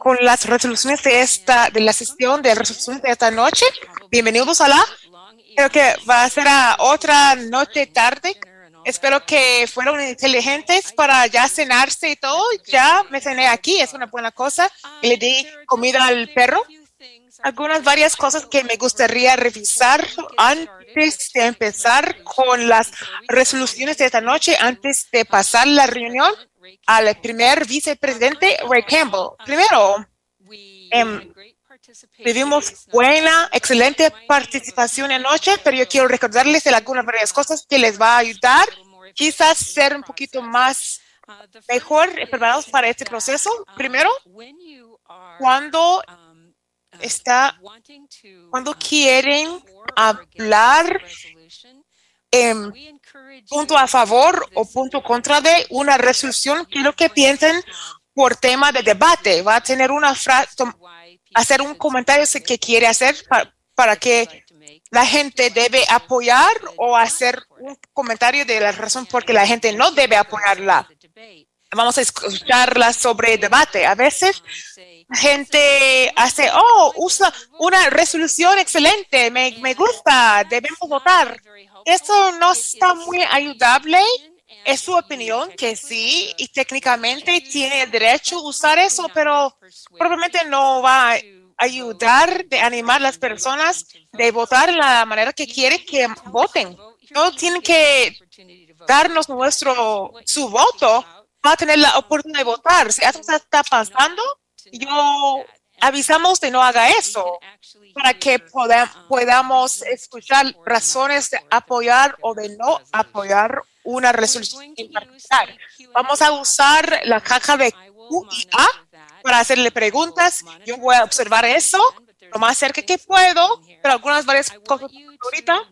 con las resoluciones de esta, de la sesión de resoluciones de esta noche. Bienvenidos a la, creo que va a ser a otra noche tarde. Espero que fueron inteligentes para ya cenarse y todo. Ya me cené aquí, es una buena cosa. Le di comida al perro. Algunas varias cosas que me gustaría revisar antes de empezar con las resoluciones de esta noche, antes de pasar la reunión al primer vicepresidente Ray Campbell. Primero, em, tuvimos buena, excelente participación anoche, pero yo quiero recordarles algunas varias cosas que les va a ayudar, quizás ser un poquito más mejor preparados para este proceso. Primero, cuando está, cuando quieren hablar en punto a favor o punto contra de una resolución, quiero que piensen por tema de debate. Va a tener una frase, hacer un comentario que quiere hacer para, para que la gente debe apoyar o hacer un comentario de la razón porque la gente no debe apoyarla. Vamos a escucharla sobre debate. A veces gente hace, oh, usa una resolución excelente, me, me gusta, debemos votar. Esto no está muy ayudable. Es su opinión que sí, y técnicamente tiene el derecho a usar eso, pero probablemente no va a ayudar de animar a las personas de votar la manera que quiere que voten. No tienen que darnos nuestro su voto, va a tener la oportunidad de votar. Si eso está pasando, yo avisamos de no haga eso para que podamos escuchar razones de apoyar o de no apoyar una resolución en particular. Vamos a usar la caja de Q y A para hacerle preguntas. Yo voy a observar eso lo más cerca que puedo, pero algunas varias cosas ahorita.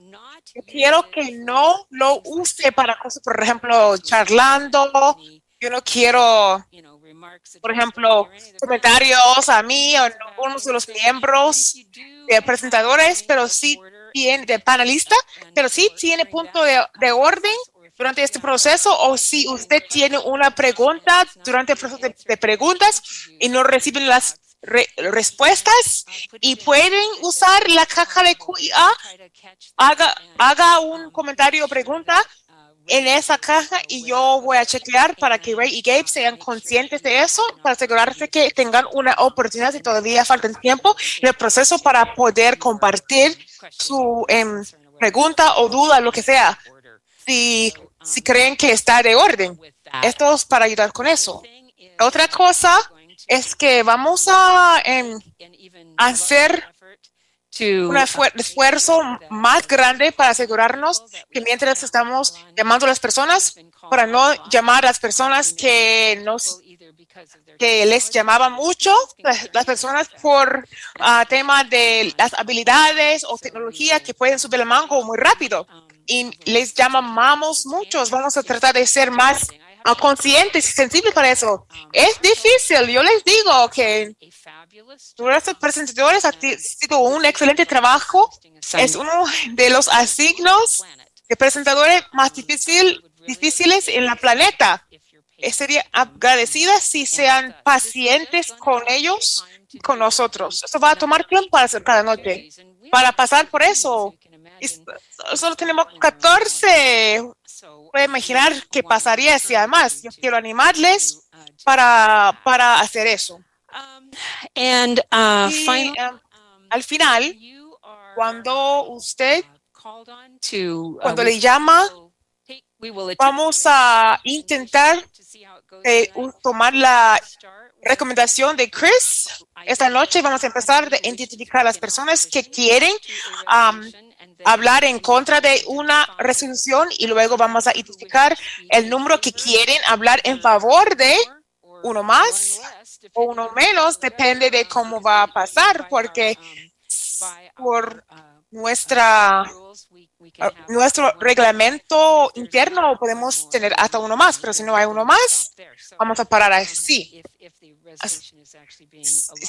quiero que no lo use para cosas, por ejemplo, charlando. Yo no quiero por ejemplo, comentarios a mí o a algunos de los miembros de presentadores, pero sí tiene de panelista, pero sí tiene punto de, de orden durante este proceso o si usted tiene una pregunta durante el proceso de, preguntas y no reciben las respuestas y pueden usar la caja de QIA, haga, haga un comentario o pregunta en esa caja y yo voy a chequear para que Ray y Gabe sean conscientes de eso, para asegurarse que tengan una oportunidad si todavía falta tiempo en el proceso para poder compartir su em, pregunta o duda, lo que sea, si, si creen que está de orden. Esto es para ayudar con eso. Otra cosa es que vamos a em, hacer un esfuerzo más grande para asegurarnos que mientras estamos llamando a las personas, para no llamar a las personas que nos que les llamaba mucho, las, personas por uh, tema de las habilidades o tecnología que pueden subir el mango muy rápido. Y les llamamos muchos. Vamos a tratar de ser más conscientes y sensibles para eso. Es difícil. Yo les digo que nuestros presentadores han sido un excelente trabajo. Es uno de los asignos de presentadores más difícil, difíciles en la planeta. Sería agradecida si sean pacientes con ellos con nosotros. Eso va a tomar tiempo para hacer cada noche. Para pasar por eso, solo tenemos 14 puede imaginar qué pasaría si además yo quiero animarles para, para hacer eso. And, uh, y, um, al final, cuando usted, uh, cuando le llama, vamos a intentar eh, tomar la recomendación de Chris. Esta noche vamos a empezar a identificar a las personas que quieren um, hablar en contra de una resolución y luego vamos a identificar el número que quieren hablar en favor de uno más o uno menos, depende de cómo va a pasar, porque por nuestra nuestro reglamento interno podemos tener hasta uno más, pero si no hay uno más, vamos a parar así.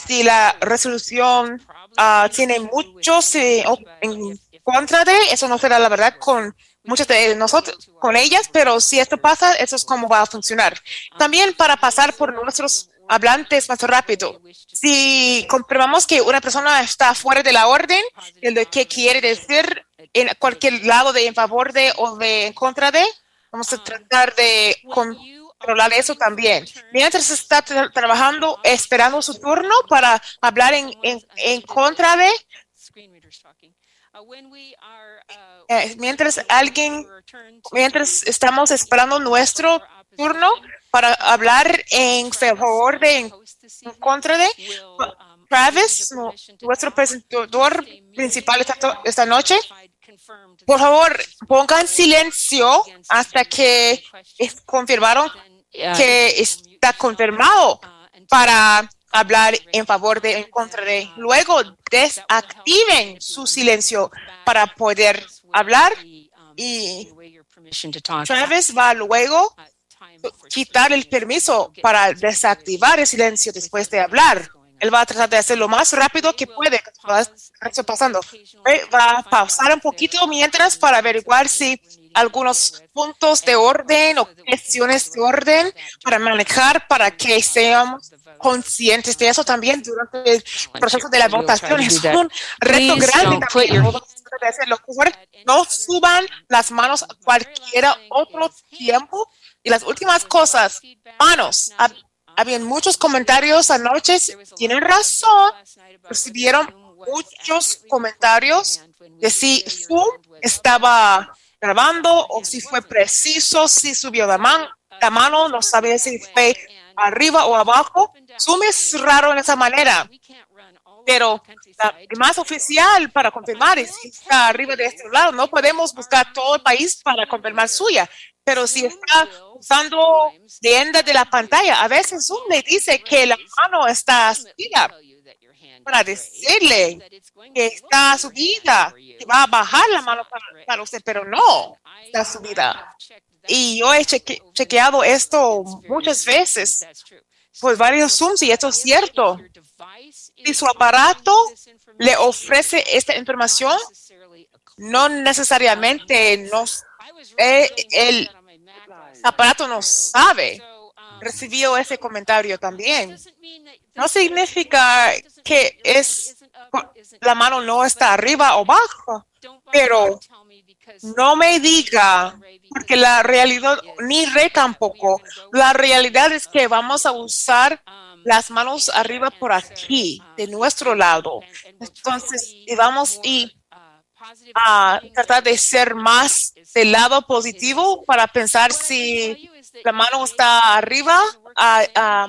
Si la resolución uh, tiene muchos en contra de, eso no será la verdad con muchas de nosotros, con ellas, pero si esto pasa, eso es cómo va a funcionar. También para pasar por nuestros hablantes más rápido. Si comprobamos que una persona está fuera de la orden, lo que quiere decir en cualquier lado de en favor de o de en contra de, vamos a tratar de controlar eso también. Mientras está trabajando, esperando su turno para hablar en, en, en contra de, eh, mientras alguien, mientras estamos esperando nuestro turno para hablar en favor de, en, contra de, Travis, nuestro presentador principal esta, esta noche, por favor, pongan silencio hasta que confirmaron que está confirmado para hablar en favor de en contra de. Luego desactiven su silencio para poder hablar y Travis va luego quitar el permiso para desactivar el silencio después de hablar. Él va a tratar de hacer lo más rápido que puede. Pasando. Va a pausar un poquito mientras para averiguar si algunos puntos de orden o cuestiones de orden para manejar para que seamos conscientes de eso también durante el proceso de la votación. Es un reto grande también. No suban las manos a cualquier otro tiempo. Y las últimas cosas, manos, habían muchos comentarios anoche. Tienen razón. Recibieron muchos comentarios de si Zoom estaba grabando o si fue preciso, si subió la, la mano, no sabe si fue arriba o abajo. Zoom es raro en esa manera, pero la más oficial para confirmar es si está arriba de este lado. No podemos buscar todo el país para confirmar suya, pero si está usando tienda de la pantalla, a veces Zoom le dice que la mano está subida para decirle que está subida, que va a bajar la mano para, usted, pero no está subida. Y yo he chequeado esto muchas veces por varios Zooms y esto es cierto. Si su aparato le ofrece esta información, no necesariamente nos, eh, el aparato no sabe. Recibió ese comentario también. No significa que es la mano no está arriba o abajo, pero no me diga, porque la realidad, ni re tampoco, la realidad es que vamos a usar las manos arriba por aquí, de nuestro lado. Entonces, y vamos a tratar de ser más del lado positivo para pensar si la mano está arriba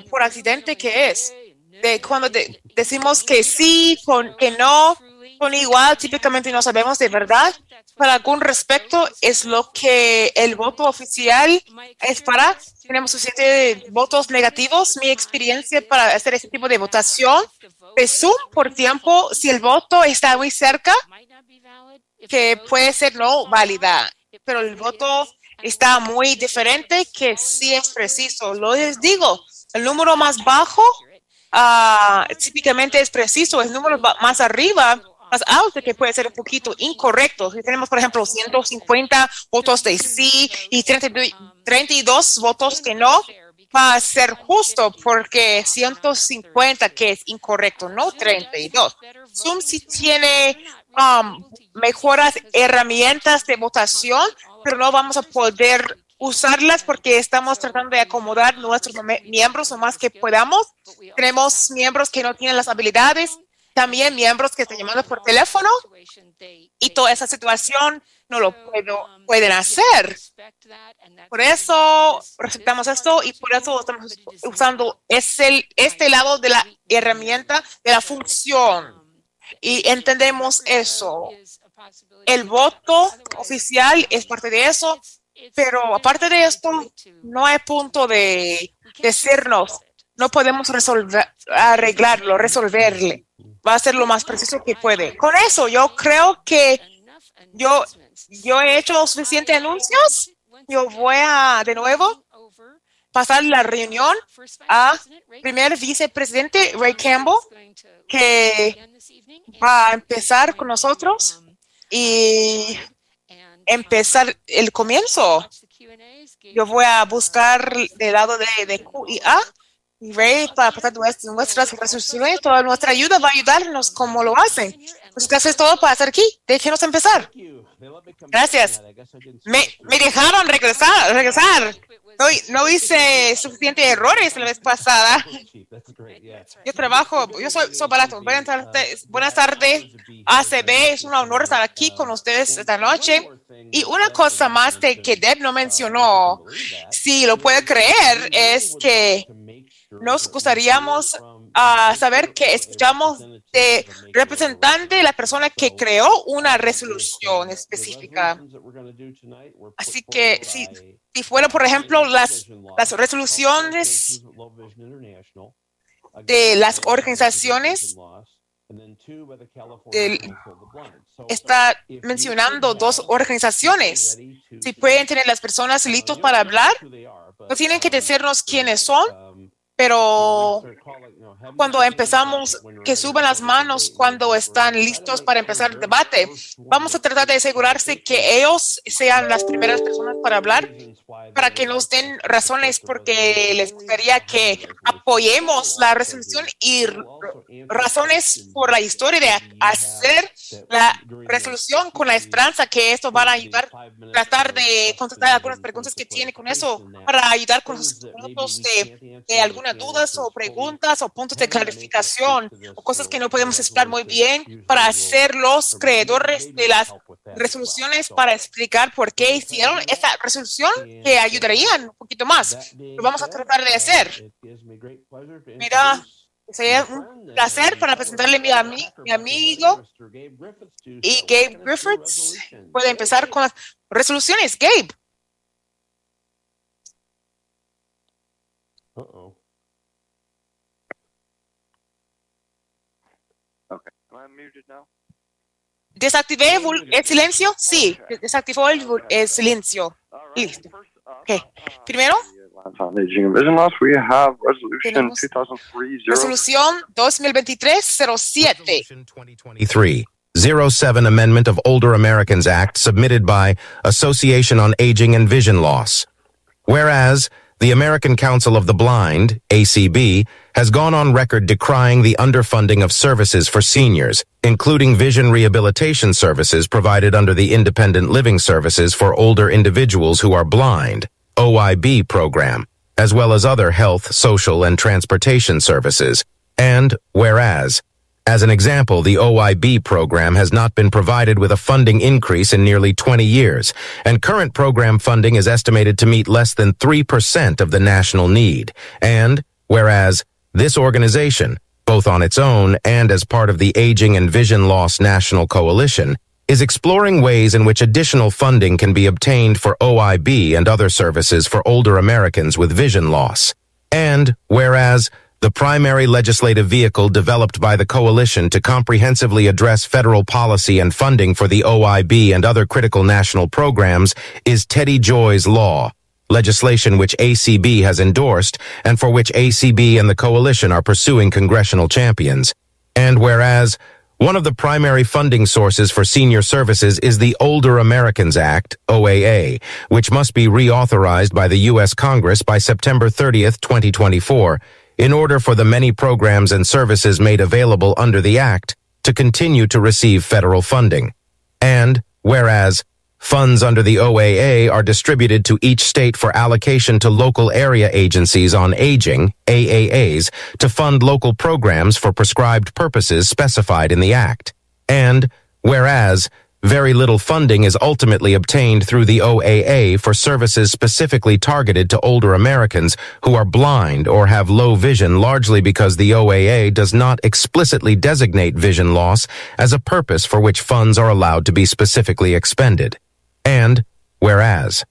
por accidente, ¿qué es? De cuando decimos que sí, con, que no, con igual, típicamente no sabemos de verdad. Para algún respecto es lo que el voto oficial es para. Tenemos suficientes votos negativos. Mi experiencia para hacer este tipo de votación es un por tiempo, si el voto está muy cerca, que puede ser no válida, pero el voto está muy diferente que sí es preciso. Lo les digo, el número más bajo uh, típicamente es preciso, el número más arriba, más alto que puede ser un poquito incorrecto. Si tenemos, por ejemplo, 150 votos de sí y 32 votos que no, va a ser justo porque 150 que es incorrecto, no 32. Zoom sí tiene um, mejoras herramientas de votación, pero no vamos a poder usarlas porque estamos tratando de acomodar nuestros miembros lo más que podamos. Tenemos miembros que no tienen las habilidades, también miembros que están llamando por teléfono y toda esa situación no lo puedo, pueden hacer. Por eso respetamos esto y por eso estamos usando ese, este lado de la herramienta, de la función. Y entendemos eso. El voto oficial es parte de eso pero aparte de esto, no hay punto de decirnos, no podemos resolver, arreglarlo, resolverle. Va a ser lo más preciso que puede. Con eso, yo creo que yo, yo he hecho suficientes anuncios. Yo voy a, de nuevo, pasar la reunión a primer vicepresidente Ray Campbell, que va a empezar con nosotros y empezar el comienzo. Yo voy a buscar del lado de, de Q y A y Ray para pasar nuestras, resoluciones. Toda nuestra ayuda va a ayudarnos como lo hacen. Pues gracias todo para estar aquí. Déjenos empezar. Gracias. Me, me dejaron regresar, regresar. No, no hice suficientes errores la vez pasada. Yo trabajo, yo soy, soy barato. Buenas tardes, buenas tardes, ACB. Es un honor estar aquí con ustedes esta noche. Y una cosa más que Deb no mencionó, si lo puede creer, es que nos gustaríamos uh, saber que escuchamos de representante, la persona que creó una resolución específica. Así que si, si fuera, por ejemplo, las, las resoluciones de las organizaciones, del, está mencionando dos organizaciones. Si pueden tener las personas listos para hablar, no tienen que decirnos quiénes son, pero cuando empezamos, que suban las manos cuando están listos para empezar el debate. Vamos a tratar de asegurarse que ellos sean las primeras personas para hablar, para que nos den razones, porque les gustaría que apoyemos la resolución y razones por la historia de hacer la resolución con la esperanza que esto va a ayudar, tratar de contestar algunas preguntas que tiene con eso, para ayudar con los puntos de, de algunas dudas o preguntas o puntos de clarificación o cosas que no podemos explicar muy bien para ser los creadores de las resoluciones para explicar por qué hicieron esta resolución que ayudarían un poquito más. Lo vamos a tratar de hacer. Mira, sería un placer para presentarle a mi, mi amigo y Gabe Griffiths. Puede empezar con las resoluciones. Gabe. Uh oh. I muted now? ¿Desactivé el silencio? Sí, desactivó el, el silencio. Listo. Uh, Okay. uh, Primero, the Atlanta on Aging and Vision Loss, we have resolution Tenemos 2003 resolución 2023-07. Resolution 2023 07 Amendment of Older Americans Act submitted by Association on Aging and Vision Loss. Whereas the American Council of the Blind, ACB, has gone on record decrying the underfunding of services for seniors, including vision rehabilitation services provided under the Independent Living Services for Older Individuals Who Are Blind, OIB program, as well as other health, social, and transportation services. And whereas as an example, the OIB program has not been provided with a funding increase in nearly 20 years, and current program funding is estimated to meet less than 3% of the national need. And, whereas, this organization, both on its own and as part of the Aging and Vision Loss National Coalition, is exploring ways in which additional funding can be obtained for OIB and other services for older Americans with vision loss. And, whereas, the primary legislative vehicle developed by the coalition to comprehensively address federal policy and funding for the OIB and other critical national programs is Teddy Joy's Law, legislation which ACB has endorsed and for which ACB and the coalition are pursuing congressional champions. And whereas one of the primary funding sources for senior services is the Older Americans Act, OAA, which must be reauthorized by the U.S. Congress by September 30th, 2024, in order for the many programs and services made available under the Act to continue to receive federal funding. And, whereas, funds under the OAA are distributed to each state for allocation to local area agencies on aging, AAAs, to fund local programs for prescribed purposes specified in the Act. And, whereas, very little funding is ultimately obtained through the OAA for services specifically targeted to older Americans who are blind or have low vision largely because the OAA does not explicitly designate vision loss as a purpose for which funds are allowed to be specifically expended. And, whereas,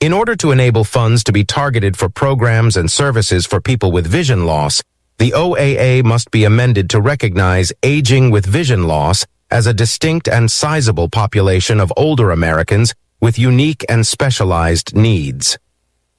in order to enable funds to be targeted for programs and services for people with vision loss, the OAA must be amended to recognize aging with vision loss as a distinct and sizable population of older Americans with unique and specialized needs.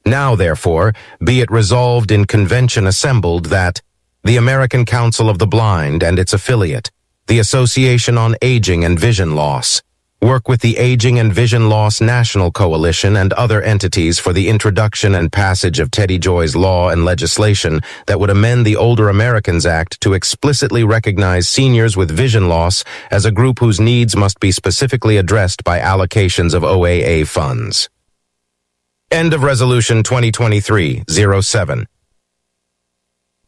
Now, therefore, be it resolved in convention assembled that the American Council of the Blind and its affiliate, the Association on Aging and Vision Loss, work with the Aging and Vision Loss National Coalition and other entities for the introduction and passage of Teddy Joy's law and legislation that would amend the Older Americans Act to explicitly recognize seniors with vision loss as a group whose needs must be specifically addressed by allocations of OAA funds. End of Resolution 2023-07.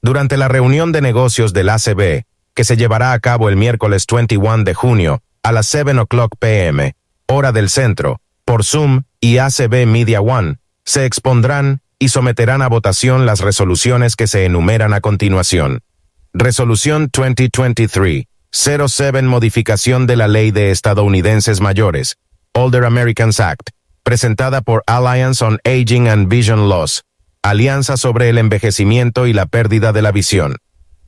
Durante la reunión de negocios del ACB, que se llevará a cabo el miércoles 21 de junio, a las 7 o'clock pm, hora del centro, por Zoom y ACB Media One, se expondrán y someterán a votación las resoluciones que se enumeran a continuación. Resolución 2023-07 Modificación de la Ley de Estadounidenses Mayores, Older Americans Act, presentada por Alliance on Aging and Vision Loss, Alianza sobre el Envejecimiento y la Pérdida de la Visión.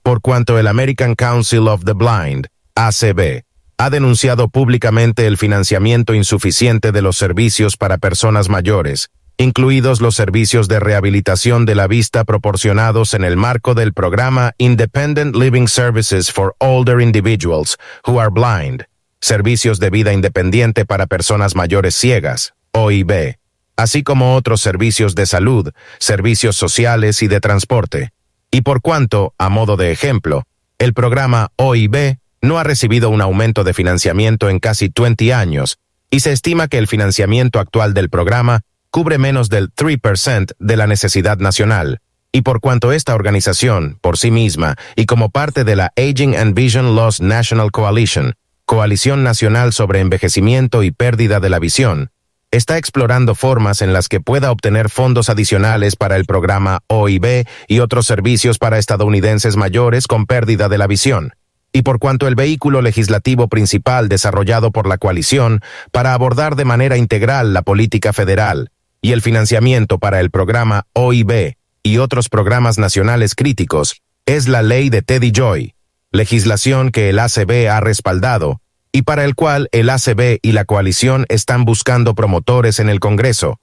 Por cuanto el American Council of the Blind, ACB, ha denunciado públicamente el financiamiento insuficiente de los servicios para personas mayores, incluidos los servicios de rehabilitación de la vista proporcionados en el marco del programa Independent Living Services for Older Individuals Who Are Blind, servicios de vida independiente para personas mayores ciegas, OIB, así como otros servicios de salud, servicios sociales y de transporte. Y por cuanto, a modo de ejemplo, el programa OIB no ha recibido un aumento de financiamiento en casi 20 años, y se estima que el financiamiento actual del programa cubre menos del 3% de la necesidad nacional, y por cuanto esta organización, por sí misma, y como parte de la Aging and Vision Loss National Coalition, Coalición Nacional sobre Envejecimiento y Pérdida de la Visión, está explorando formas en las que pueda obtener fondos adicionales para el programa OIB y otros servicios para estadounidenses mayores con pérdida de la visión y por cuanto el vehículo legislativo principal desarrollado por la coalición para abordar de manera integral la política federal y el financiamiento para el programa OIB y otros programas nacionales críticos es la ley de Teddy Joy, legislación que el ACB ha respaldado y para el cual el ACB y la coalición están buscando promotores en el Congreso,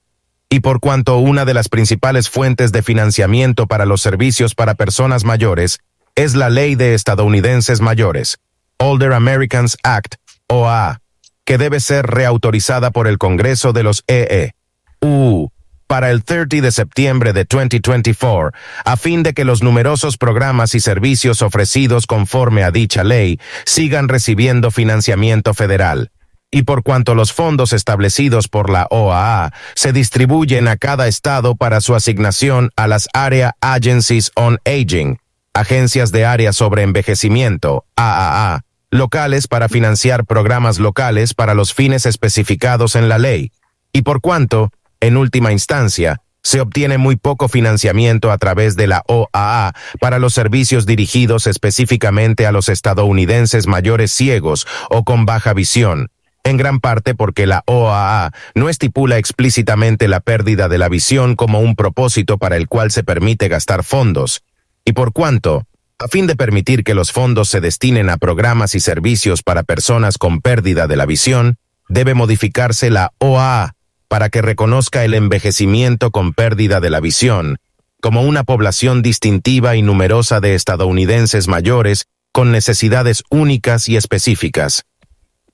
y por cuanto una de las principales fuentes de financiamiento para los servicios para personas mayores es la Ley de Estadounidenses Mayores, Older Americans Act, OA, que debe ser reautorizada por el Congreso de los EE. U para el 30 de septiembre de 2024, a fin de que los numerosos programas y servicios ofrecidos conforme a dicha ley sigan recibiendo financiamiento federal. Y por cuanto los fondos establecidos por la OAA se distribuyen a cada estado para su asignación a las Area Agencies on Aging, agencias de área sobre envejecimiento, AAA, locales para financiar programas locales para los fines especificados en la ley, y por cuanto, en última instancia, se obtiene muy poco financiamiento a través de la OAA para los servicios dirigidos específicamente a los estadounidenses mayores ciegos o con baja visión, en gran parte porque la OAA no estipula explícitamente la pérdida de la visión como un propósito para el cual se permite gastar fondos, y por cuanto, a fin de permitir que los fondos se destinen a programas y servicios para personas con pérdida de la visión, debe modificarse la OAA para que reconozca el envejecimiento con pérdida de la visión como una población distintiva y numerosa de estadounidenses mayores con necesidades únicas y específicas.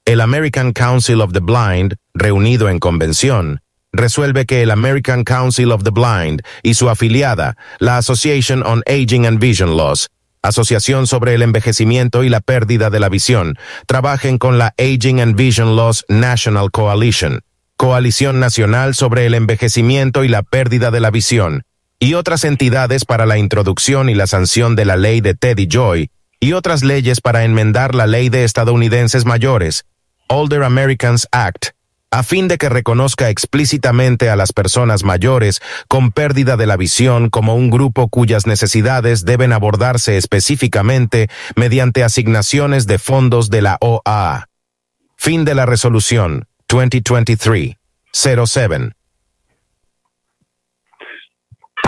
El American Council of the Blind, reunido en convención, resuelve que el American Council of the Blind y su afiliada, la Association on Aging and Vision Loss, Asociación sobre el Envejecimiento y la Pérdida de la Visión, trabajen con la Aging and Vision Loss National Coalition, Coalición Nacional sobre el Envejecimiento y la Pérdida de la Visión, y otras entidades para la introducción y la sanción de la ley de Teddy Joy, y otras leyes para enmendar la ley de estadounidenses mayores, Older Americans Act, a fin de que reconozca explícitamente a las personas mayores con pérdida de la visión como un grupo cuyas necesidades deben abordarse específicamente mediante asignaciones de fondos de la OAA. Fin de la resolución 2023-07.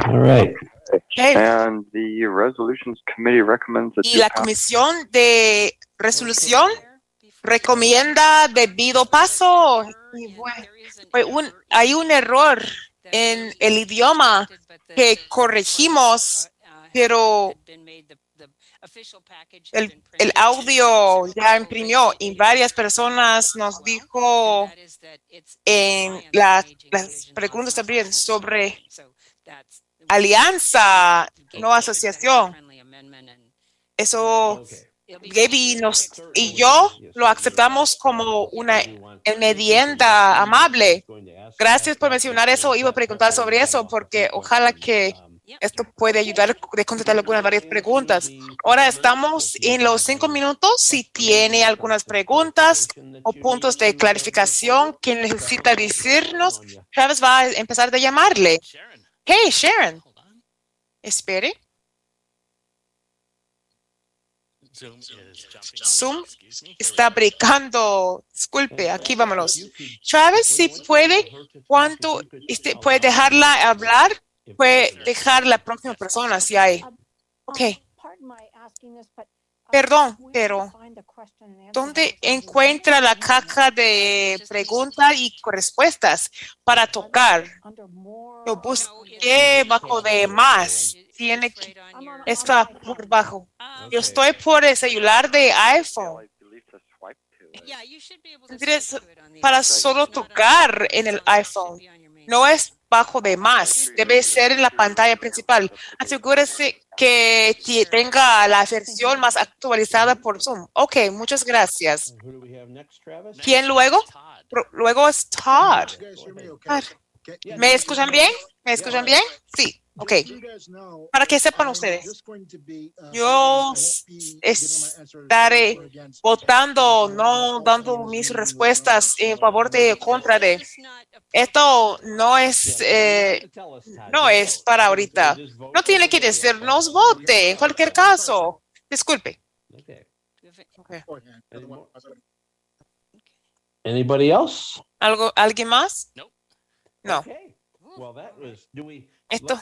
All right. And the resolutions committee recommends that y la comisión de resolución recomienda debido paso. Hay un error en el idioma que corregimos, pero el, el audio ya imprimió y varias personas nos dijo en la, las preguntas también sobre alianza, no asociación. Eso Gaby nos, y yo lo aceptamos como una enmienda amable. Gracias por mencionar eso. Iba a preguntar sobre eso porque ojalá que esto puede ayudar a contestar algunas varias preguntas. Ahora estamos en los cinco minutos. Si tiene algunas preguntas o puntos de clarificación que necesita decirnos, Travis va a empezar a llamarle. Hey, Sharon. Espere. Zoom está brincando. Disculpe, aquí vámonos. Travis, si puede, ¿cuánto este, puede dejarla hablar? Puede dejar la próxima persona si hay. Ok. Perdón, pero ¿dónde encuentra la caja de preguntas y respuestas para tocar? Lo busqué bajo de más tiene que está por bajo. Yo estoy por el celular de iPhone. Para solo tocar en el iPhone. No es bajo de más. Debe ser en la pantalla principal. Asegúrese que tenga la versión más actualizada por Zoom. Ok, muchas gracias. ¿Quién luego? Luego es Todd. ¿Me escuchan bien? ¿Me escuchan bien? Sí. Ok, para que sepan ustedes, yo estaré votando, no dando mis respuestas en favor de contra de. Esto no es, eh, no es para ahorita. No tiene que decirnos vote en cualquier caso. Disculpe. Anybody else? ¿Algo, ¿Alguien más? No. Esto,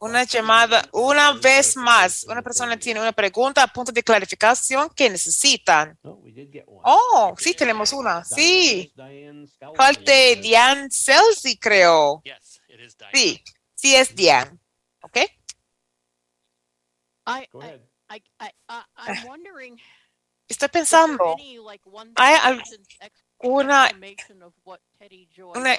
una llamada, una vez más, una persona tiene una pregunta, punto de clarificación que necesitan. Oh, sí, tenemos una. Sí. Falta Diane Celsi, creo. Sí, sí es Diane. ¿Ok? Estoy pensando, ¿hay una, una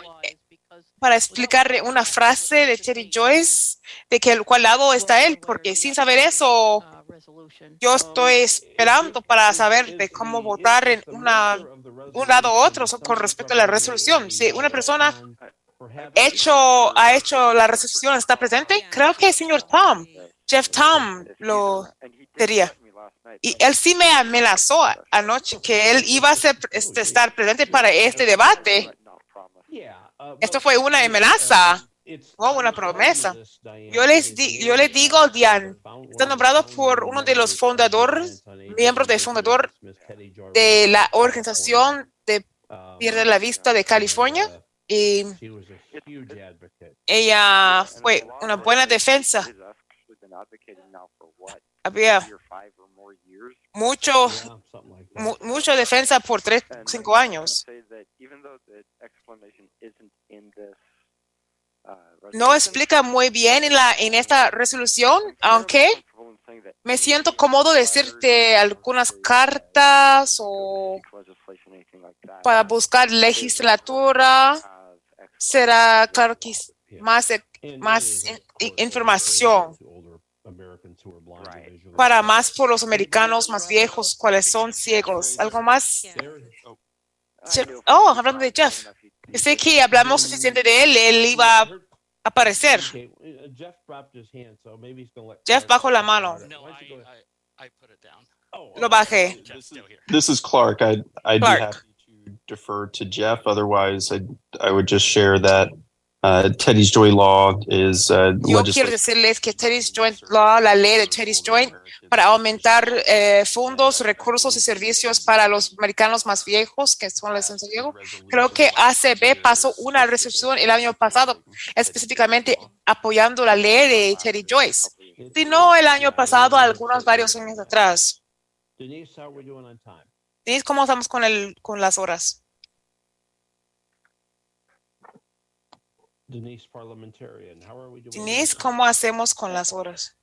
para explicarle una frase de Terry Joyce de que el cual lado está él, porque sin saber eso, yo estoy esperando para saber de cómo votar en una, un lado u otro con respecto a la resolución. Si una persona hecho, ha hecho la resolución, está presente, creo que el señor Tom, Jeff Tom, lo diría. Y él sí me amenazó anoche que él iba a ser, este, estar presente para este debate. Esto fue una amenaza, no una promesa. Yo les, yo les digo, Diane, está nombrado por uno de los fundadores, miembros del fundador de la organización de Pierde la Vista de California. Y ella fue una buena defensa. Había mucho, mucha defensa por tres, cinco años. No explica muy bien en, la, en esta resolución, aunque me siento cómodo decirte algunas cartas o para buscar legislatura. Será claro que más, más información para más por los americanos más viejos, cuáles son ciegos. ¿Algo más? Oh, hablando de Jeff. Sé que hablamos suficiente de él, él iba a aparecer. Jeff bajó la mano. Lo bajé. This is Clark. I, I'd be happy to defer to Jeff. Otherwise, I, I would just share that Uh, Teddy's Joint Law is uh, Yo quiero decirles que Teddy's Joint Law, la ley de Teddy's Joint, para aumentar eh, fondos, recursos y servicios para los americanos más viejos, que son los ciegos. Creo que ACB pasó una resolución el año pasado, específicamente apoyando la ley de Teddy Joyce. Si no, el año pasado, algunos varios años atrás. Denise, ¿cómo estamos con, el, con las horas? Denise, ¿cómo hacemos con las horas?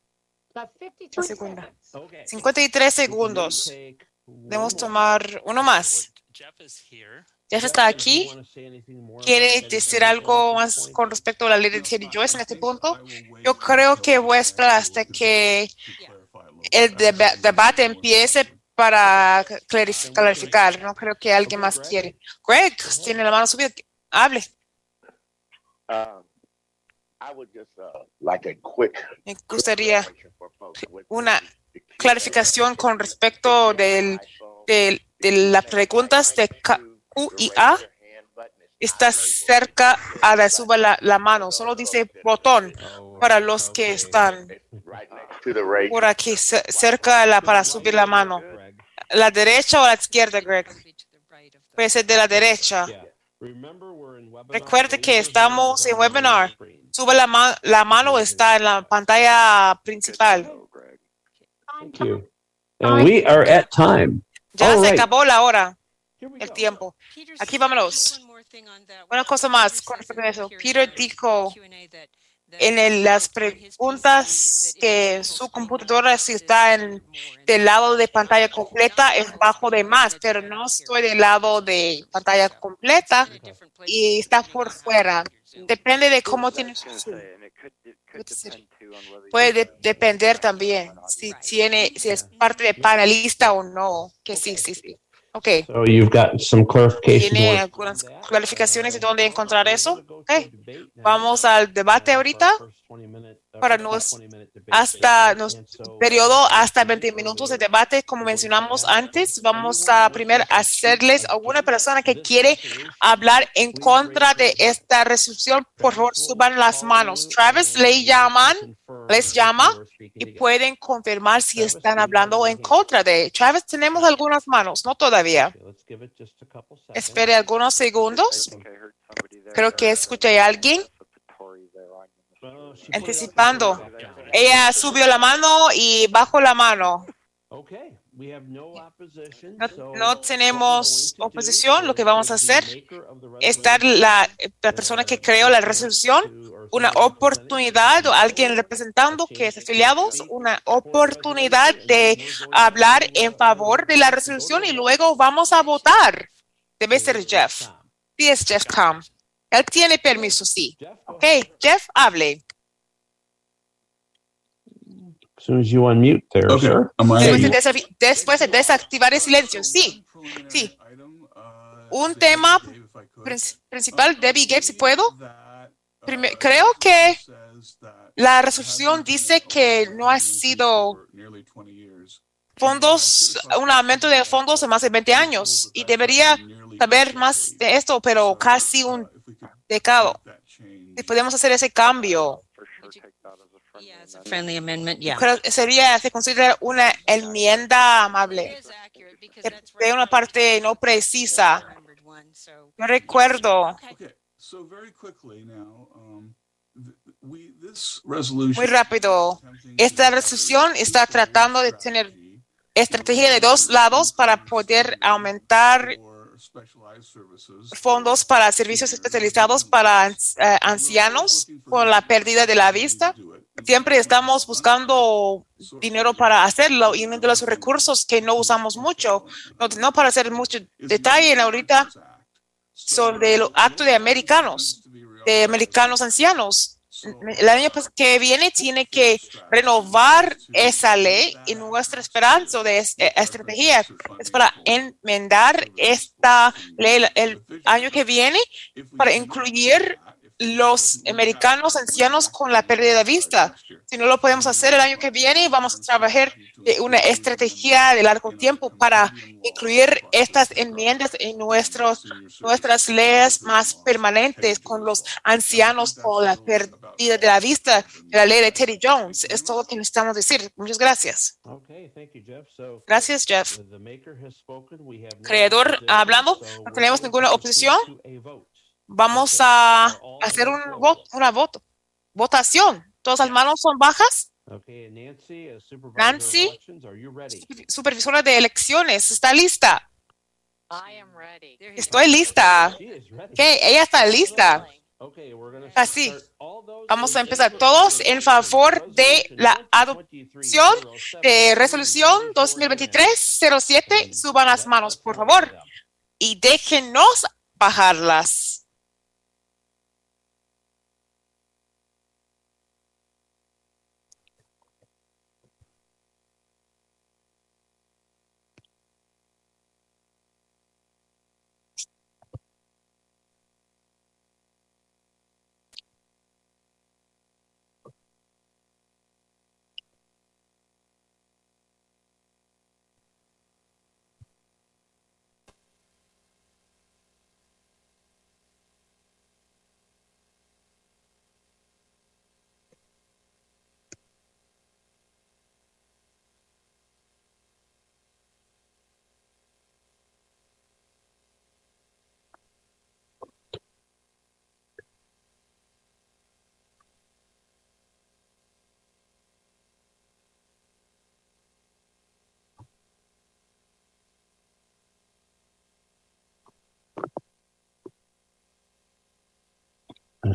La segunda. 53 segundos. Debemos tomar uno más. Jeff está aquí. ¿Quiere decir algo más con respecto a la ley de Terry Joyce en este punto? Yo creo que voy a esperar hasta que el deba- debate empiece para clarif- clarificar. No creo que alguien más quiere. Greg, tiene la mano subida. Hable. Um, I would just, uh, like a quick. Me gustaría una clarificación con respecto del, del- de las preguntas de K- Q y A. Está cerca a la suba la, la mano. Solo dice botón para los que están Right next to the raise. por aquí, ce- cerca la, para subir la mano. ¿La derecha o la izquierda, Greg? Puede ser de la derecha. Recuerde que estamos en webinar. Sube la, ma- la mano, está en la pantalla principal. Thank you. And we are at time. Ya All se right. acabó la hora, el tiempo. Aquí vámonos. Una cosa más con respecto a eso. Peter dijo en el- las preguntas que su computadora si está en, del lado de pantalla completa es bajo de más, pero no estoy del lado de pantalla completa y está por fuera. Depende de cómo tiene su Puede de- depender también si tiene, si es parte de panelista o no, que sí, sí, sí. Ok. So you've got some clarification. ¿Tiene algunas clarificaciones de dónde encontrar eso? Ok. Vamos al debate ahorita para nos- hasta nos periodo hasta 20 minutos de debate, como mencionamos antes. Vamos a primero hacerles a alguna persona que quiere hablar en contra de esta resolución. Por favor, suban las manos. Travis le llaman, les llama y pueden confirmar si están hablando en contra de. Travis, tenemos algunas manos, no todavía. Espere algunos segundos. think I heard somebody there, Creo que escuché a alguien put the Tory there on you. Anticipando. Ella subió la mano y bajó la mano. No, no tenemos oposición. Lo que vamos a hacer es dar la, la persona que creó la resolución una oportunidad o alguien representando que es afiliados, una oportunidad de hablar en favor de la resolución y luego vamos a votar. Debe ser Jeff. Sí, es Jeff Cam. Él tiene permiso, sí. Ok, Jeff, hable. As soon as you unmute there, Okay, sir. am I- Después de, después de desactivar el silencio, sí. Sí. Un tema prin- principal, Debbie Gabe, si puedo. Creo que la resolución dice que no ha sido fondos, un aumento de fondos de más de 20 años y debería saber más de esto, pero casi un decado. Si podemos hacer ese cambio, creo que sería, se considera una enmienda amable. Que de una parte no precisa. Yo recuerdo muy rápido. Esta resolución está tratando de tener estrategia de dos lados para poder aumentar fondos para servicios especializados para eh, ancianos con la pérdida de la vista. Siempre estamos buscando dinero para hacerlo y uno de los recursos que no usamos mucho, no, para hacer mucho detalle ahorita, son del acto de americanos, de americanos ancianos. El año que viene tiene que renovar esa ley y nuestra esperanza de eh, estrategia es para enmendar esta ley el año que viene para incluir los americanos ancianos con la pérdida de vista. Si no lo podemos hacer el año que viene, vamos a trabajar de una estrategia de largo tiempo para incluir estas enmiendas en nuestros, nuestras leyes más permanentes con los ancianos con la pérdida de la vista de la ley de Teddy Jones. Es todo lo que necesitamos decir. Muchas gracias. Okay, thank you, Jeff. So Gracias, Jeff. Creador ha hablado. No tenemos ninguna oposición. Proceed to a. Vamos a hacer un voto, una voto, votación. ¿Todas las manos son bajas? Nancy? Supervisora de elecciones, ¿está lista? Estoy lista. Ok, ella está lista. Así, vamos a empezar todos en favor de la adopción de resolución 2023-07. Suban las manos, por favor, y déjenos bajarlas.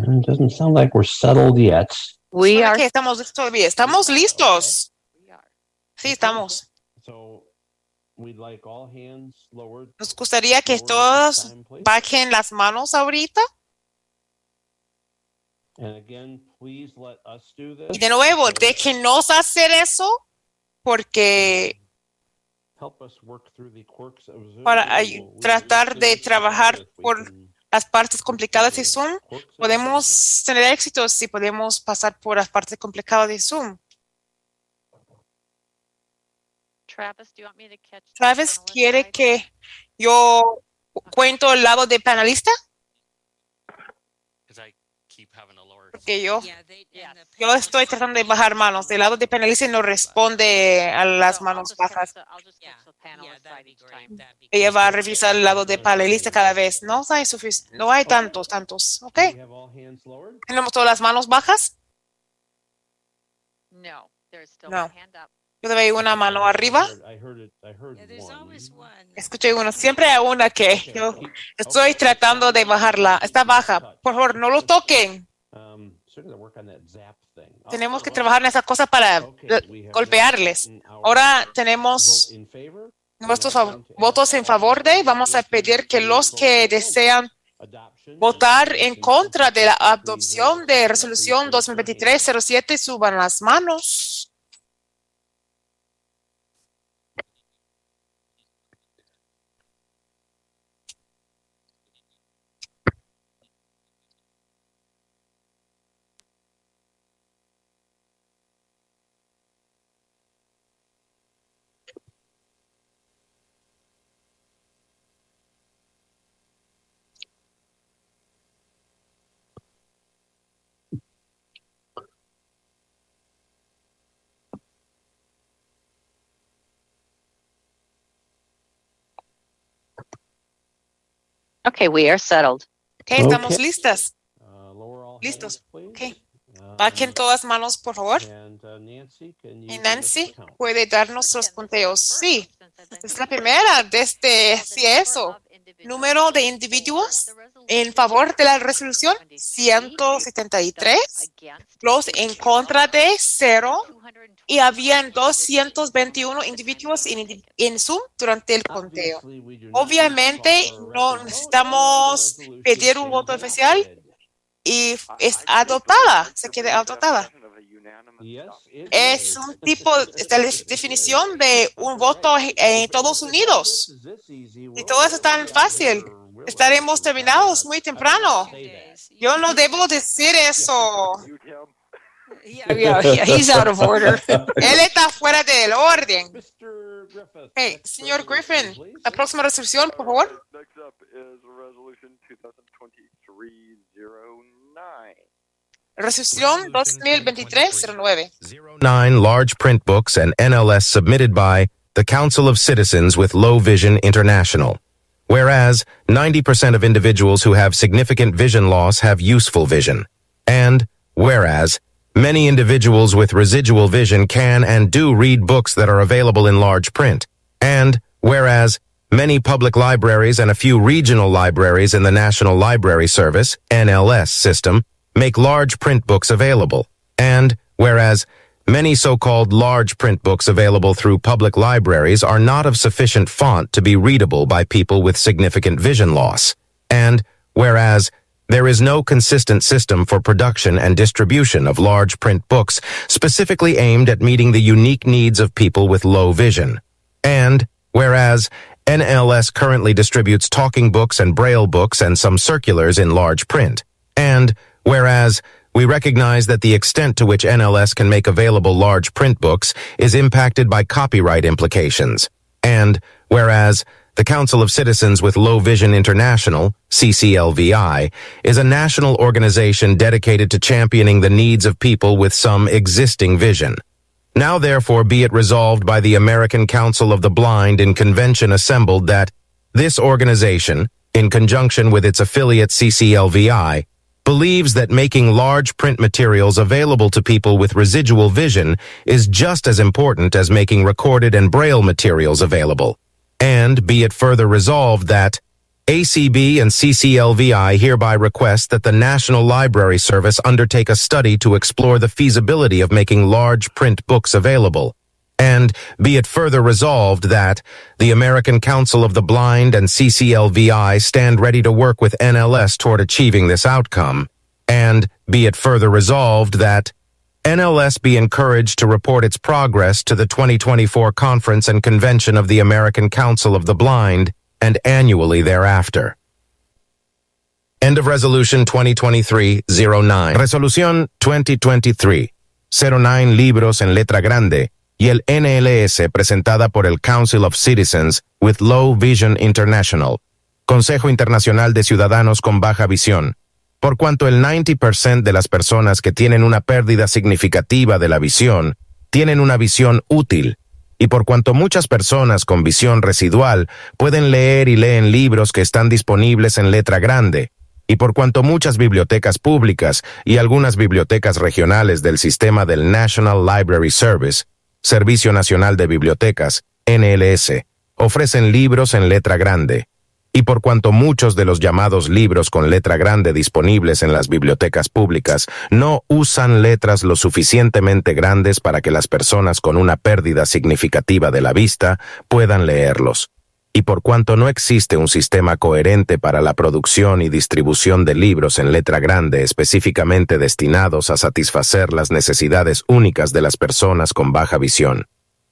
It doesn't sound like we're settled yet. We are estamos todavía, estamos listos. Sí, estamos. So we'd like all hands lowered. Nos gustaría que todos bajen las manos ahorita. And again, please let us do Y this. de nuevo, déjenos hacer eso porque Help us work through the quirks of Zoom. Para tratar de trabajar por las partes complicadas de Zoom, podemos tener éxitos si podemos pasar por las partes complicadas de Zoom. Travis, do you want me to catch? the Travis panelist quiere que yo cuento el lado de panelista, Because I keep having to lower. porque yo, yo estoy tratando de bajar manos. Del lado de panelista no responde a las manos bajas. Yeah, Ella va a revisar el lado de panelista cada vez. No hay sufic- no hay tantos, tantos. ¿Ok? ¿Tenemos todas las manos bajas? No, No. one hand up. Yo veo una mano arriba. Escuché uno. Siempre hay una que yo estoy tratando de bajarla. Está baja. Por favor, no lo toquen. Um, so we're gonna work on that zap thing. Tenemos que trabajar en esa cosa para okay, we have golpearles. Ahora tenemos. Nuestros votos en favor de. Vamos a pedir que los que desean votar en contra de la adopción de resolución 2023-07 suban las manos. Okay, we are settled. Ok, estamos Ok. listas. Uh, lower all Listos. hands, please. Ok. Um, Bajen todas manos, por favor. and, uh, Nancy, can you Y give us Nancy the count? puede darnos los conteos. Sí, es la primera desde sí eso. Número de individuos en favor de la resolución 173, los en contra de cero y habían 221 individuos en, Zoom durante el conteo. Obviamente, no necesitamos pedir un voto oficial. Y es adoptada, se queda adoptada. Yes, it Es un tipo de definición de un voto en Estados Unidos. Y todo eso es tan fácil. Estaremos terminados muy temprano. Yo no debo decir eso. Yeah, yeah, yeah, he's out of order. Él está fuera del orden. Hey, señor resolution, Griffin, la próxima resolución, por favor. Resolución 2023-09. 09 large print books and NLS submitted by the Council of Citizens with Low Vision International. Whereas 90% of individuals who have significant vision loss have useful vision. And whereas many individuals with residual vision can and do read books that are available in large print. And whereas many public libraries and a few regional libraries in the National Library Service, NLS system, make large print books available. And, whereas many so-called large print books available through public libraries are not of sufficient font to be readable by people with significant vision loss. And, whereas there is no consistent system for production and distribution of large print books specifically aimed at meeting the unique needs of people with low vision. And, whereas NLS currently distributes talking books and braille books and some circulars in large print. And, whereas we recognize that the extent to which NLS can make available large print books is impacted by copyright implications. And, whereas the Council of Citizens with Low Vision International, CCLVI, is a national organization dedicated to championing the needs of people with some existing vision. Now therefore be it resolved by the American Council of the Blind in convention assembled that this organization, in conjunction with its affiliate CCLVI, believes that making large print materials available to people with residual vision is just as important as making recorded and braille materials available and be it further resolved that ACB and CCLVI hereby request that the National Library Service undertake a study to explore the feasibility of making large print books available. And be it further resolved that the American Council of the Blind and CCLVI stand ready to work with NLS toward achieving this outcome. And be it further resolved that NLS be encouraged to report its progress to the 2024 Conference and Convention of the American Council of the Blind and annually thereafter. End of Resolution 2023-09. Resolución 2023-09 libros en letra grande y el NLS presentada por el Council of Citizens with Low Vision International, Consejo Internacional de Ciudadanos con Baja Visión, por cuanto el 90% de las personas que tienen una pérdida significativa de la visión tienen una visión útil, y por cuanto muchas personas con visión residual pueden leer y leen libros que están disponibles en letra grande, y por cuanto muchas bibliotecas públicas y algunas bibliotecas regionales del sistema del National Library Service, Servicio Nacional de Bibliotecas, NLS, ofrecen libros en letra grande, y por cuanto muchos de los llamados libros con letra grande disponibles en las bibliotecas públicas no usan letras lo suficientemente grandes para que las personas con una pérdida significativa de la vista puedan leerlos, y por cuanto no existe un sistema coherente para la producción y distribución de libros en letra grande específicamente destinados a satisfacer las necesidades únicas de las personas con baja visión,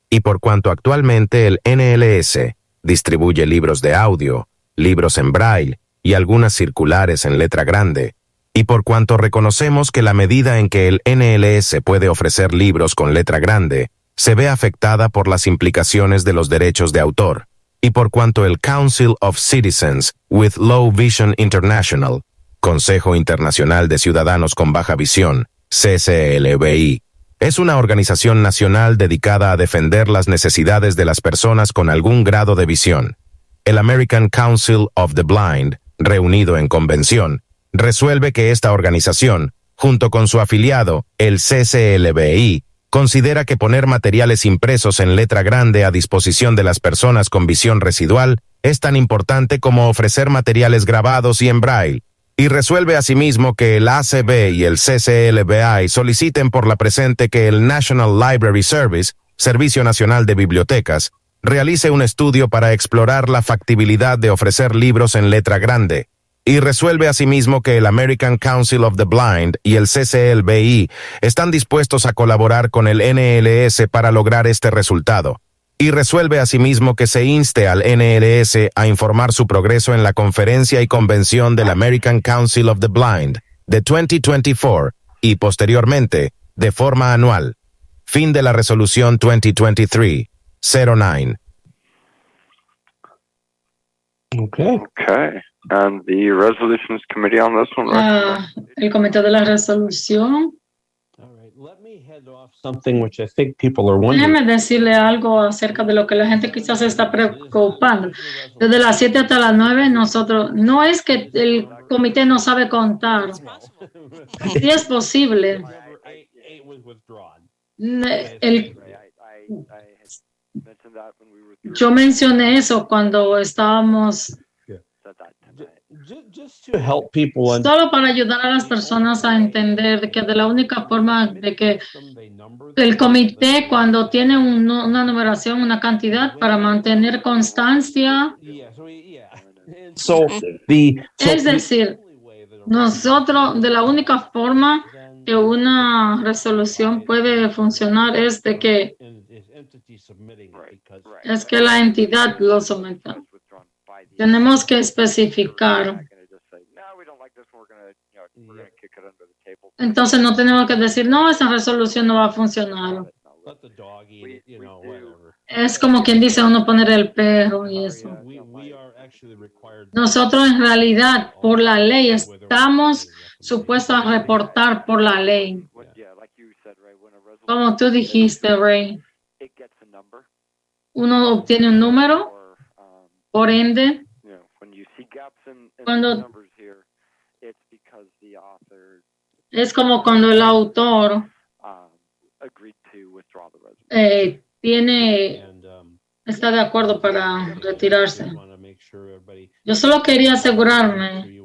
y por cuanto actualmente el NLS distribuye libros de audio, libros en braille y algunas circulares en letra grande, y por cuanto reconocemos que la medida en que el NLS puede ofrecer libros con letra grande se ve afectada por las implicaciones de los derechos de autor, y por cuanto el Council of Citizens with Low Vision International, Consejo Internacional de Ciudadanos con Baja Visión, CCLBI, es una organización nacional dedicada a defender las necesidades de las personas con algún grado de visión. El American Council of the Blind, reunido en convención, resuelve que esta organización, junto con su afiliado, el CCLBI, considera que poner materiales impresos en letra grande a disposición de las personas con visión residual es tan importante como ofrecer materiales grabados y en braille, y resuelve asimismo que el ACB y el CCLBI soliciten por la presente que el National Library Service, Servicio Nacional de Bibliotecas, realice un estudio para explorar la factibilidad de ofrecer libros en letra grande, y resuelve asimismo que el American Council of the Blind y el CCLBI están dispuestos a colaborar con el NLS para lograr este resultado, y resuelve asimismo que se inste al NLS a informar su progreso en la conferencia y convención del American Council of the Blind de 2024 y posteriormente, de forma anual. Fin de la resolución 2023. 09. Okay. Okay. And the resolutions committee on this one. Ah, el comité de la resolución. All right. Let me head off something which I think people are wondering. Déjeme decirle algo acerca de lo que la gente quizás está preocupando. Desde las 7 hasta las 9 nosotros, no es que el comité no sabe contar. Sí es posible. El, Yo mencioné eso cuando estábamos Solo para ayudar a las personas a entender que de la única forma de que el comité cuando tiene un, una numeración, una cantidad para mantener constancia. es decir, nosotros de la única forma que una resolución puede funcionar es de que es que la entidad lo someta. Tenemos que especificar. Entonces no tenemos que decir, no, esa resolución no va a funcionar. Es como quien dice uno poner el perro y eso. Nosotros en realidad por la ley estamos supuestos a reportar por la ley. Como tú dijiste, Ray. Uno obtiene un número, por ende, cuando es como cuando el autor eh, tiene está de acuerdo para retirarse. Yo solo quería asegurarme,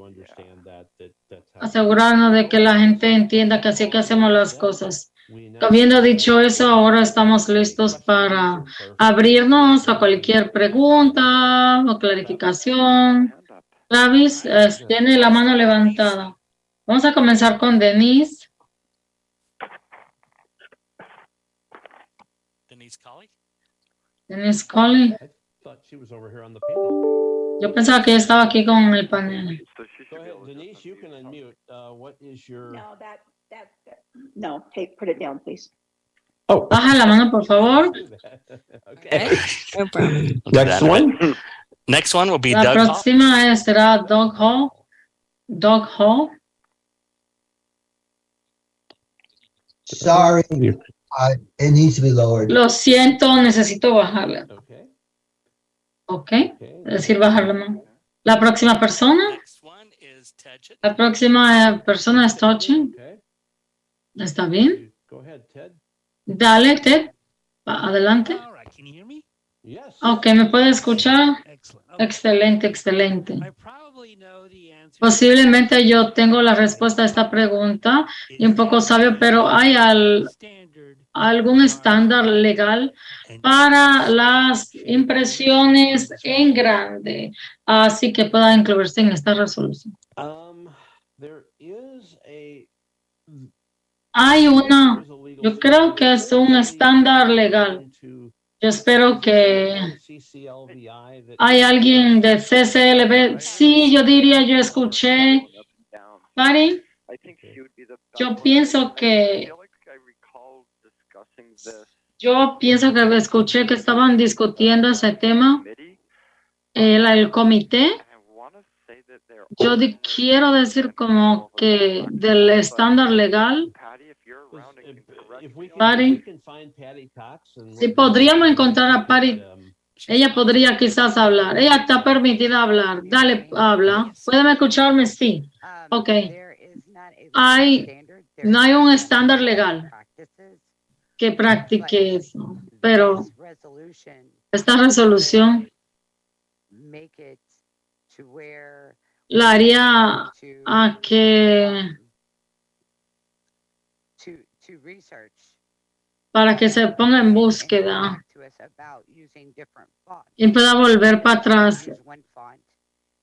asegurarnos de que la gente entienda que así es que hacemos las cosas. Habiendo dicho eso, ahora estamos listos para abrirnos a cualquier pregunta o clarificación. Travis tiene la mano levantada. Vamos a comenzar con Denise. Denise Colley. Denise Colley. Yo pensaba que estaba aquí con el panel. Denise, you can unmute. Uh, what is your... No, that, that, no, hey, put it down, please. Oh. Baja la mano, por favor. okay. No problem. Next one. Next one will be La Doug próxima Hall. será Doug Hall. Doug Hall. Sorry, uh, it needs to be lowered. Lo siento, necesito bajarla. Ok, es decir, bajar la mano. La próxima persona. La próxima eh, persona es Tochi. ¿Está bien? Dale, Ted. Adelante. Ok, ¿me puede escuchar? Excelente, excelente. Posiblemente yo tengo la respuesta a esta pregunta y un poco sabio, pero ¿hay algún estándar legal para las impresiones en grande, así que pueda incluirse en esta resolución? Um, Hay una, yo creo que es un estándar legal yo espero que hay alguien de CCLB. Sí, yo diría, yo escuché. Pari, yo pienso que yo pienso que escuché que estaban discutiendo ese tema el comité. Yo quiero decir como que del estándar legal Patty. Si podríamos encontrar a Patty, um, ella podría quizás hablar. Ella está permitida hablar. Dale, habla. ¿Pueden escucharme? Sí. Um, ok. Hay, no hay un estándar legal que practique eso, pero esta resolución la haría a que para que se ponga en búsqueda y pueda volver para atrás.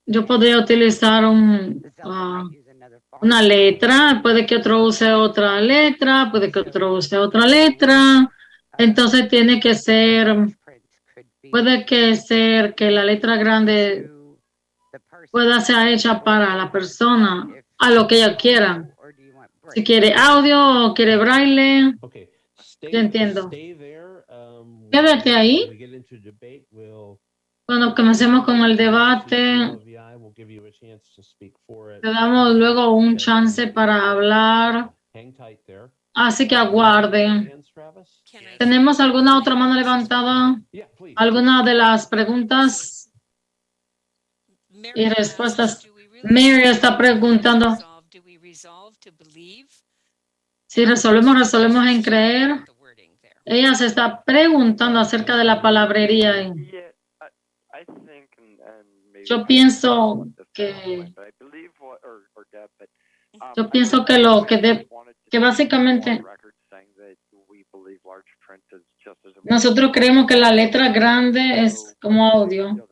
Yo podría utilizar un, ah, una letra, puede que otro use otra letra, puede que otro use otra letra. Entonces tiene que ser, puede que ser que la letra grande pueda ser hecha para la persona a lo que ella quiera. Si quiere audio o quiere braille. Yo entiendo. Um, Quédate ahí. Cuando comencemos con el debate, te damos luego un chance para hablar. Así que aguarde. ¿Tenemos alguna otra mano levantada? ¿Alguna de las preguntas y respuestas? Mary está preguntando. Si resolvemos, resolvemos en creer. Ella se está preguntando acerca de la palabrería. Yo pienso que yo pienso que lo que de, que básicamente nosotros creemos que la letra grande es como audio.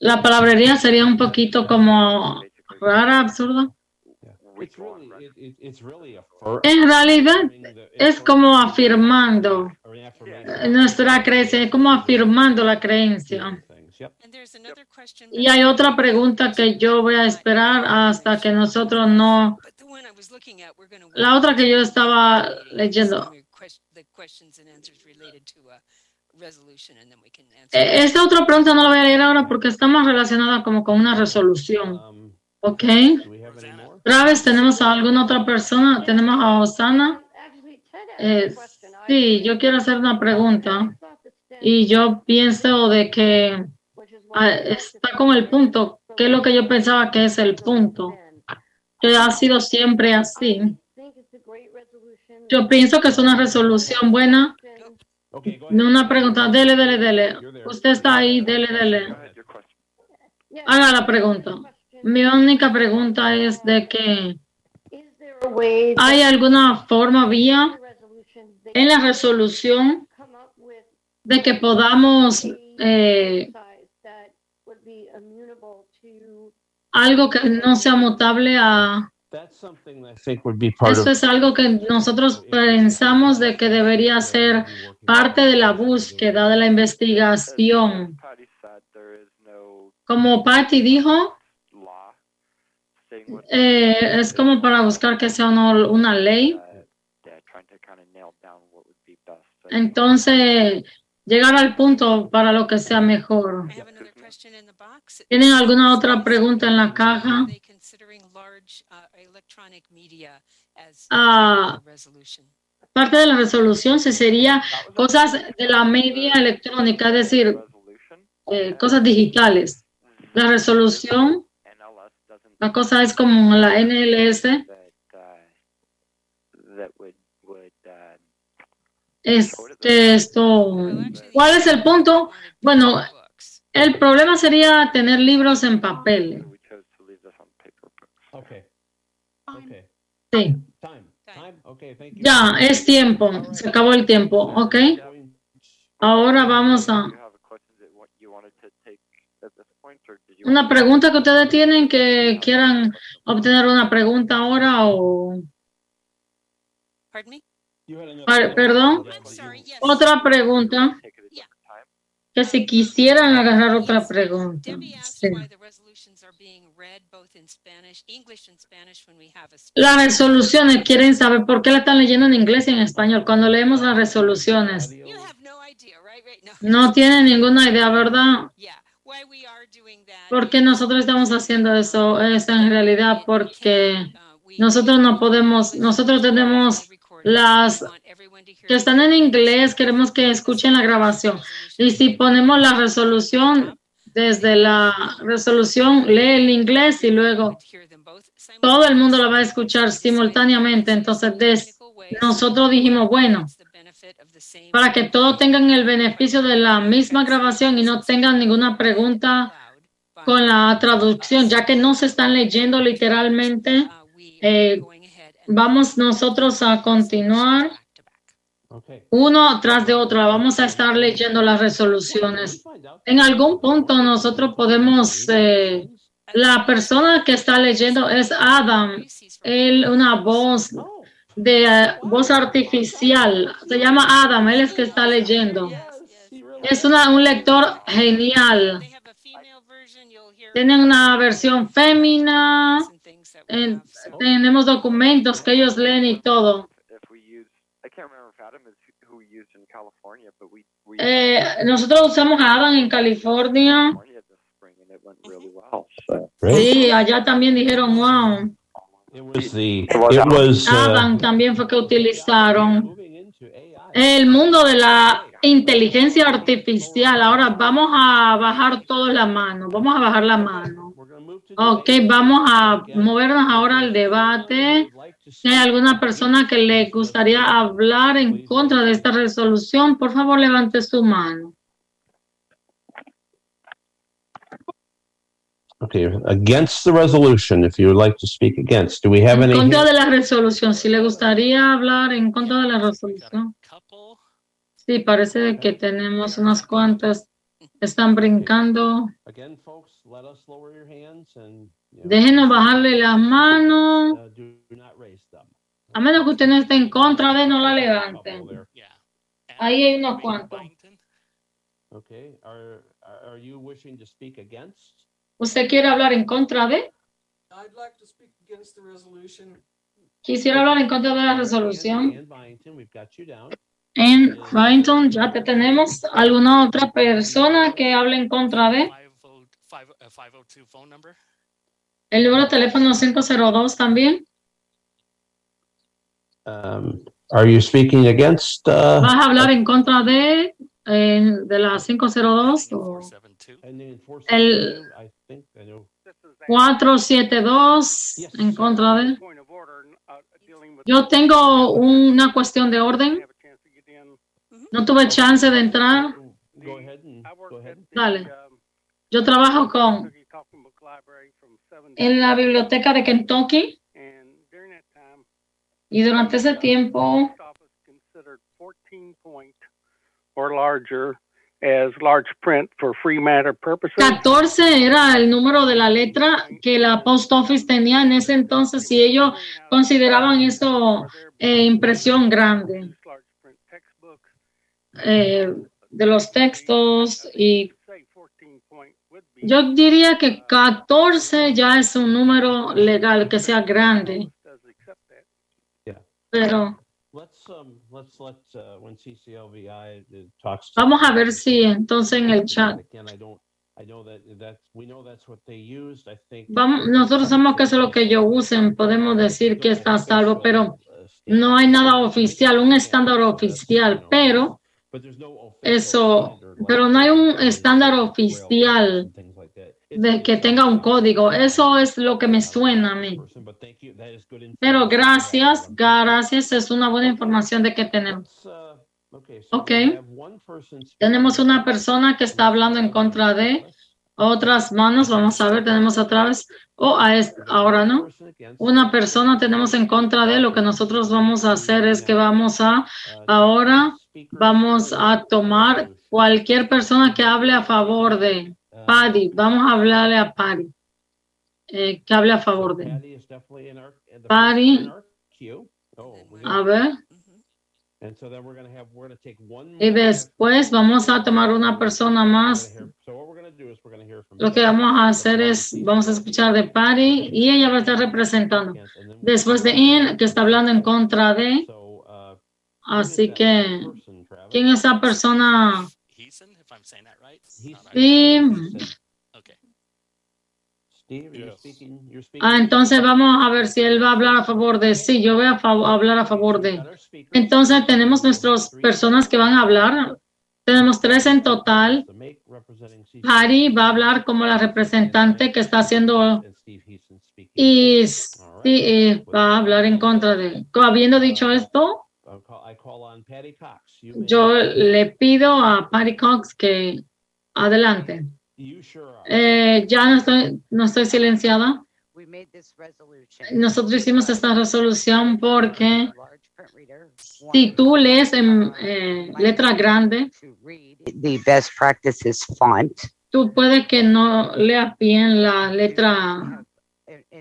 La palabrería sería un poquito como rara, absurda. En realidad es como afirmando nuestra creencia, es como afirmando la creencia. Y hay otra pregunta que yo voy a esperar hasta que nosotros no... La otra que yo estaba leyendo. E, esta otra pregunta no la voy a leer ahora porque está más relacionada como con una resolución. ¿Ok? Traves, ¿tenemos a alguna otra persona? ¿Tenemos a Osana? Eh, sí, yo quiero hacer una pregunta. Y yo pienso de que ah, está con el punto. ¿Qué es lo que yo pensaba que es el punto? Que ha sido siempre así. Yo pienso que es una resolución buena. No una pregunta. Dele, dele, dele. Usted está ahí, dele, dele. Haga la pregunta. Mi única pregunta es de que hay alguna forma, vía en la resolución de que podamos eh, algo que no sea mutable a eso es algo que nosotros pensamos de que debería ser parte de la búsqueda de la investigación. Como Patty dijo, eh, es como para buscar que sea una ley. Entonces, llegar al punto para lo que sea mejor. ¿Tienen alguna otra pregunta en la caja? Ah, parte de la resolución se sería cosas de la media electrónica, es decir, eh, cosas digitales. La resolución la cosa es como la NLS. Este, esto, ¿cuál es el punto? Bueno, el problema sería tener libros en papel. Sí. Ya, es tiempo. Se acabó el tiempo. Ok. Ahora vamos a... Una pregunta que ustedes tienen que quieran obtener una pregunta ahora o... Perdón. Otra pregunta. Que si quisieran agarrar otra pregunta. Las resoluciones quieren saber por qué la están leyendo en inglés y en español. Cuando leemos las resoluciones, no tienen ninguna idea, ¿verdad? Porque nosotros estamos haciendo eso? Es en realidad porque nosotros no podemos, nosotros tenemos las que están en inglés, queremos que escuchen la grabación. Y si ponemos la resolución, desde la resolución, lee el inglés y luego todo el mundo la va a escuchar simultáneamente. Entonces, nosotros dijimos, bueno, para que todos tengan el beneficio de la misma grabación y no tengan ninguna pregunta con la traducción, ya que no se están leyendo literalmente. Eh, vamos nosotros a continuar uno tras de otro. Vamos a estar leyendo las resoluciones. En algún punto nosotros podemos, eh, la persona que está leyendo es Adam, él una voz de eh, voz artificial. Se llama Adam, él es que está leyendo. Es una, un lector genial. Tienen una versión fémina. tenemos documentos que ellos leen y todo. Eh, nosotros usamos a Adam en California. Sí, allá también dijeron, wow. Uh, Adam también fue que utilizaron el mundo de la inteligencia artificial. Ahora vamos a bajar toda la mano. Vamos a bajar la mano. Ok, vamos a movernos ahora al debate. Si hay alguna persona que le gustaría hablar en contra de esta resolución, por favor levante su mano. Okay, against the resolution, if you would like to speak against, do we have En any? contra de la resolución, si le gustaría hablar en contra de la resolución. Sí, parece que tenemos unas cuantas. Están brincando. Again, folks, let us lower your hands and you know, Déjenos bajarle las manos. uh, do not raise them. A menos que usted no esté en contra de, no la levanten. Ahí hay unos cuantos. ¿Usted quiere hablar en contra de? I'd like to speak against the resolution. Quisiera hablar en contra de la resolución. En Byington ya te tenemos. ¿Alguna otra persona que hable en contra de? El número de teléfono 502 también. Um, are you speaking against, uh? ¿Vas a hablar en contra de, eh, de la 502 o el I think I know. 472 en contra de? Yo tengo una cuestión de orden. No tuve chance de entrar. Go ahead and, go ahead. Dale. Yo trabajo con en la biblioteca de Kentucky y durante ese tiempo or larger as large print for free matter purposes. 14 era el número de la letra que la post office tenía en ese entonces y ellos consideraban eso eh, impresión grande eh, de los textos y yo diría que 14 ya es un número legal que sea grande Yeah. pero Let's, let's let, when CCLVI talks. to- vamos a ver si entonces en el chat Again, I don't, I know that, that, we know that's what they used, I think. Vamos, nosotros sabemos que eso es lo que ellos usen, podemos decir que está a salvo, pero no hay nada oficial, un estándar oficial, pero eso, pero no hay un estándar oficial de que tenga un código. Eso es lo que me suena a mí. Pero gracias, gracias, es una buena información de que tenemos. Ok. Tenemos una persona que está hablando en contra de otras manos. Vamos a ver, tenemos otra vez. Oh, a ahora no. Una persona tenemos en contra de lo que nosotros vamos a hacer es que vamos a, ahora vamos a tomar cualquier persona que hable a favor de Paddy. Vamos a hablarle a Paddy. eh, que hable a favor de. Patty is definitely in our, in the Patty. in our queue. Oh, A ver. And so then we're gonna have, we're gonna take one. Y después vamos a tomar una persona más. So what we're gonna do is we're gonna hear from. Lo que vamos a hacer es, vamos a escuchar de Patty y ella va a estar representando. Después de Ian, que está hablando en contra de. Así que, ¿quién es esa persona? Sí. Steve, you're speaking, you're speaking. Ah, entonces vamos a ver si él va a hablar a favor de. Sí, yo voy a hablar a favor de. Entonces tenemos nuestras personas que van a hablar. Tenemos tres en total. Patty va a hablar como la representante que está haciendo y sí, eh, va a hablar en contra de. Habiendo dicho esto, yo le pido a Patty Cox que adelante. You sure are. Eh, ya no estoy, no estoy silenciada. Nosotros hicimos esta resolución porque si tú lees en eh, letra grande, The best practice is font. tú puedes que no leas bien la letra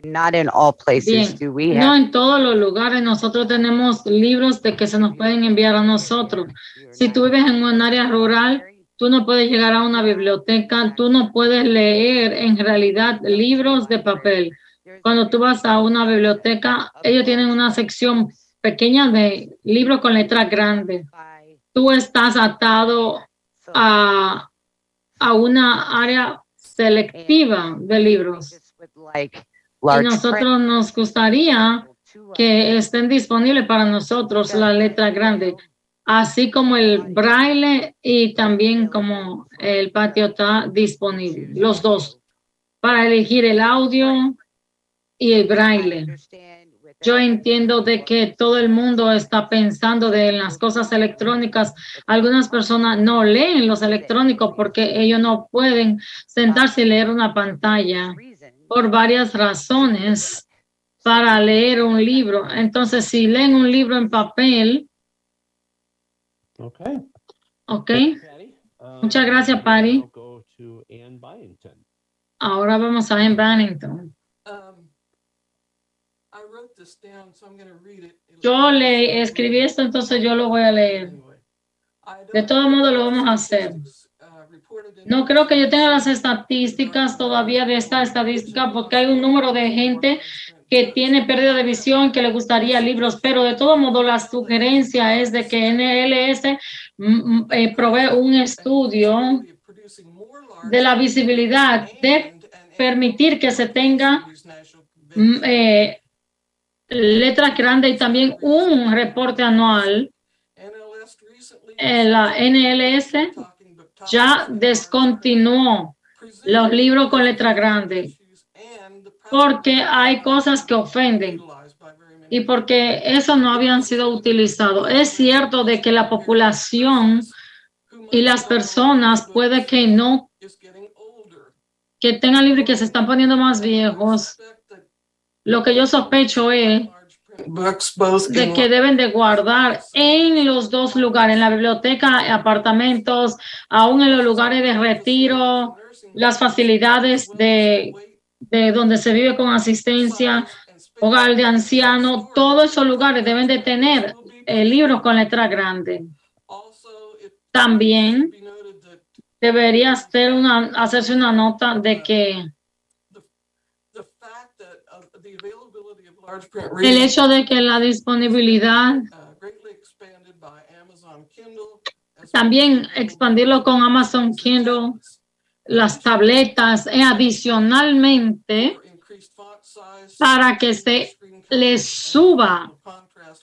Not in all places bien. do we No en todos los lugares nosotros tenemos libros de que se nos pueden enviar a nosotros. Si tú vives en un área rural, tú no puedes llegar a una biblioteca, tú no puedes leer en realidad libros de papel. Cuando tú vas a una biblioteca, ellos tienen una sección pequeña de libros con letras grandes. Tú estás atado a, a una área selectiva de libros. Y nosotros nos gustaría que estén disponibles para nosotros la letra grande, así como el braille y también como el patio está disponible, los dos, para elegir el audio y el braille. Yo entiendo de que todo el mundo está pensando de las cosas electrónicas. Algunas personas no leen los electrónicos porque ellos no pueden sentarse y leer una pantalla por varias razones para leer un libro. Entonces, si leen un libro en papel, Okay. ok. Um, Muchas gracias, Patty. we'll go to Ann Byington. Ahora vamos a Ann Bannington. Um, I wrote this down, so I'm gonna read it. It'll- Yo le escribí esto, entonces yo lo voy a leer. De todo modo lo vamos a hacer. No creo que yo tenga las estadísticas todavía de esta estadística porque hay un número de gente que tiene pérdida de visión que le gustaría libros, pero de todo modo la sugerencia es de que NLS mm, mm, eh, provee un estudio de la visibilidad de permitir que se tenga mm, eh, letras grandes y también un reporte anual. Eh, la NLS ya descontinuó los libros con letra grande porque hay cosas que ofenden y porque eso no habían sido utilizados. Es cierto de que la población y las personas puede que no que tengan libros que se están poniendo más viejos. Lo que yo sospecho es Books both de que deben de guardar en los dos lugares, en la biblioteca, apartamentos, aún en los lugares de retiro, las facilidades de, de donde se vive con asistencia, hogar de ancianos, todos esos lugares deben de tener eh, libros con letra grande. También debería hacer una, hacerse una nota de que large print el hecho de que la disponibilidad uh, también expandirlo con Amazon Kindle, las tabletas, e adicionalmente para que se le suba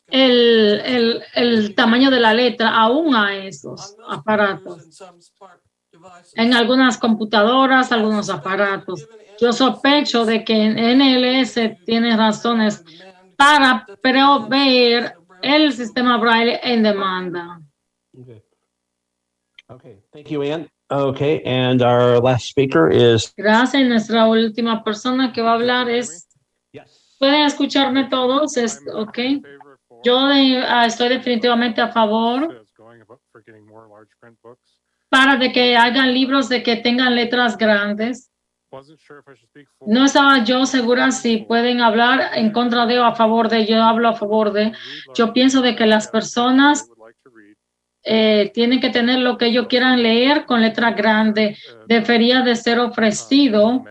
el, el, el tamaño de la letra aún a esos aparatos. En algunas computadoras, algunos aparatos. Yo sospecho de que NLS tiene razones para proveer el sistema Braille en demanda. Okay. Okay. Thank you, Ann. Okay. And our last speaker is Gracias. Nuestra última persona que va a hablar es. ¿Pueden escucharme todos? Es, ok. Yo de- ah, estoy definitivamente a favor para de que hagan libros de que tengan letras grandes. No estaba yo segura si pueden hablar en contra de o a favor de. Yo hablo a favor de. Yo pienso de que las personas eh, tienen que tener lo que ellos quieran leer con letra grande. Debería de ser ofrecido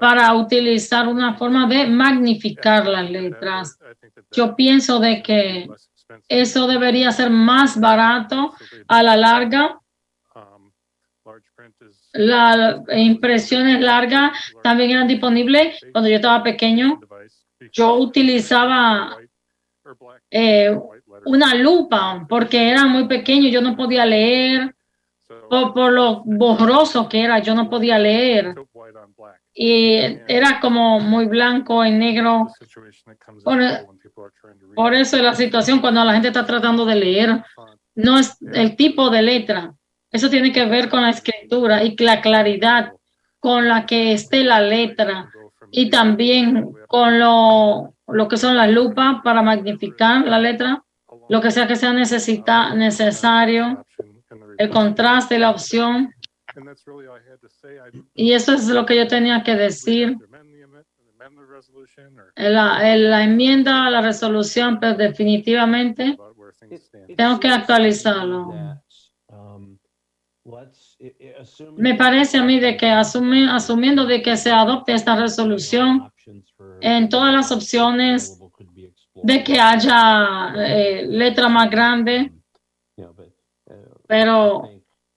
para utilizar una forma de magnificar las letras. Yo pienso de que eso debería ser más barato a la larga. Las impresiones largas también eran disponibles cuando yo estaba pequeño. Yo utilizaba eh, una lupa porque era muy pequeño, yo no podía leer por, por lo borroso que era, yo no podía leer. Y era como muy blanco y negro. Por, por eso es la situación cuando la gente está tratando de leer. No es el tipo de letra. Eso tiene que ver con la escritura y la claridad con la que esté la letra y también con lo, lo que son las lupas para magnificar la letra, lo que sea que sea necesita, necesario, el contraste, la opción. Y eso es lo que yo tenía que decir. La, en la enmienda a la resolución, pero definitivamente tengo que actualizarlo. um, let's i- i- assuming Me parece a mí de que asume- asumiendo de que se adopte esta resolución en todas las opciones de que haya eh, letra más grande, pero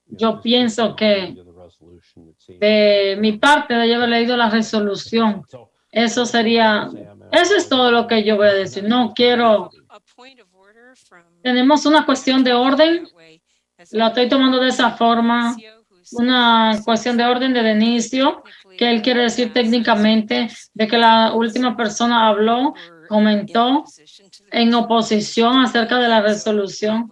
yo pienso que de mi parte de haber leído la resolución, eso sería, eso es todo lo que yo voy a decir. No quiero, tenemos una cuestión de orden, la estoy tomando de esa forma, una cuestión de orden de inicio, que él quiere decir técnicamente de que la última persona habló comentó en oposición acerca de la resolución,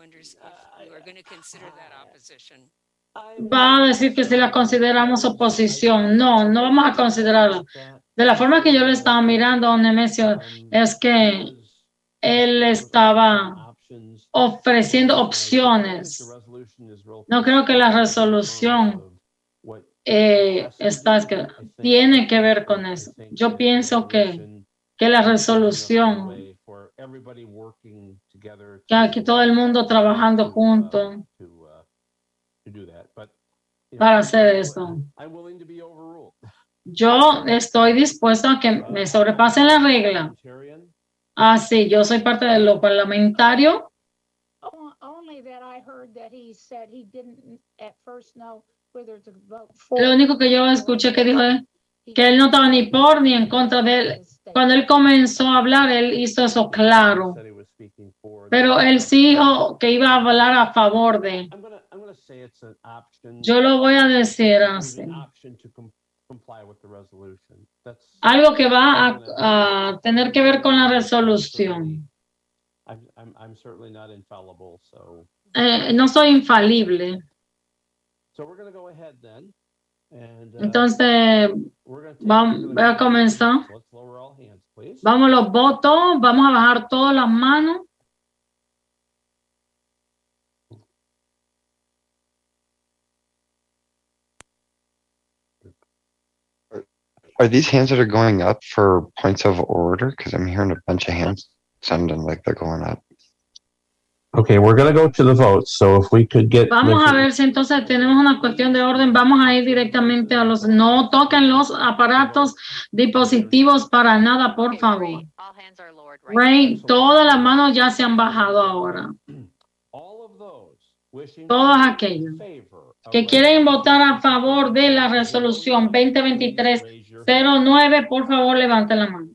va a decir que si la consideramos oposición. No, no vamos a considerarla. De la forma que yo le estaba mirando a Nemesio, es que él estaba ofreciendo opciones. No creo que la resolución eh, está, tiene que ver con eso. Yo pienso que, que la resolución, que aquí todo el mundo trabajando junto para hacer eso. Yo estoy dispuesto a que me sobrepasen la regla. Ah, sí, yo soy parte de lo parlamentario. Lo único que yo escuché que dijo es que él no estaba ni por ni en contra de él. Cuando él comenzó a hablar, él hizo eso claro. Pero él sí dijo que iba a hablar a favor de. Yo lo voy a decir así. Algo que va a, a tener que ver con la resolución. Eh, no soy infalible. Entonces, vamos a comenzar. Vamos los votos, vamos a bajar todas las manos. Are these hands that are going up for points of order? Because I'm hearing a bunch of hands sounding like they're going up. Okay, we're going to go to the votes. So if we could get. Vamos a ver si entonces tenemos una cuestión de orden. Vamos a ir directamente a los. No toquen los aparatos dispositivos para nada, por favor. Ray, todas las manos ya se han bajado ahora. Todos aquellos que quieren votar a favor de la resolución 2023-09, por favor, levanten la mano.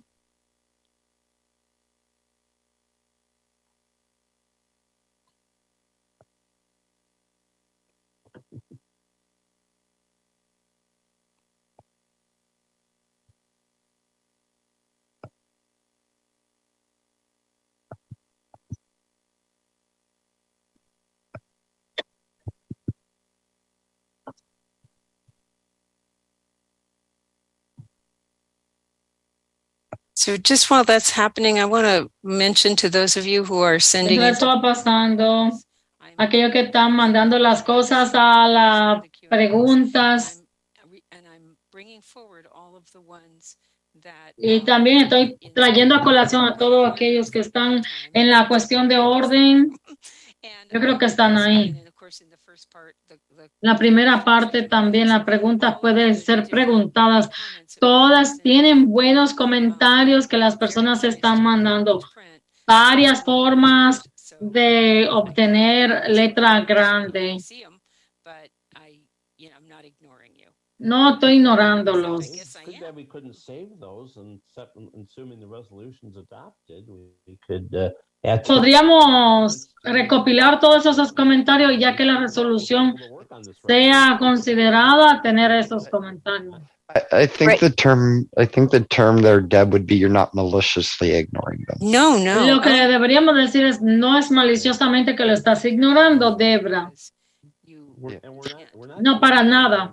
So just while that's happening, I want to mention to those of you who are sending. Va pasando, aquellos que están mandando las cosas a las preguntas. Y también estoy trayendo a colación a todos aquellos que están en la cuestión de orden. Yo creo que están ahí. La primera parte también, las preguntas pueden ser preguntadas. Todas tienen buenos comentarios que las personas están mandando. Varias formas de obtener letra grande. No estoy ignorándolos. Podríamos recopilar todos esos comentarios ya que la resolución sea considerada tener esos comentarios. I, I think Right. the term I think the term there, Deb, would be you're not maliciously ignoring them. No, no. Lo que deberíamos decir es no es maliciosamente que lo estás ignorando, Debra. No para nada.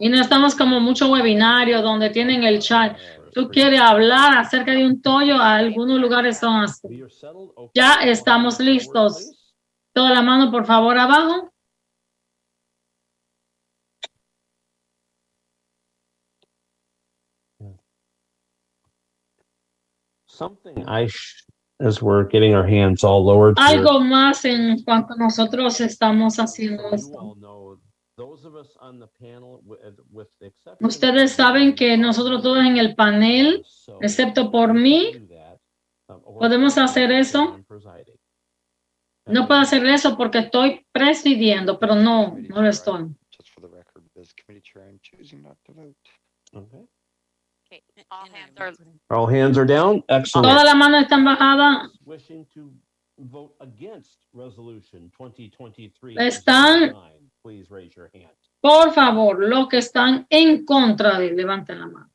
Y no estamos como mucho webinario donde tienen el chat. Tú quieres hablar acerca de un tollo, algunos lugares son así. Ya estamos listos. Toda la mano, por favor, abajo. Something I, sh- as we're getting our hands all lowered. here, Algo más en cuanto nosotros estamos haciendo esto. Ustedes saben que nosotros todos en el panel, excepto por mí, podemos hacer eso. No puedo hacer eso porque estoy presidiendo, pero no, no lo estoy. Just for the record, as committee chair, I'm choosing not to vote. Okay. All hands are down. Excellent. Todas las manos están bajadas. Wishing to vote against resolution 2023. Están- please raise your hand. Por favor, los que están en contra de levanten la mano.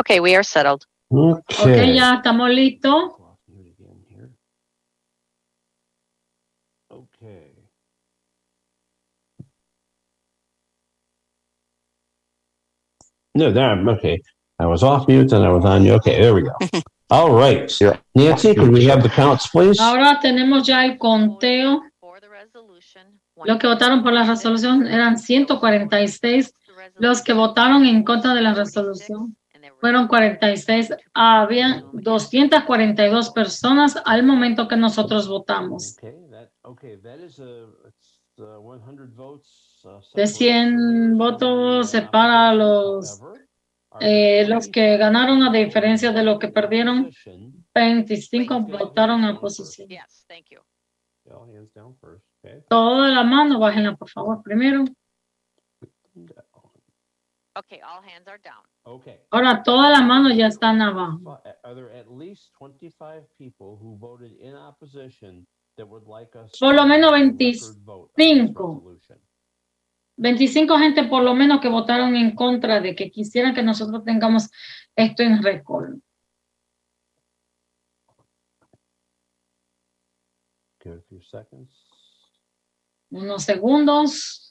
Okay, we are settled. Ok, Okay. ya estamos listos. Okay. No, there, okay. I was off mute and I was on you. Okay, there we go. All right. Nancy, could we have the counts, please? Ahora tenemos ya el conteo. Los que votaron por la resolución eran 146. Los que votaron en contra de la resolución fueron 46. Había 242 personas al momento que nosotros votamos. Okay, that, okay, that is a, it's, uh, 100 votes. uh, De 100 votos separa los, eh, los que ganaron a diferencia de los que perdieron. 25 votaron a posición. Yes, thank you. All hands down first, okay? Toda la mano, bájenla por favor primero. Okay, all hands are down. Okay. Ahora todas las manos ya están abajo. Are there at least 25 people who voted in opposition that would like us? Por lo to menos have a record vote on this 25. resolution? 25 gente por lo menos que votaron en contra de que quisieran que nosotros tengamos esto en récord. Give it a few seconds. Unos segundos.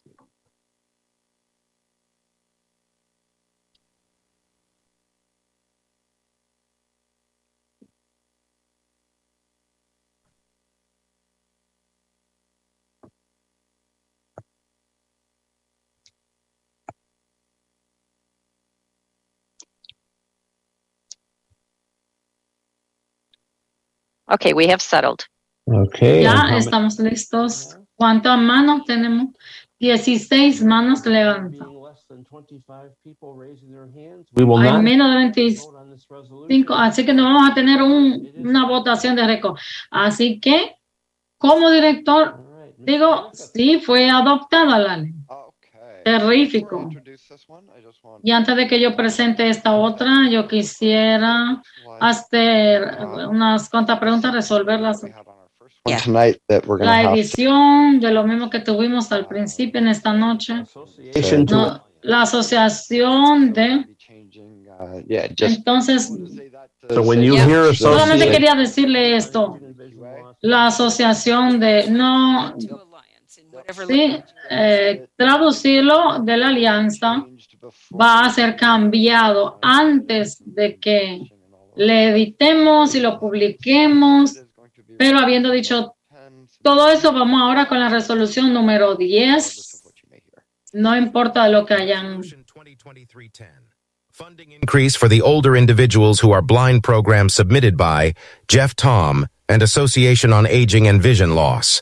Okay, we have settled. Okay. Ya estamos listos. ¿Cuántas manos tenemos? 16 manos levantadas. Being less than 25 people raising their hands, we will Hay menos de 25, así que no vamos a tener un- una votación de récord. Así que, como director, digo, sí fue adoptada la ley. Terrífico. Y antes de que yo presente esta otra, yo quisiera hacer unas cuantas preguntas, resolverlas. La edición de lo mismo que tuvimos al principio en esta noche. No, la asociación de... Yeah, Entonces, solamente quería decirle esto. La asociación de... No... Sí, eh, traducirlo de la alianza va a ser cambiado antes de que le editemos y lo publiquemos, pero habiendo dicho todo eso, vamos ahora con la resolución número 10. No importa lo que hayan. increase for the older individuals who are blind program submitted by Jeff Tom and Association on Aging and Vision Loss.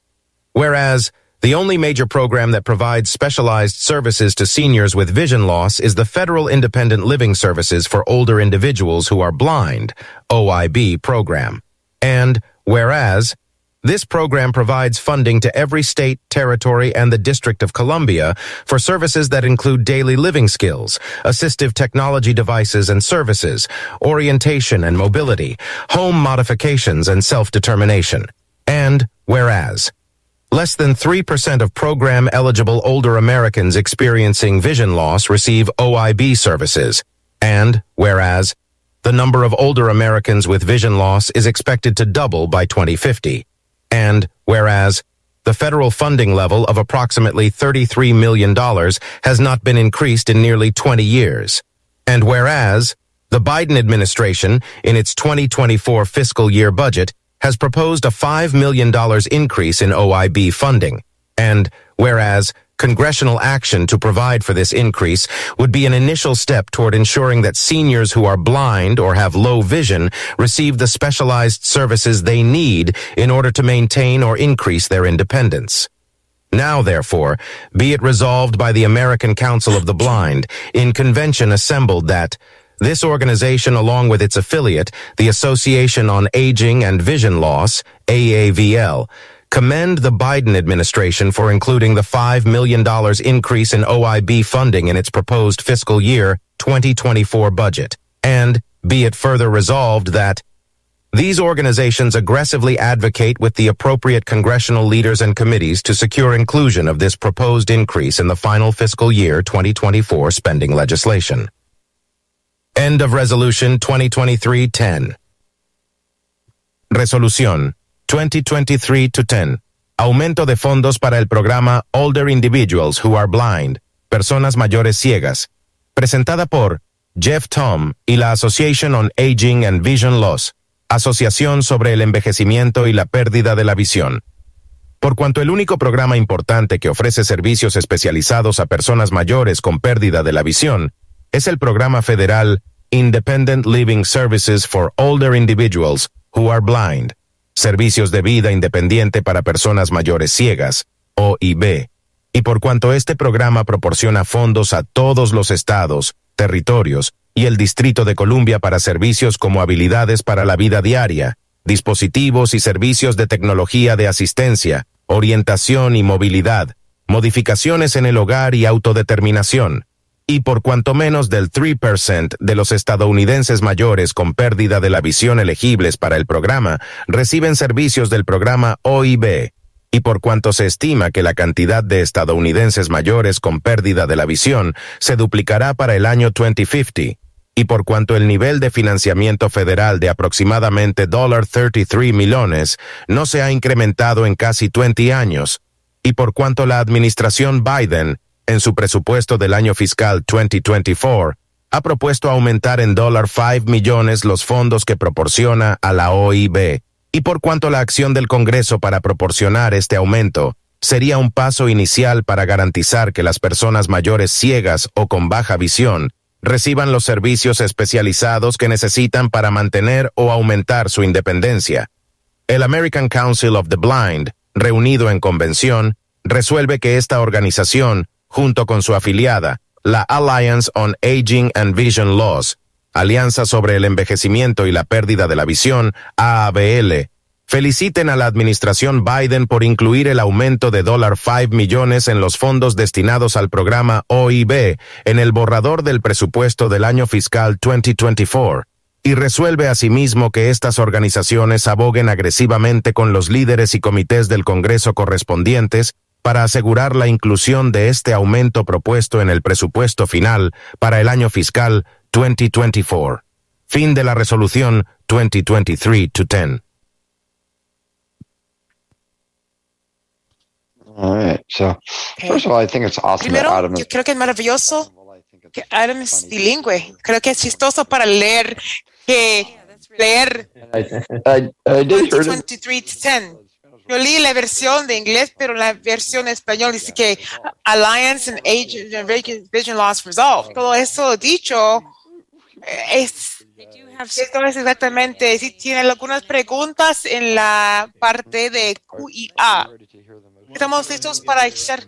Whereas the only major program that provides specialized services to seniors with vision loss is the Federal Independent Living Services for Older Individuals Who Are Blind, OIB program. And whereas this program provides funding to every state, territory, and the District of Columbia for services that include daily living skills, assistive technology devices and services, orientation and mobility, home modifications and self-determination. And whereas Less than 3% of program eligible older Americans experiencing vision loss receive OIB services. And, whereas, the number of older Americans with vision loss is expected to double by 2050. And, whereas, the federal funding level of approximately $33 million has not been increased in nearly 20 years. And whereas, the Biden administration, in its 2024 fiscal year budget, has proposed a $5 million increase in OIB funding. And whereas congressional action to provide for this increase would be an initial step toward ensuring that seniors who are blind or have low vision receive the specialized services they need in order to maintain or increase their independence. Now, therefore, be it resolved by the American Council of the Blind, in convention assembled that this organization, along with its affiliate, the Association on Aging and Vision Loss, AAVL, commend the Biden administration for including the $5 million increase in OIB funding in its proposed fiscal year 2024 budget. And be it further resolved that these organizations aggressively advocate with the appropriate congressional leaders and committees to secure inclusion of this proposed increase in the final fiscal year 2024 spending legislation. End of Resolution 2023-10. Resolución 2023-10. Aumento de fondos para el programa Older Individuals Who Are Blind, Personas Mayores Ciegas, presentada por Jeff Tom y la Association on Aging and Vision Loss, Asociación sobre el Envejecimiento y la Pérdida de la Visión. Por cuanto el único programa importante que ofrece servicios especializados a personas mayores con pérdida de la visión es el programa federal Independent Living Services for Older Individuals Who Are Blind, Servicios de Vida Independiente para Personas Mayores Ciegas, OIB, y por cuanto este programa proporciona fondos a todos los estados, territorios y el Distrito de Columbia para servicios como habilidades para la vida diaria, dispositivos y servicios de tecnología de asistencia, orientación y movilidad, modificaciones en el hogar y autodeterminación, y por cuanto menos del 3% de los estadounidenses mayores con pérdida de la visión elegibles para el programa reciben servicios del programa OIB, y por cuanto se estima que la cantidad de estadounidenses mayores con pérdida de la visión se duplicará para el año 2050, y por cuanto el nivel de financiamiento federal de aproximadamente $33 millones no se ha incrementado en casi 20 años, y por cuanto la administración Biden, en su presupuesto del año fiscal 2024, ha propuesto aumentar en $5 millones los fondos que proporciona a la OIB, y por cuanto la acción del Congreso para proporcionar este aumento sería un paso inicial para garantizar que las personas mayores ciegas o con baja visión reciban los servicios especializados que necesitan para mantener o aumentar su independencia. El American Council of the Blind, reunido en convención, resuelve que esta organización, junto con su afiliada, la Alliance on Aging and Vision Laws, Alianza sobre el Envejecimiento y la Pérdida de la Visión, AABL, feliciten a la administración Biden por incluir el aumento de $5 millones en los fondos destinados al programa OIB en el borrador del presupuesto del año fiscal 2024 y resuelve asimismo que estas organizaciones aboguen agresivamente con los líderes y comités del Congreso correspondientes para asegurar la inclusión de este aumento propuesto en el presupuesto final para el año fiscal 2024. Fin de la resolución 2023-10. Primero, yo creo que es maravilloso que Adam es bilingüe. Creo que es chistoso para leer que leer 2023-10. Yo leí la versión de inglés, pero la versión en español dice que Alliance and Age Vision Loss Resolved. Todo eso dicho eh, es esto es exactamente, si tienen algunas preguntas en la parte de QIA. Estamos listos para echar.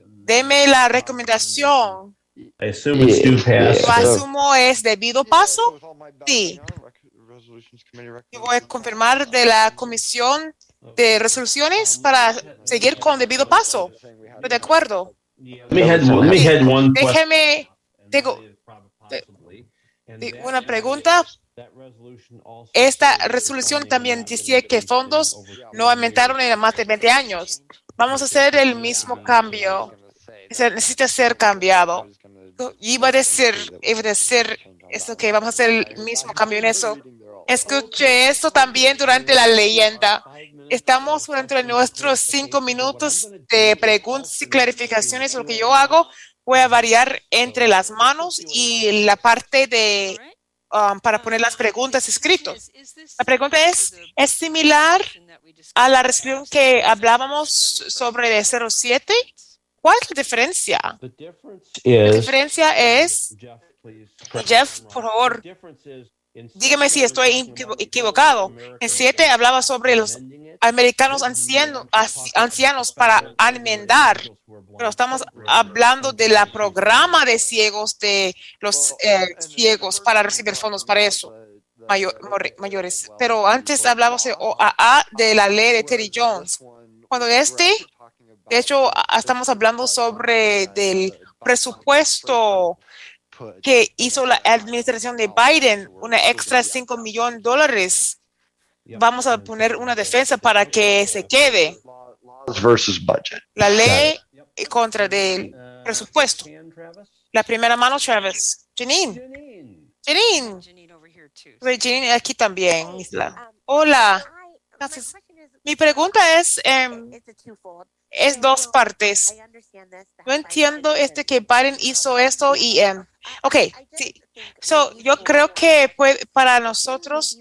Deme la recomendación. I assume it's due pass. Yo asumo es debido paso. Sí. Yo voy a confirmar de la comisión de resoluciones para seguir con debido paso. Estoy de acuerdo. Déjeme, de- una pregunta. Esta resolución también decía que fondos no aumentaron en más de 20 años. Vamos a hacer el mismo cambio. Se necesita ser cambiado. Iba a decir, iba a decir esto que vamos a hacer el mismo cambio en eso. Escuché esto también durante la leyenda. Estamos durante nuestros cinco minutos de preguntas y clarificaciones. Lo que yo hago, voy a variar entre las manos y la parte de um, para poner las preguntas escritos. La pregunta es, ¿es similar a la resolución que hablábamos sobre el 07? ¿Cuál es la diferencia? La Is diferencia es, Jeff, por favor, dígame si estoy equivo- equivocado. En 7 hablaba sobre los americanos ancianos, ancianos para enmendar, pero estamos hablando de la programa de ciegos de los eh, ciegos para recibir fondos para eso. mayores. Pero antes hablábamos de OAA de la ley de Terry Jones. Cuando este, de hecho, estamos hablando sobre del presupuesto que hizo la administración de Biden, una extra 5 millones de dólares. Vamos a poner una defensa para que se quede la ley contra del presupuesto. La primera mano, Travis. Janine. Janine. Janine aquí también, Isla. Hola. Entonces, mi pregunta es, em, es dos partes. No entiendo este que Biden hizo esto y, em, ok, sí. So, yo creo que puede, para nosotros,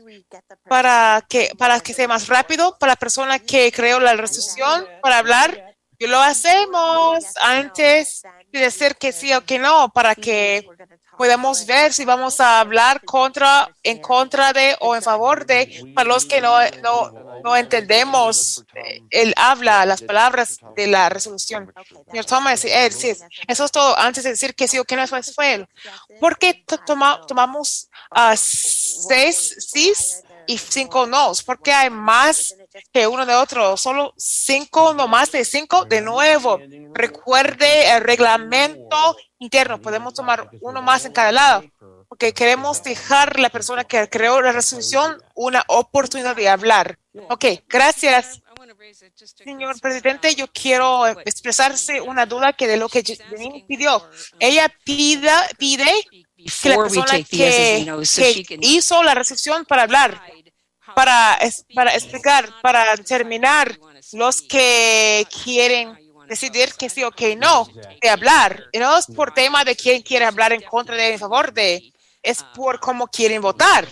para que, para que sea más rápido, para la persona que creó la resolución, para hablar, lo hacemos antes de decir que sí o que no, para que podamos ver si vamos a hablar contra, en contra de o en favor de, para los que no, no, no entendemos eh, el habla, las palabras de la resolución. Señor Thomas, eh, sí, eso es todo antes de decir que sí o que no fue, fue. ¿Por qué to- toma- tomamos ah, seis sís y cinco nos? ¿Por qué hay más que uno de otro? Solo cinco, no más de cinco. De nuevo, recuerde el reglamento interno. Podemos tomar uno más en cada lado. Porque queremos dejar a la persona que creó la resolución una oportunidad de hablar. Ok, gracias. Señor presidente, yo quiero expresarse una duda que de lo que Janine pidió. Ella pida, pide que la persona que, que hizo la resolución para hablar, para, para explicar, para determinar los que quieren decidir que sí o que no de hablar. Y no es por tema de quién quiere hablar en contra de, en favor de, es por cómo quieren votar.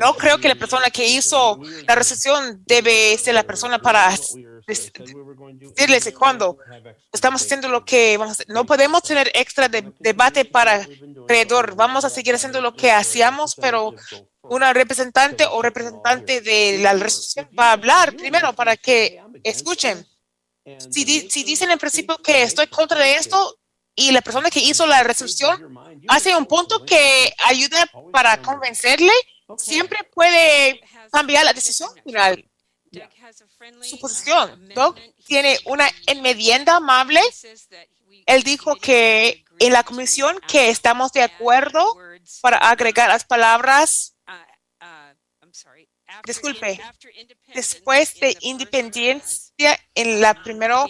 No creo que la persona que hizo la resolución debe ser la persona para decirles cuando estamos haciendo lo que vamos a hacer. No podemos tener extra de- debate para creador. Vamos a seguir haciendo lo que hacíamos, pero una representante o representante de la resolución va a hablar primero para que escuchen. Si, di- si dicen en principio que estoy contra de esto y la persona que hizo la resolución hace un punto que ayuda para convencerle, siempre puede cambiar la decisión final. Su posición. Doug tiene una enmienda amable. Él dijo que en la comisión que estamos de acuerdo para agregar las palabras, disculpe, después de independencia en la primero,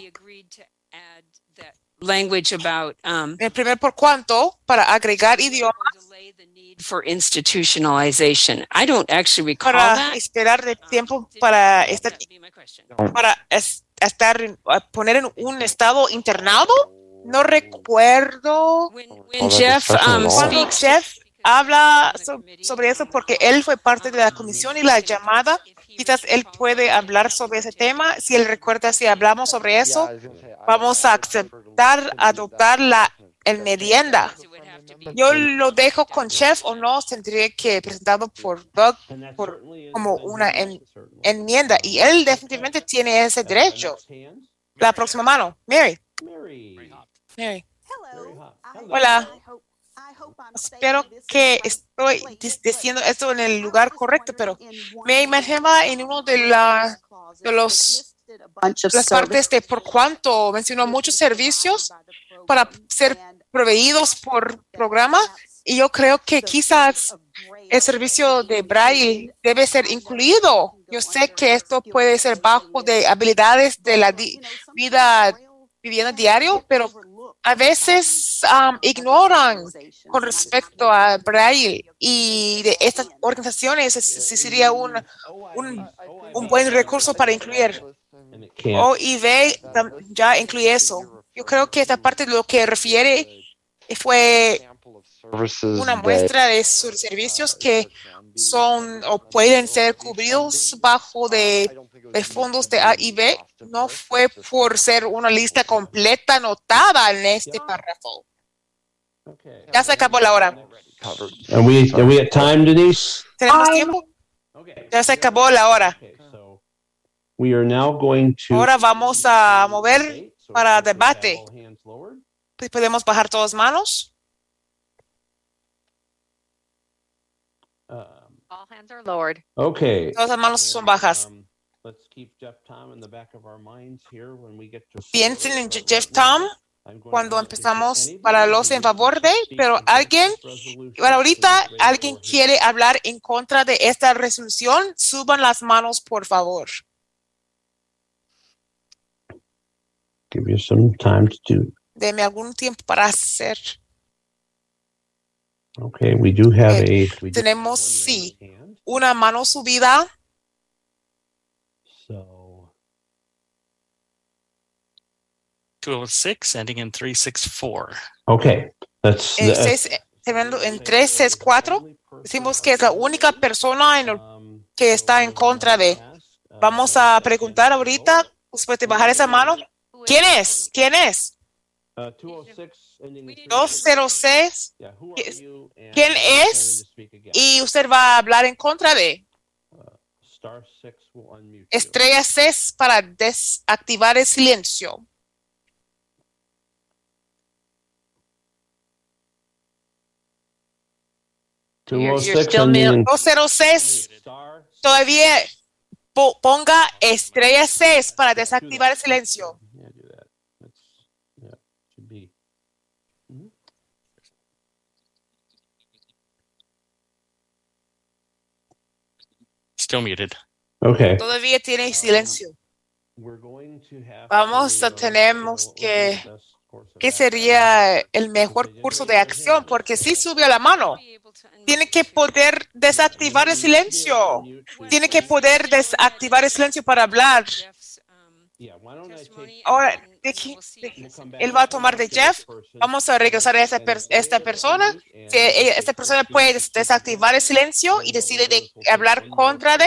language about um, el primer por cuanto para agregar idiomas for institutionalization. I don't actually recall para that. esperar de tiempo para estar para es- estar poner en un estado internado. No recuerdo When Jeff um, cuando speaks, Jeff habla so- sobre eso porque él fue parte de la comisión y la llamada. Quizás él puede hablar sobre ese tema. Si él recuerda si hablamos sobre eso, vamos a aceptar, adoptar la enmienda. Yo lo dejo con Chef o no, tendría que presentado por Doug por, como una en- enmienda y él definitivamente tiene ese derecho. La próxima mano, Mary. Mary. Hola. Espero que estoy diciendo esto en el lugar correcto, pero me imaginaba en uno de, la, de los las partes de por cuánto mencionó muchos servicios para ser proveídos por programa y yo creo que quizás el servicio de Braille debe ser incluido. Yo sé que esto puede ser bajo de habilidades de la vida vivienda diario, pero a veces um, ignoran con respecto a Braille y de estas organizaciones es- sí sería un, un, un buen recurso para incluir. OIV tam- ya incluye eso. Yo creo que esta parte de lo que refiere fue una muestra de sus servicios que son o pueden ser cubridos bajo de, de fondos de AIB. No fue por ser una lista completa anotada en este párrafo. Ya se acabó la hora. Are we, are we at time, Denise? ¿Tenemos tiempo? Ya se acabó la hora. We are now going to. Ahora vamos a mover para debate. Podemos bajar todas manos. All hands are lowered. Okay. Todas las manos son bajas. Um, Let's keep Jeff Tom in the back of our minds here when we get to. Piensen en Jeff Tom cuando empezamos para los en favor de, pero alguien, para ahorita, alguien quiere hablar en contra de esta resolución, suban las manos, por favor. Give you some time to do. Deme algún tiempo para hacer. Okay, we do have a. we Tenemos, sí, una mano subida. So, 206, ending in 364. okay, that's. En, that- seis- terminando en 364, decimos que es la única persona en el- que está en contra de. Vamos a preguntar ahorita, después de bajar esa mano, ¿quién es? ¿Quién es? Uh, 206 ending in 206. Yeah, who are ¿Qui- you? And ¿Quién es? Y usted va a hablar en contra de. Star six will unmute you. Estrella 6 para desactivar el silencio. You're- you're 206 still ending mute. in 206 todavía po- ponga estrella 6 para desactivar el silencio. Yeah, do that. That's, yeah, should be. Mhm. Still muted. Okay. Todavía tiene silencio. Vamos a tenemos que ¿Qué sería el mejor curso de acción? Porque sí subió la mano. Tiene que poder desactivar el silencio. Tiene que poder desactivar el silencio para hablar. Yeah, why don't I take- Ahora, deje- deje- él va a tomar de Jeff. Vamos a regresar a esta, per- esta persona. Si ella- esta persona puede des- desactivar el silencio y decide de hablar contra de,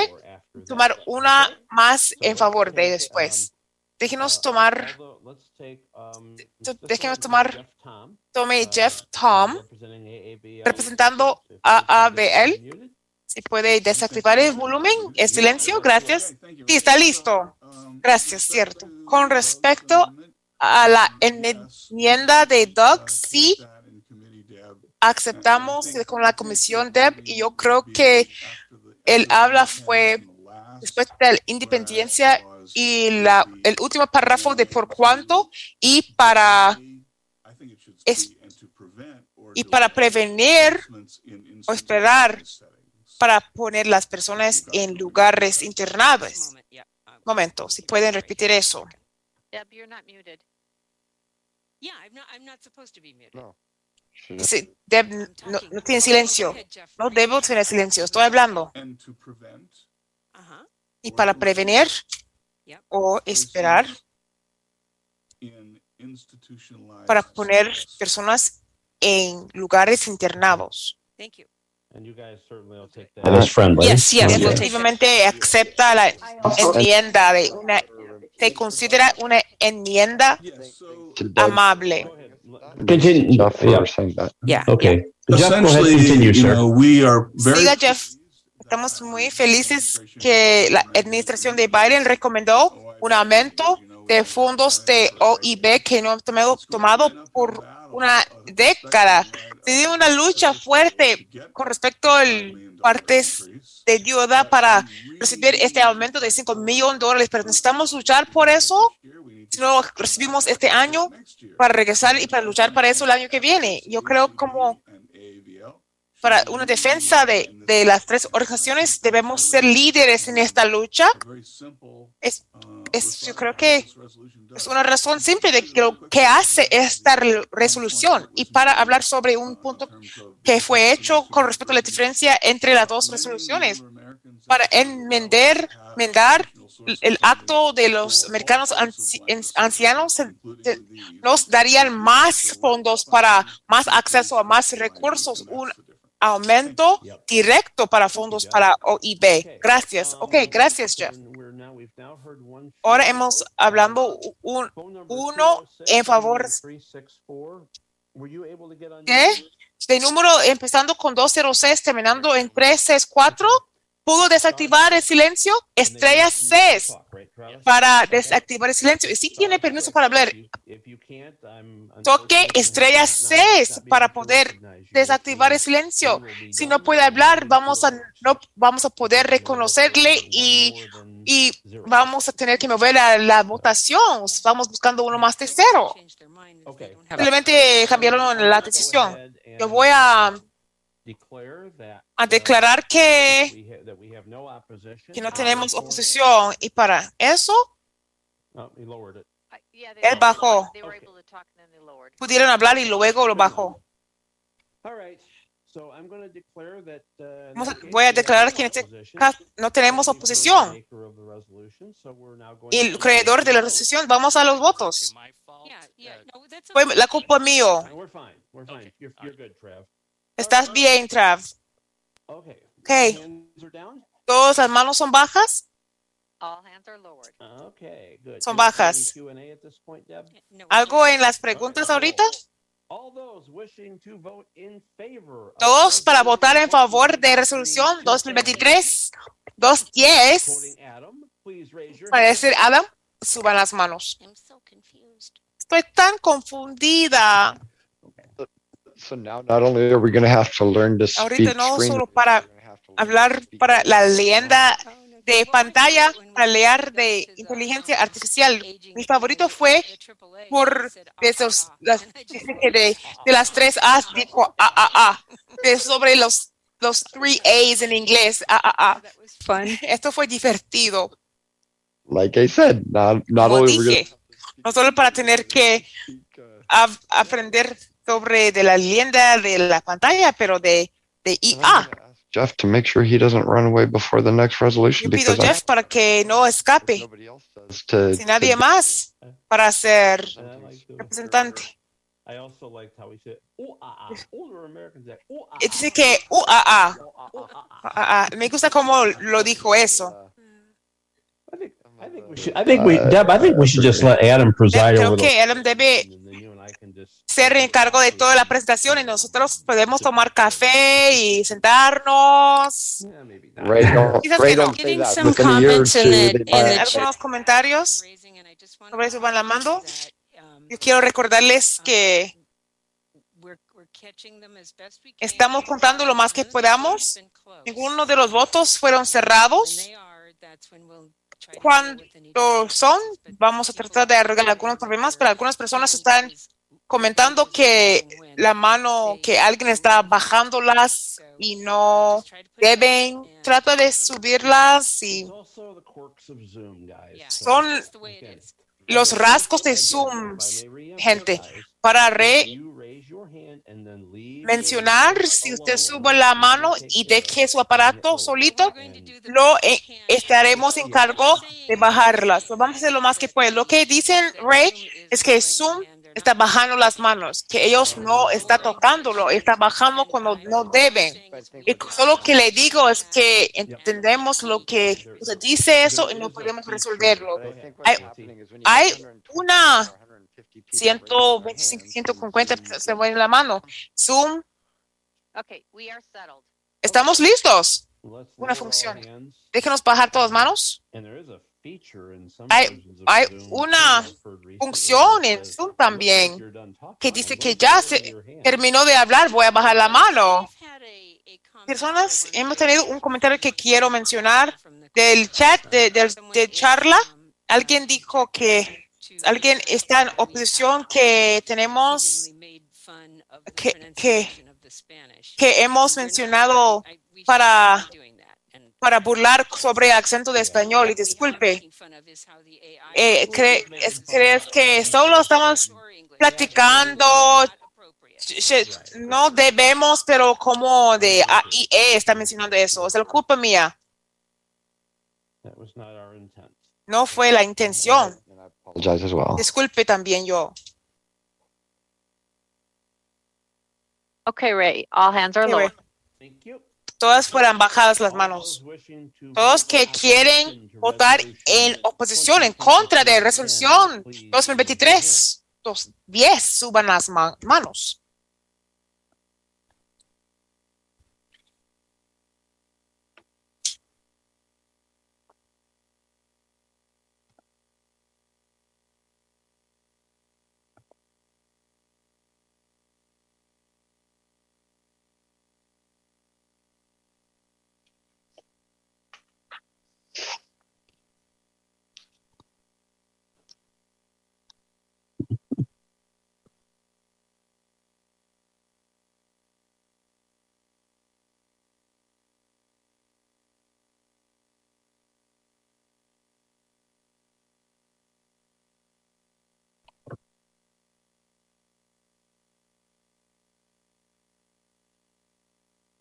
tomar una más en favor de después. Déjenos tomar, let's take, um, déjenos tomar, Jeff Tom, tome Jeff Tom, representing AABL. representando a ABL. Si puede desactivar el volumen, el silencio, gracias. Sí, está listo. Gracias, cierto. Con respecto a la enmienda de Doug, sí aceptamos con la comisión Deb y yo creo que el habla fue después de la independencia y la, el último párrafo de por cuánto y para y para prevenir o esperar para poner las personas en lugares internados. Momento, si pueden repetir eso. Deb, you're not muted. Yeah, I'm not, I'm not supposed to be muted. Deb, no, no tiene silencio. No debo tener silencio, estoy hablando. Uh-huh. Y para prevenir o esperar para poner personas en lugares internados. Thank you. And you guys certainly will take that as friendly. Yes, yes, Efectivamente acepta la enmienda de una, se considera una enmienda amable. Continue. Jeff, Yeah. Yeah. Okay. Jeff, go ahead, Essentially, continue, you sir. know, we are very Siga, Jeff. Estamos muy felices que la administración de Biden recomendó un aumento de fondos de OIB que no han tomado, tomado por una década. Se una lucha fuerte con respecto a partes de ayuda para recibir este aumento de 5 millones de dólares, pero necesitamos luchar por eso. Si no recibimos este año, para regresar y para luchar para eso el año que viene. Yo creo como para una defensa de, de las tres organizaciones debemos ser líderes en esta lucha. Es, yo creo que es una razón simple de lo que hace esta re- resolución. Y para hablar sobre un punto que fue hecho con respecto a la diferencia entre las dos resoluciones, para enmendar, el acto de los americanos ancianos, nos darían más fondos para más acceso a más recursos, un aumento directo para fondos para OIB. Gracias. Ok, gracias, Jeff. Ahora hemos hablando un, uno en favor ¿Qué? De número empezando con 206, terminando en 364, pudo desactivar el silencio. Estrella 6 para desactivar el silencio. Y si tiene permiso para hablar, toque estrella 6 para poder desactivar el silencio. Si no puede hablar, vamos a, no vamos a poder reconocerle y, y vamos a tener que mover la, la votación. Vamos buscando uno más tercero. Simplemente cambiaron la decisión. Yo voy a, a declarar que, que no tenemos oposición y para eso él bajó. Pudieron hablar y luego lo bajó. A- Voy a declarar que en este caso no tenemos oposición. Y el creador de la resolución, vamos a los votos. Fue la culpa mío. Estás bien, Trav. Ok. ¿Todas las manos son bajas? Son bajas. ¿Algo en las preguntas ahorita? Todos para votar en favor de resolución 2023 210. Para decir Adam, suban las manos. Estoy tan confundida. So now not only are we going to have to learn to speak Ahorita no solo para hablar para la leyenda de pantalla, para leer de inteligencia artificial. Mi favorito fue por de, esos, las, de, de las tres A's, dijo A, A, A, de sobre los, los three A's en inglés, A, A, A. Esto fue divertido. like I said, not not Como only we're dije, no solo para tener que a- aprender sobre de la leyenda de la pantalla, pero de, de IA. Jeff to make sure he doesn't run away before the next resolution Pido because I Jeff para que no escape, to, sin nadie más para ser representante. I also liked how he said, "Ooh, ah, ah." Older Americans say, "Ooh, ah, Y Dice que UAA. Ah, ah, Me gusta cómo lo dijo eso. We should- I think we, Deb, I think we should just let Adam preside Creo over the. que Adam debe ser en cargo de toda la presentación y nosotros podemos tomar café y sentarnos. Algunos comentarios. Sobre eso van la mando. Yo quiero recordarles que estamos contando lo más que podamos. Ninguno de los votos fueron cerrados. Cuando son, vamos a tratar de arreglar algunos problemas, pero algunas personas están comentando que la mano, que alguien está bajándolas y no deben, trata de subirlas y son los rasgos de Zoom, gente, para re mencionar si usted sube la mano y deje su aparato solito, lo eh, estaremos en cargo de bajarlas. Vamos a hacer lo más que puede. Lo que dicen Ray es que Zoom está bajando las manos, que ellos no está tocándolo, está bajando cuando no deben. Y solo que le digo es que entendemos lo que usted dice eso y no podemos resolverlo. Hay, hay una 125, 150 se mueve la mano. Zoom, Okay, we are settled. estamos listos. Una función. Déjenos bajar todas manos. Hay, hay una función en Zoom también que dice que ya se terminó de hablar, voy a bajar la mano. Personas, hemos tenido un comentario que quiero mencionar del chat, de, de charla. Alguien dijo que alguien está en oposición que tenemos que, que, que hemos mencionado para, para burlar sobre acento de español y disculpe. Eh, cre- es- ¿Crees que solo estamos platicando? No debemos, pero como de AIE está mencionando eso. Es la culpa mía. That was not our intent. No fue la intención. apologize as well. Disculpe también yo. Okay, Ray, all hands are Okay, lowered. Todas fueran bajadas las manos. Todos que quieren votar en oposición, en contra de resolución 2023, 210, suban las ma- manos.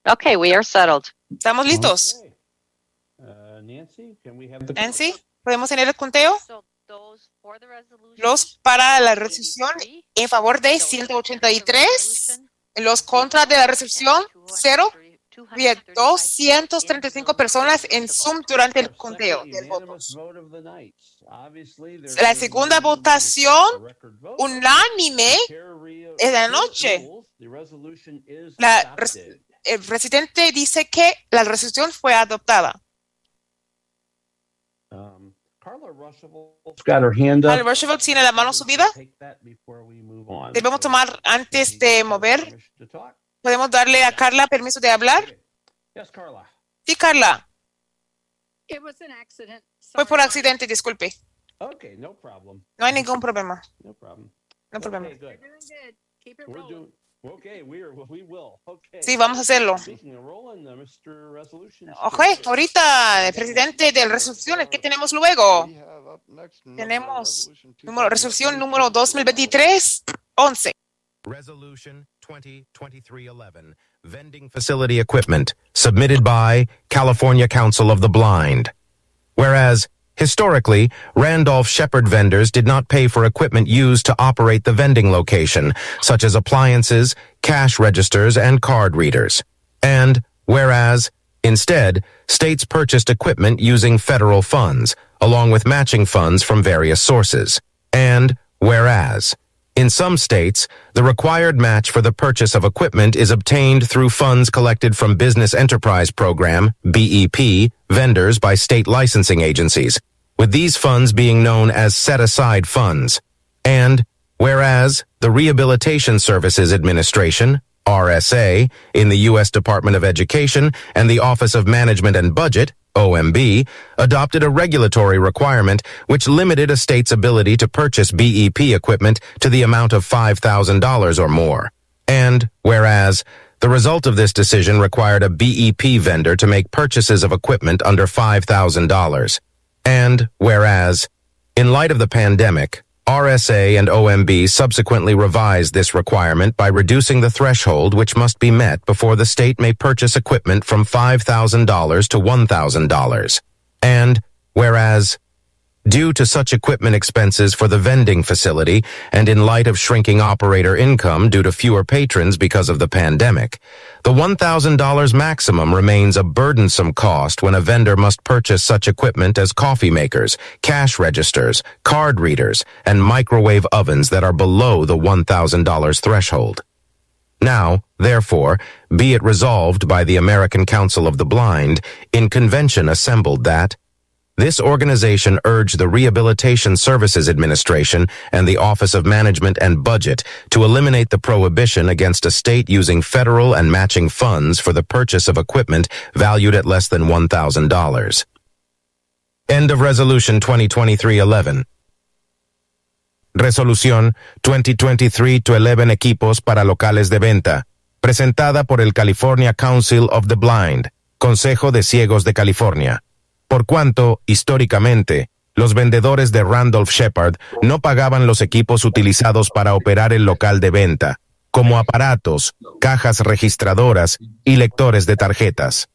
Okay, we are settled. ¿Estamos listos? Uh, Nancy, can we have the Nancy, ¿podemos tener el conteo? Los para la resolución en favor de 183, los contra de la resolución 0, había 235 personas en Zoom durante el conteo del voto. La segunda votación unánime es la noche. La res- el presidente dice que la resolución fue adoptada. Um, Carla. Roosevelt tiene la mano subida. Debemos tomar antes de mover. ¿Podemos darle a Carla permiso de hablar? Yes, Carla. Sí, Carla. It was an accident. Fue por accidente, disculpe. Okay, no problem. No hay ningún problema. No problem. No problema. Sí, vamos a hacerlo. Ok, ahorita, el presidente de resoluciones, ¿qué tenemos luego? Tenemos número, resolución número 2023-11. Resolution 2023-11, vending facility equipment, submitted by California Council of the Blind. Whereas, historically, Randolph Shepherd vendors did not pay for equipment used to operate the vending location, such as appliances, cash registers, and card readers. And, whereas, instead, states purchased equipment using federal funds, along with matching funds from various sources. And, whereas, in some states, the required match for the purchase of equipment is obtained through funds collected from Business Enterprise Program, BEP, vendors by state licensing agencies, with these funds being known as set-aside funds. And, whereas, the Rehabilitation Services Administration, RSA, in the U.S. Department of Education and the Office of Management and Budget, OMB, adopted a regulatory requirement which limited a state's ability to purchase BEP equipment to the amount of $5,000 or more. And, whereas, the result of this decision required a BEP vendor to make purchases of equipment under $5,000. And, whereas, in light of the pandemic, RSA and OMB subsequently revised this requirement by reducing the threshold which must be met before the state may purchase equipment from $5,000 to $1,000. And, whereas, due to such equipment expenses for the vending facility and in light of shrinking operator income due to fewer patrons because of the pandemic, the $1,000 maximum remains a burdensome cost when a vendor must purchase such equipment as coffee makers, cash registers, card readers, and microwave ovens that are below the $1,000 threshold. Now, therefore, be it resolved by the American Council of the Blind in convention assembled that this organization urged the Rehabilitation Services Administration and the Office of Management and Budget to eliminate the prohibition against a state using federal and matching funds for the purchase of equipment valued at less than $1,000. End of Resolution 2023-11. Resolución 2023-11 equipos para locales de venta, presentada por el California Council of the Blind, Consejo de Ciegos de California. Por cuanto, históricamente, los vendedores de Randolph Shepard no pagaban los equipos utilizados para operar el local de venta, como aparatos, cajas registradoras y lectores de tarjetas.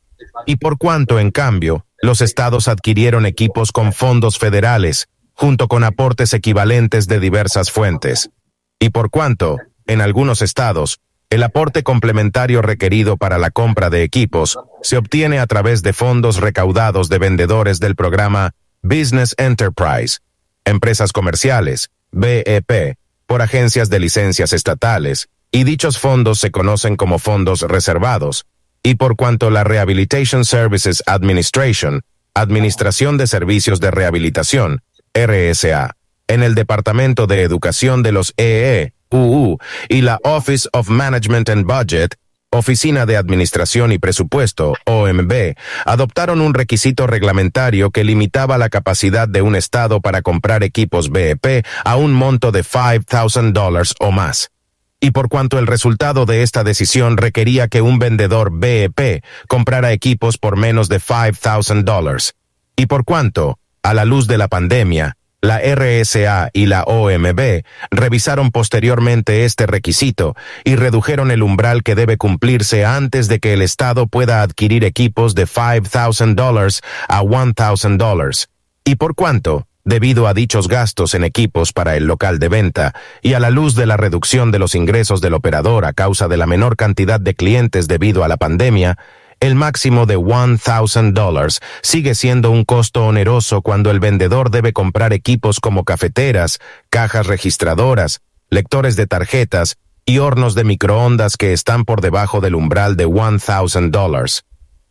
Y por cuanto, en cambio, los estados adquirieron equipos con fondos federales, junto con aportes equivalentes de diversas fuentes. Y por cuanto, en algunos estados, el aporte complementario requerido para la compra de equipos se obtiene a través de fondos recaudados de vendedores del programa Business Enterprise, empresas comerciales, BEP, por agencias de licencias estatales, y dichos fondos se conocen como fondos reservados, y por cuanto la Rehabilitation Services Administration, Administración de Servicios de Rehabilitación, RSA, en el Departamento de Educación de los EE, UU, y la Office of Management and Budget, Oficina de Administración y Presupuesto, OMB, adoptaron un requisito reglamentario que limitaba la capacidad de un Estado para comprar equipos BEP a un monto de $5,000 o más. Y por cuanto el resultado de esta decisión requería que un vendedor BEP comprara equipos por menos de $5,000, y por cuanto, a la luz de la pandemia, La RSA y la OMB revisaron posteriormente este requisito y redujeron el umbral que debe cumplirse antes de que el Estado pueda adquirir equipos de $5,000 a $1,000. ¿Y por cuánto? Debido a dichos gastos en equipos para el local de venta y a la luz de la reducción de los ingresos del operador a causa de la menor cantidad de clientes debido a la pandemia, el máximo de $1,000 sigue siendo un costo oneroso cuando el vendedor debe comprar equipos como cafeteras, cajas registradoras, lectores de tarjetas y hornos de microondas que están por debajo del umbral de $1,000.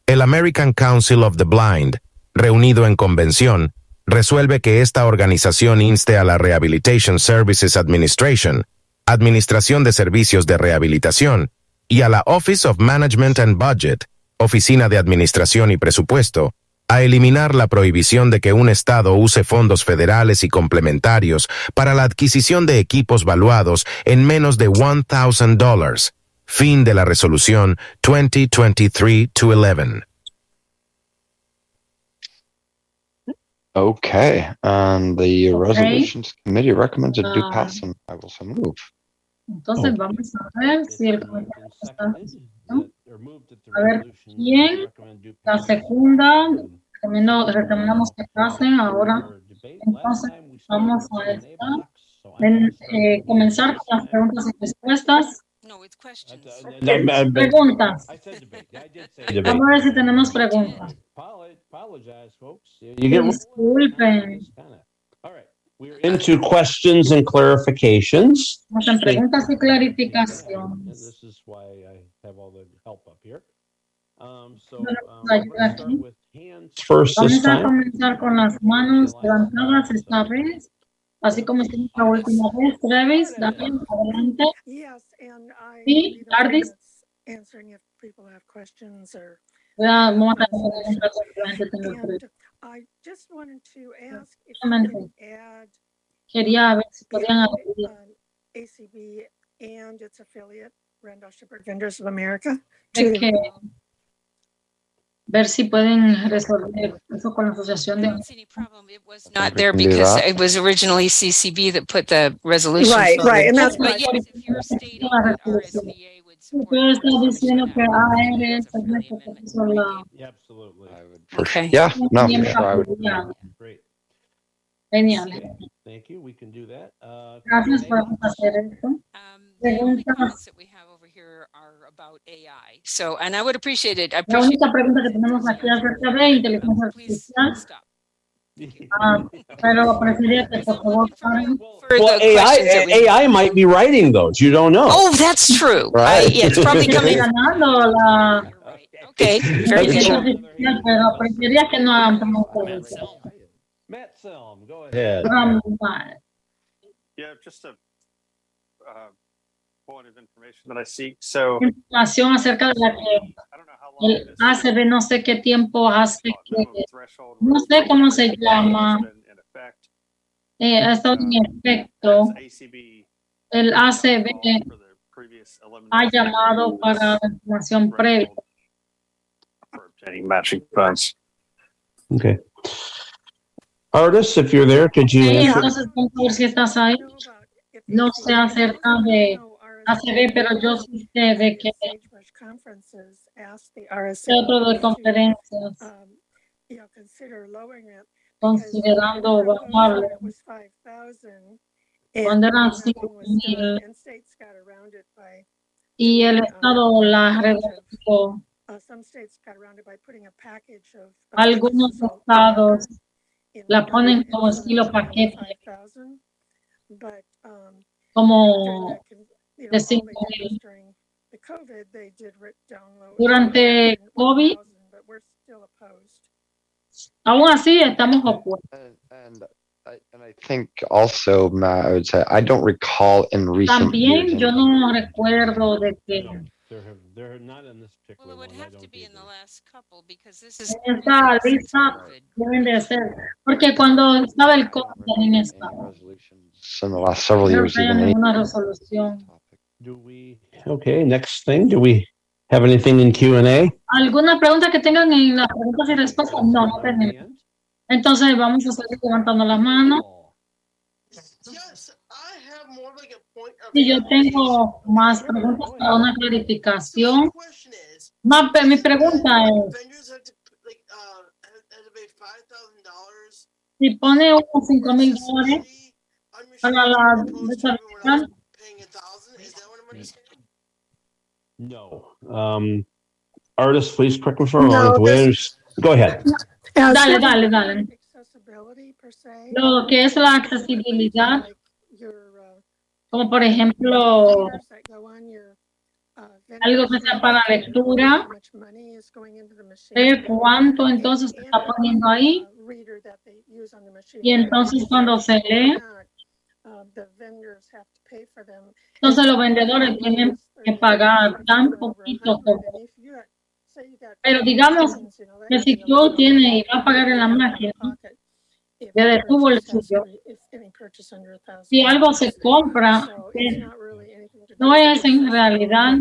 El American Council of the Blind, reunido en convención, resuelve que esta organización inste a la Rehabilitation Services Administration, Administración de Servicios de Rehabilitación, y a la Office of Management and Budget, Oficina de Administración y Presupuesto, a eliminar la prohibición de que un Estado use fondos federales y complementarios para la adquisición de equipos valuados en menos de $1,000. Fin de la resolución 2023-11. Okay, and the resolutions committee recommends a due Ah. pass, and I will so move. Entonces vamos a ver si el comité está ¿no? A ver quién la segunda recomendamos que pasen ahora. Entonces vamos a esta, en, eh, comenzar con las preguntas y respuestas. Preguntas. Debate. Vamos a ver si tenemos preguntas. Disculpen. into questions and clarifications. Preguntas y clarificaciones. Vamos a time. comenzar con las manos levantadas esta vez, así como hicimos la última vez. Travis, Daniel, adelante. Yes, and I. Sí, leave a few Ardis. minutes Answering if people have questions or. Voy a- vamos a tener preguntas que la gente tenga And preguntas. I just wanted to ask if you Solamente. can add Quería ver si podían the, abrir ACB and its affiliate, Randolph Shepherd Vendors of America. to ver si pueden resolver eso con la asociación de not there because it was originally CCB that put the resolution. Right, forward. right, and that's But what- yes, if you're stating that. RSVA would Sí, diciendo que AR es el que puso la Absolutely. For Okay. Yeah, no, for miembro sure, I would. Great. Genial. Thank you. We can do that. Uh, Gracias, Q&A. hacer esto. Um, the Preguntas. that we have over here are about AI. So, and I would appreciate it. I La única pregunta que tenemos aquí acerca de inteligencia artificial, ah, pero preferiría que por favor Well, AI, we. AI might be writing those. You don't know. Oh, that's true. I, Right. yeah, it's probably coming. Okay, very good. pero preferiría que no hagan preguntas de eso. Matt Selm, go ahead. Vamos. Yeah, just a uh, información acerca de la que el ACB no sé qué tiempo hace que no sé cómo se llama. eh, ha estado en efecto el ACB ha llamado para la información previa. obtaining matching funds. Okay. Artists, if you're there, could you Sí, entonces ver si estás ahí no sé acerca de ACB pero yo sí sé de que centro de conferencias considerando bajarlo 5,000. cuando eran and cinco nothing was mil done, and states got around it by, y el Estado la redujo. uh, Algunos estados la ponen como estilo paquete, 5,000, um, como ri- download. Durante COVID, 1,000, But we're still opposed. aún así estamos opuestos. And I, and I think also, Matt, I would say I don't recall in recent También yo no recuerdo de que They're, they're not in this particular one. I don't be in the last couple because this is en esta lista deben de ser, porque cuando estaba el COVID también estaba. in the last several No years, hay even ninguna resolución. Do we, okay, next thing, do we have anything in Q&A? ¿Alguna pregunta que tengan en las preguntas y respuestas? No, no tenemos. Entonces vamos a seguir levantando las manos. Si yo tengo más preguntas para una clarificación. Mi pregunta es, si pone unos 5 mil dólares para la desarrollar, No. Um, artist, please correct me if I'm No, wrong. Go ahead. As dale, dale, dale. accessibility per se, Lo que es la accesibilidad, your, uh, como por ejemplo, vendors that go on your, uh, algo que sea para lectura, ver cuánto entonces se está poniendo ahí reader that they use on the machine. y entonces cuando se lee, entonces los vendedores tienen que pagar tan poquito como Pero digamos que si tú tienes y vas a pagar en la máquina, desde tu bolsillo, si algo se compra, eh, no es en realidad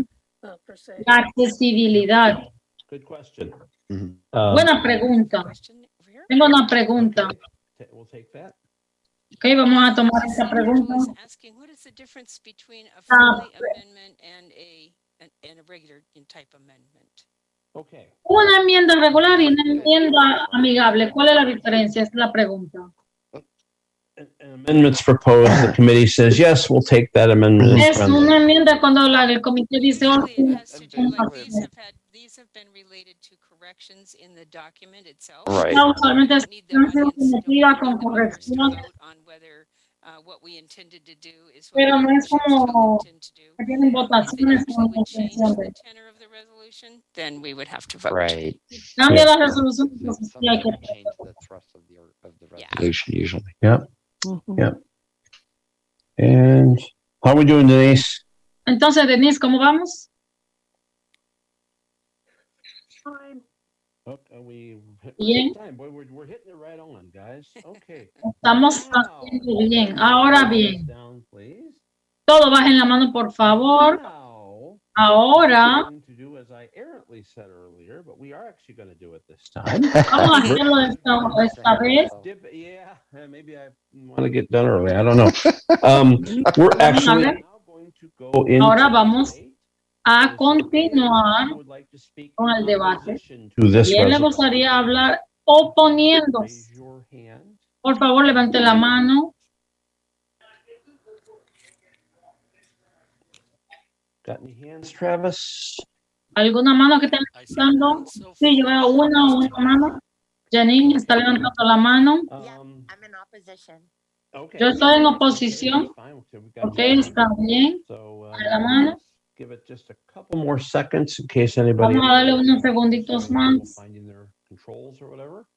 la accesibilidad. Good question. Mhm. Um, Buena pregunta. Tengo una pregunta. t- We'll take that. Ok, vamos a tomar esa pregunta. Asking what is the difference between a Ah, friendly amendment and a, and- and a regular type amendment? Okay. Una enmienda regular y una enmienda amigable. ¿Cuál es la diferencia? Es la pregunta. Amendments proposed, the committee says, yes, we'll take that amendment. Es friendly. una enmienda cuando la- el comité dice, oh, sí, These have had, these have been related to corrections in the document itself. Right. no, usualmente han sido sometidas con corrección, On whether, uh, what we intended to do is. what pero we no es como que tienen votaciones con intención de tenor of the resolution, Then we would have to vote. Right. cambia la resolución. entonces sí hay que- Change the thrust of the, of the resolution usually. Yep. Yep. And how we doing, Denise? Entonces, Denise, ¿cómo vamos? Are we hit- Bien. time? Boy, we're, we're hitting it right on, guys. Okay. Estamos haciendo bien. Ahora bien, Down, please. todo bajen la mano, por favor. Ahora vamos a hacerlo esta, esta vez. Um, Ahora vamos a continuar con el debate. Y él le gustaría hablar oponiéndose. Por favor, levante la mano. ¿Alguna mano que esté levantando? Sí, yo veo una, una mano. Janine está levantando la mano. Um, Yo estoy en oposición. Ok, está bien. Uh, A la mano. Give it just a couple more seconds in case anybody Vamos a darle unos segunditos más. finding their controls or whatever.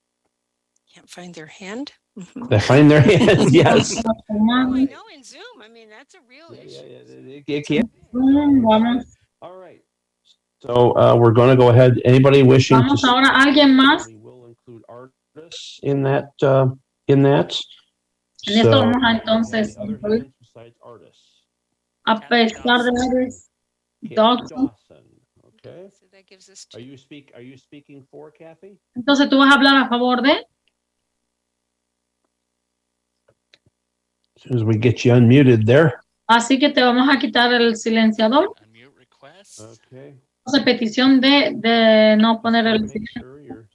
Can't find their hand? They find their hands, yes. No, in Zoom, I mean, that's a real issue. It can't- Mm, Vamos, All right. So uh, we're going to go ahead. Anybody wishing to vamos ahora. ¿Alguien más? include artists in that uh, in that? En esto So- vamos a entonces incluir, artists. a pesar de Iris Dawson. Okay. Are you speak? Are you speaking for Kathy? Entonces tú vas a hablar a favor de. As soon as we get you unmuted there. Así que te vamos a quitar el silenciador. Okay. Entonces, petición de, de no poner el silenciador.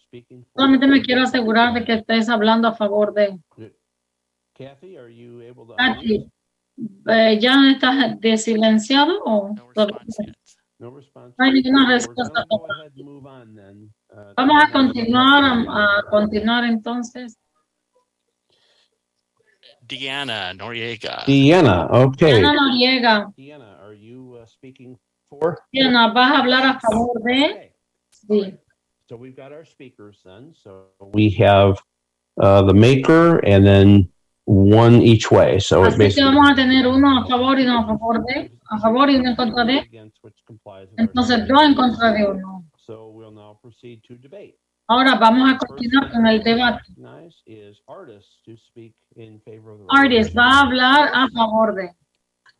Solamente me quiero asegurar de que estés hablando a favor de. Kathy, are you able to? Katy, eh, ¿ya estás desilenciado o? No response. No hay ninguna respuesta. go ahead and move on then. Uh, Vamos a continuar, a, a continuar entonces. Deanna Noriega. Deanna, okay. Diana Noriega. Deanna, are you uh, speaking for? Diana, ¿vas a hablar a favor de? Sí. So we've got our speakers then. So we have uh, the maker and then one each way. So it Así que basically vamos a tener uno a favor y uno a favor de, a favor y uno en contra de. against which complies with our Entonces, dos en contra de uno. So we'll now proceed to debate. Ahora vamos a continuar con el debate. Nice is artists to speak in favor of the Artis va a hablar a favor de.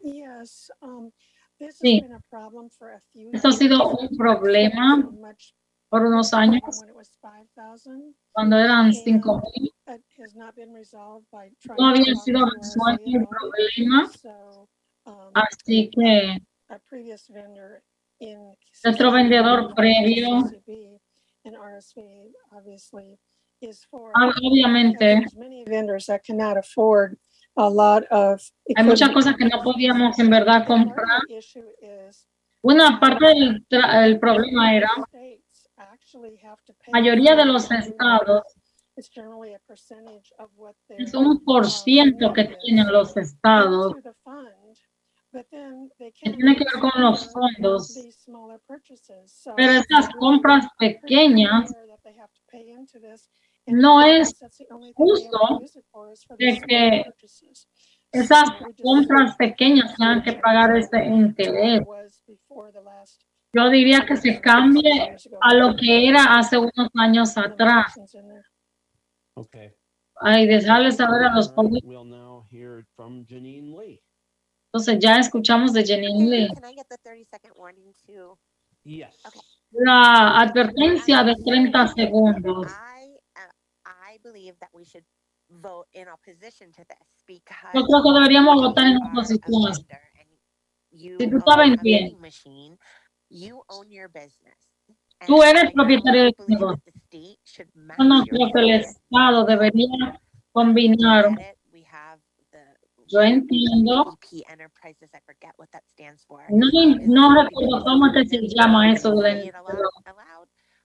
Yes, um, this has Sí. been a problem for a few. Esto ha sido un problema Much por unos años, when it was five thousand. cuando eran cinco mil. It has not been resolved by trying. No to había sido resuelto el CAO. problema. Um, Así que nuestro vendedor previo, ob- obviamente, hay muchas cosas que no podíamos en verdad comprar. Una parte del el problema era, states actually have to pay mayoría de los estados, It's generally a percentage of what their, es un por ciento que tienen los estados. que tiene que ver con los fondos. Pero esas compras pequeñas that they have to pay into this, no es justo de que esas compras pequeñas tengan que pagar ese interés. Yo diría que se cambie a lo que era hace unos años atrás. Okay. Ay, dejarles saber a los políticos. Lee. Entonces ya escuchamos de Janine Lee. Can I get the 30 second warning too? Yes. La advertencia de 30 segundos. I, uh, I believe that we should vote in opposition to this because Yo creo que deberíamos votar en oposición. you Si tú sabes bien, you own your business. tú eres propietario de tu negocio. Yo no creo que el Estado debería combinar. Yo entiendo. EP Enterprises, I forget what that stands for. No, no recuerdo cómo es que se llama eso de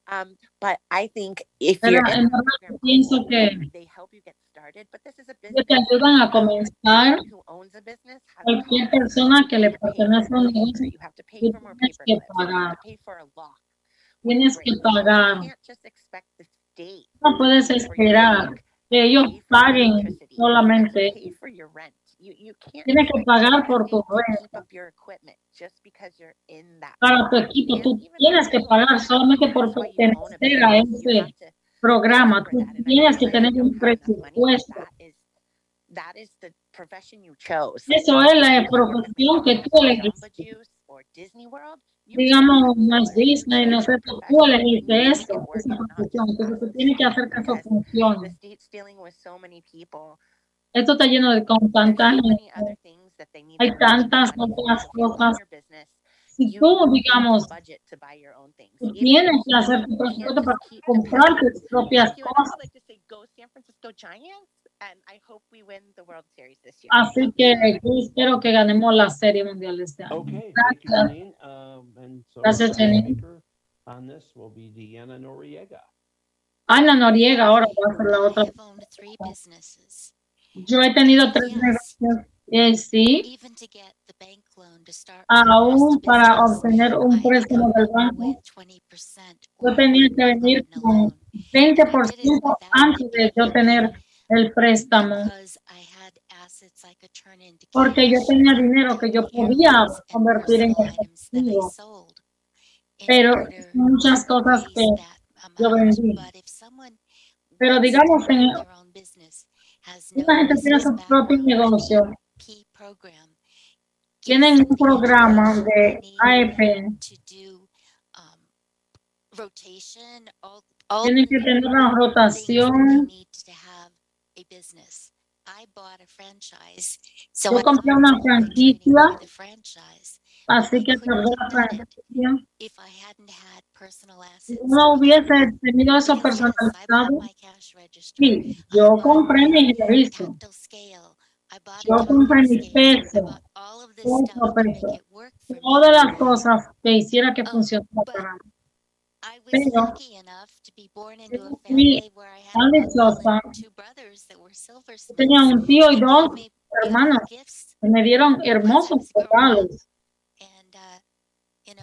Um, but I think if Pero you're en verdad pienso que they help you get started, but this is a ellos te ayudan a comenzar. who owns a business has Cualquier persona que le pertenece a un negocio, you have to pay tú for more tienes que pagar. to pay for a lock. Tienes que pagar. You can't just expect the state No puedes esperar que ellos paguen solamente. Tienes que pagar por tu that Para tu equipo, tú tienes que pagar solamente por pertenecer a ese programa. Tú tienes que tener un presupuesto. Eso es la profesión que tú elegiste. Digamos, es Disney, no sé, tú elegiste eso, esa profesión. Entonces tú tienes que hacer que eso funcione. Esto está lleno de con tanta gente. Hay tantas otras cosas. Si tú, digamos, tú tienes que hacer tu presupuesto para comprar tus propias cosas. Go San Francisco Giants, and I hope we win the World Series this year. Así que yo espero que ganemos la Serie Mundial este año. Gracias. Um, Gracias, Noriega. Ana Noriega ahora va a ser la otra. Yo he tenido tres negocios. Eh, sí. Aún para obtener un préstamo del banco, yo tenía que venir con 20% antes de yo tener el préstamo. Porque yo tenía dinero que yo podía convertir en efectivo. Pero muchas cosas que yo vendí. Pero digamos, en, esta gente tiene su propio negocio. Tienen un programa de AEP. Tienen que tener una rotación. Yo compré una franquicia, así que cerré la franquicia. Si no hubiese tenido eso personalizado, sí, yo compré mi servicio. Yo compré mi peso, otro peso, todas las cosas que hiciera que funcionara para mí. Pero yo fui tan dichosa. Yo tenía un tío y dos hermanos que me dieron hermosos regalos.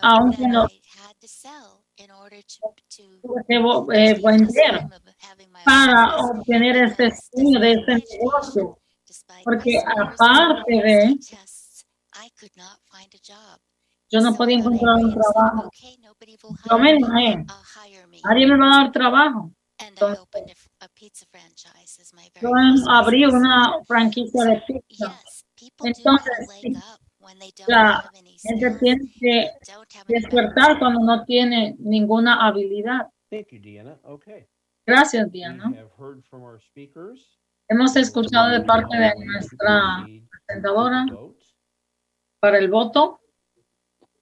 Aunque no vo- eh, vender para obtener este sueño de este negocio. Porque aparte de, yo no podía encontrar un trabajo. Yo me enojé. Nadie me va a dar trabajo. Entonces, yo abrí una franquicia de pizza. Entonces, sí, la gente tiene que despertar cuando no tiene ninguna habilidad. Thank you, Deanna. Okay. Gracias, Diana. We have heard from our speakers. Hemos escuchado de parte de nuestra presentadora. para el voto.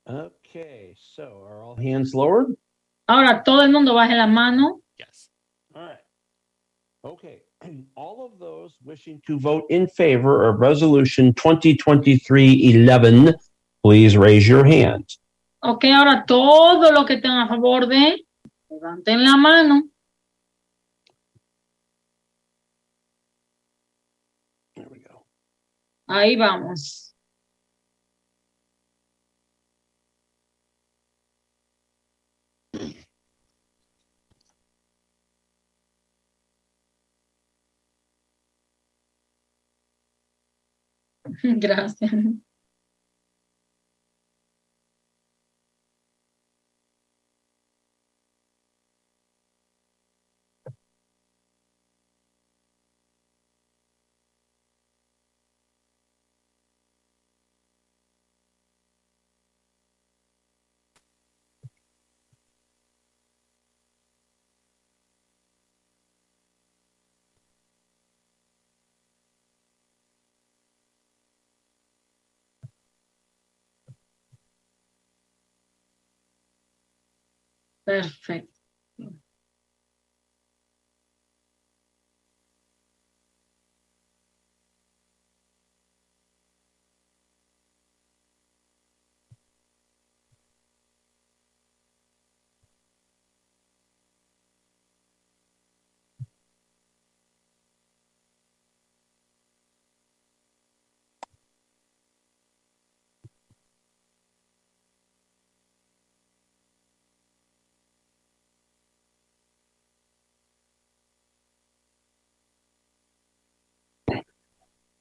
Okay, so are all hands lowered? Ahora todo el mundo baje la mano. All right. Okay, all of those wishing to vote in favor of Resolution 2023-11, please raise your hand. Ok, ahora todo lo que estén a favor de, levanten la mano. There we go. Ahí vamos. Gracias. Perfecto.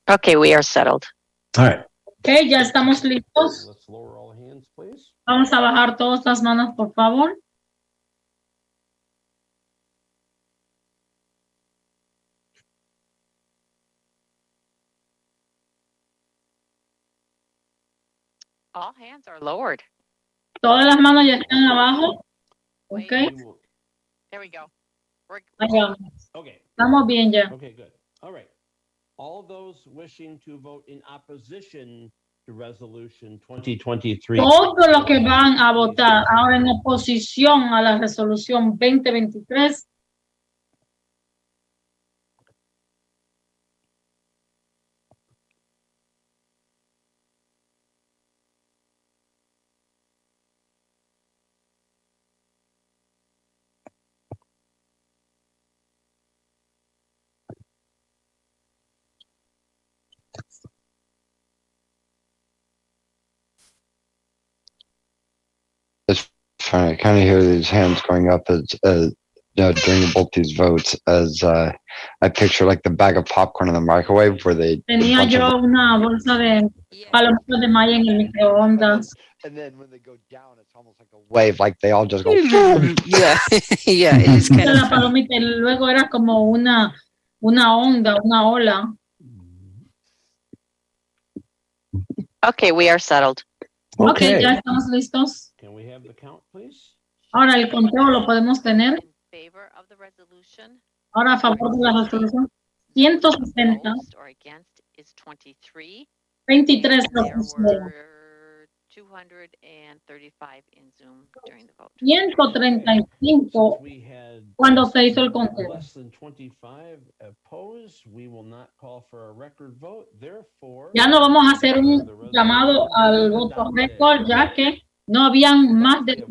Okay, we are settled. All right. Ok, ya estamos listos. Let's lower all hands, please. Vamos a bajar todas las manos, por favor. All hands are lowered. Todas las manos ya están abajo. Ok, There we go. We're, ahí vamos. Okay. Estamos bien ya. Okay, good. All right. All those wishing to vote in opposition to Resolution 2023. Todos los que van a votar ahora en oposición a la resolución 2023, It's funny. I kind of hear these hands going up as, uh, you know, during both these votes as uh, I picture like the bag of popcorn in the microwave where they. tenía bunch of- yo una bolsa de palomitas de malla en el microondas. And then when they go down, it's almost like a wave, like they all just go. yeah, yeah, it is kind la of palomita luego era como una, una onda, una ola. okay, we are settled. Ok, Okay. ya estamos listos. Can we have the count, please? Ahora el conteo lo podemos tener. Favor of the resolution. Ahora a favor de la resolución. 160, Opposed or against is 23. 23 There opusieron. were 235 in Zoom during the vote. 135 We had cuando se hizo el conteo. less than 25 opposed. We will not call for a record vote. Therefore, Ya no vamos a hacer un llamado al voto récord, ya que no habían más de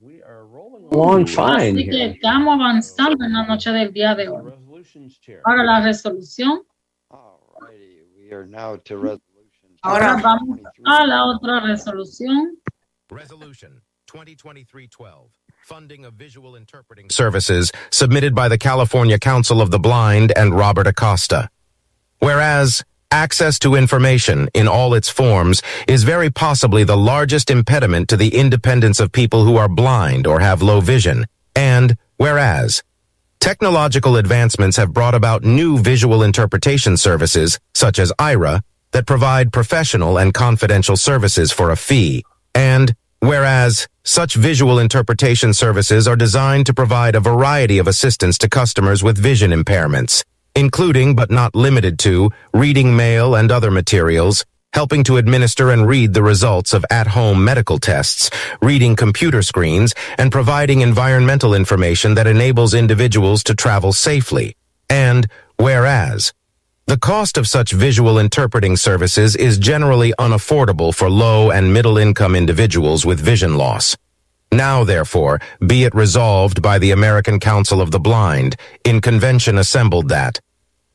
we are rolling along fine Así que here. estamos avanzando en la noche del día de hoy. Resolutions chair. Ahora la resolución. We are now to resolution. Ahora vamos a la otra resolución. Resolution 2023-12, funding of visual interpreting services submitted by the California Council of the Blind and Robert Acosta. Whereas access to information in all its forms is very possibly the largest impediment to the independence of people who are blind or have low vision. And whereas technological advancements have brought about new visual interpretation services, such as IRA, that provide professional and confidential services for a fee. And whereas such visual interpretation services are designed to provide a variety of assistance to customers with vision impairments, including but not limited to reading mail and other materials, helping to administer and read the results of at-home medical tests, reading computer screens, and providing environmental information that enables individuals to travel safely. And whereas, the cost of such visual interpreting services is generally unaffordable for low and middle income individuals with vision loss. Now, therefore, be it resolved by the American Council of the Blind, in convention assembled that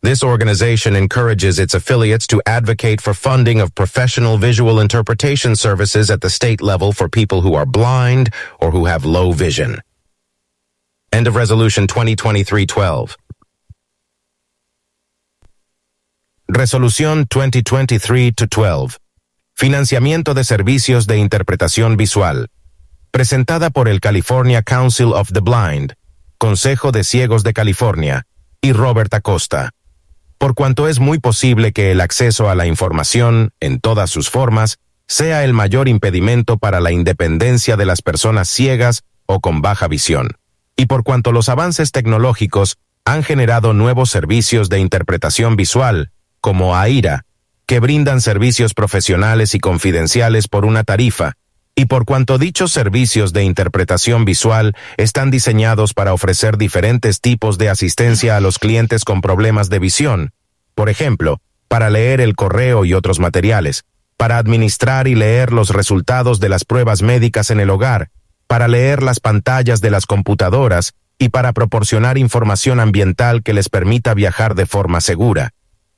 this organization encourages its affiliates to advocate for funding of professional visual interpretation services at the state level for people who are blind or who have low vision. End of Resolution 2023-12. Resolución 2023-12. Financiamiento de servicios de interpretación visual. Presentada por el California Council of the Blind, Consejo de Ciegos de California, y Robert Acosta. Por cuanto es muy posible que el acceso a la información, en todas sus formas, sea el mayor impedimento para la independencia de las personas ciegas o con baja visión. Y por cuanto los avances tecnológicos han generado nuevos servicios de interpretación visual, como AIRA, que brindan servicios profesionales y confidenciales por una tarifa, y por cuanto dichos servicios de interpretación visual están diseñados para ofrecer diferentes tipos de asistencia a los clientes con problemas de visión, por ejemplo, para leer el correo y otros materiales, para administrar y leer los resultados de las pruebas médicas en el hogar, para leer las pantallas de las computadoras y para proporcionar información ambiental que les permita viajar de forma segura.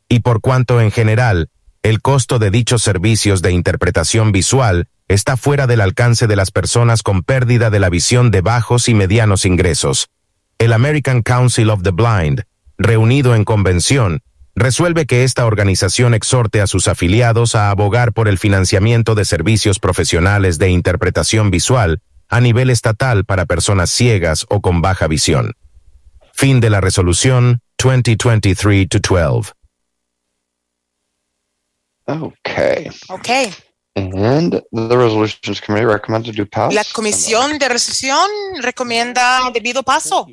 Y por cuanto en general, el costo de dichos servicios de interpretación visual está fuera del alcance de las personas con pérdida de la visión de bajos y medianos ingresos. El American Council of the Blind, reunido en convención, resuelve que esta organización exhorte a sus afiliados a abogar por el financiamiento de servicios profesionales de interpretación visual a nivel estatal para personas ciegas o con baja visión. Fin de la resolución 2023-12. Okay. Ok. And the resolutions committee recommended to pass. La comisión de resolución recomienda debido paso.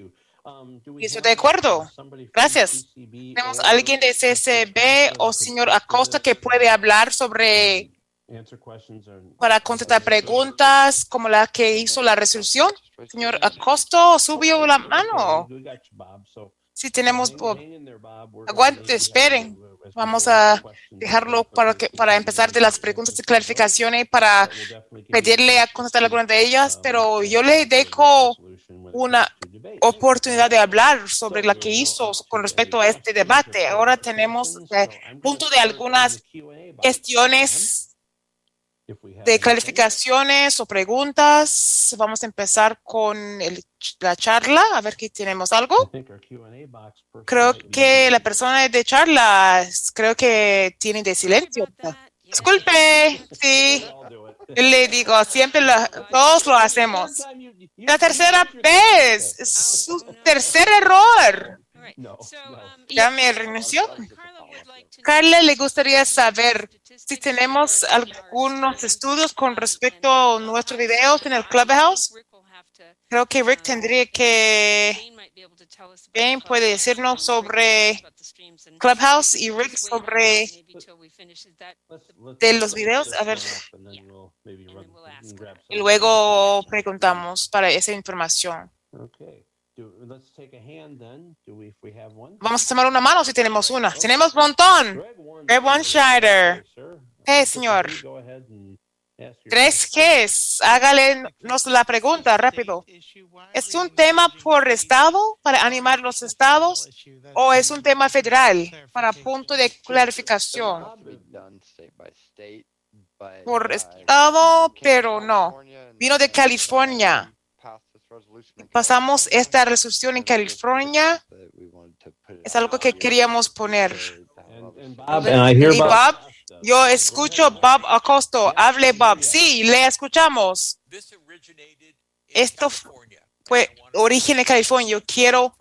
Y estoy de acuerdo. Gracias. ¿Tenemos alguien de CSB o señor Acosta que puede hablar sobre para contestar preguntas como la que hizo la resolución? Señor Acosta, subió la mano. Si tenemos, aguante, esperen. Vamos a dejarlo para, que, para empezar de las preguntas de clarificaciones para pedirle a contestar algunas de ellas, pero yo le dejo una oportunidad de hablar sobre la que hizo con respecto a este debate. Ahora tenemos eh, punto de algunas cuestiones de clarificaciones o preguntas. Vamos a empezar con el, la charla, a ver si tenemos algo. Creo que la persona de charla, creo que tiene de silencio. Disculpe, sí. Le digo, siempre lo, todos lo hacemos. La tercera vez, es su tercer error. Ya me renunció. Carla le gustaría saber si tenemos algunos estudios con respecto a nuestros videos en el Clubhouse. Creo que Rick tendría que bien puede decirnos sobre Clubhouse y Rick sobre de los videos. A ver. Y luego preguntamos para esa información. Vamos a tomar una mano si tenemos una. Tenemos un montón. Greg One Hey, señor. Tres Gs. Hágale la pregunta rápido. ¿Es un tema por estado para animar los estados o es un tema federal para punto de clarificación? Por estado, pero no. Vino de California. Pasamos esta resolución en California. Es algo que queríamos poner. Y Bob, yo escucho Bob Acosto. Hable Bob. Sí, le escuchamos. Esto fue origen de California. Yo quiero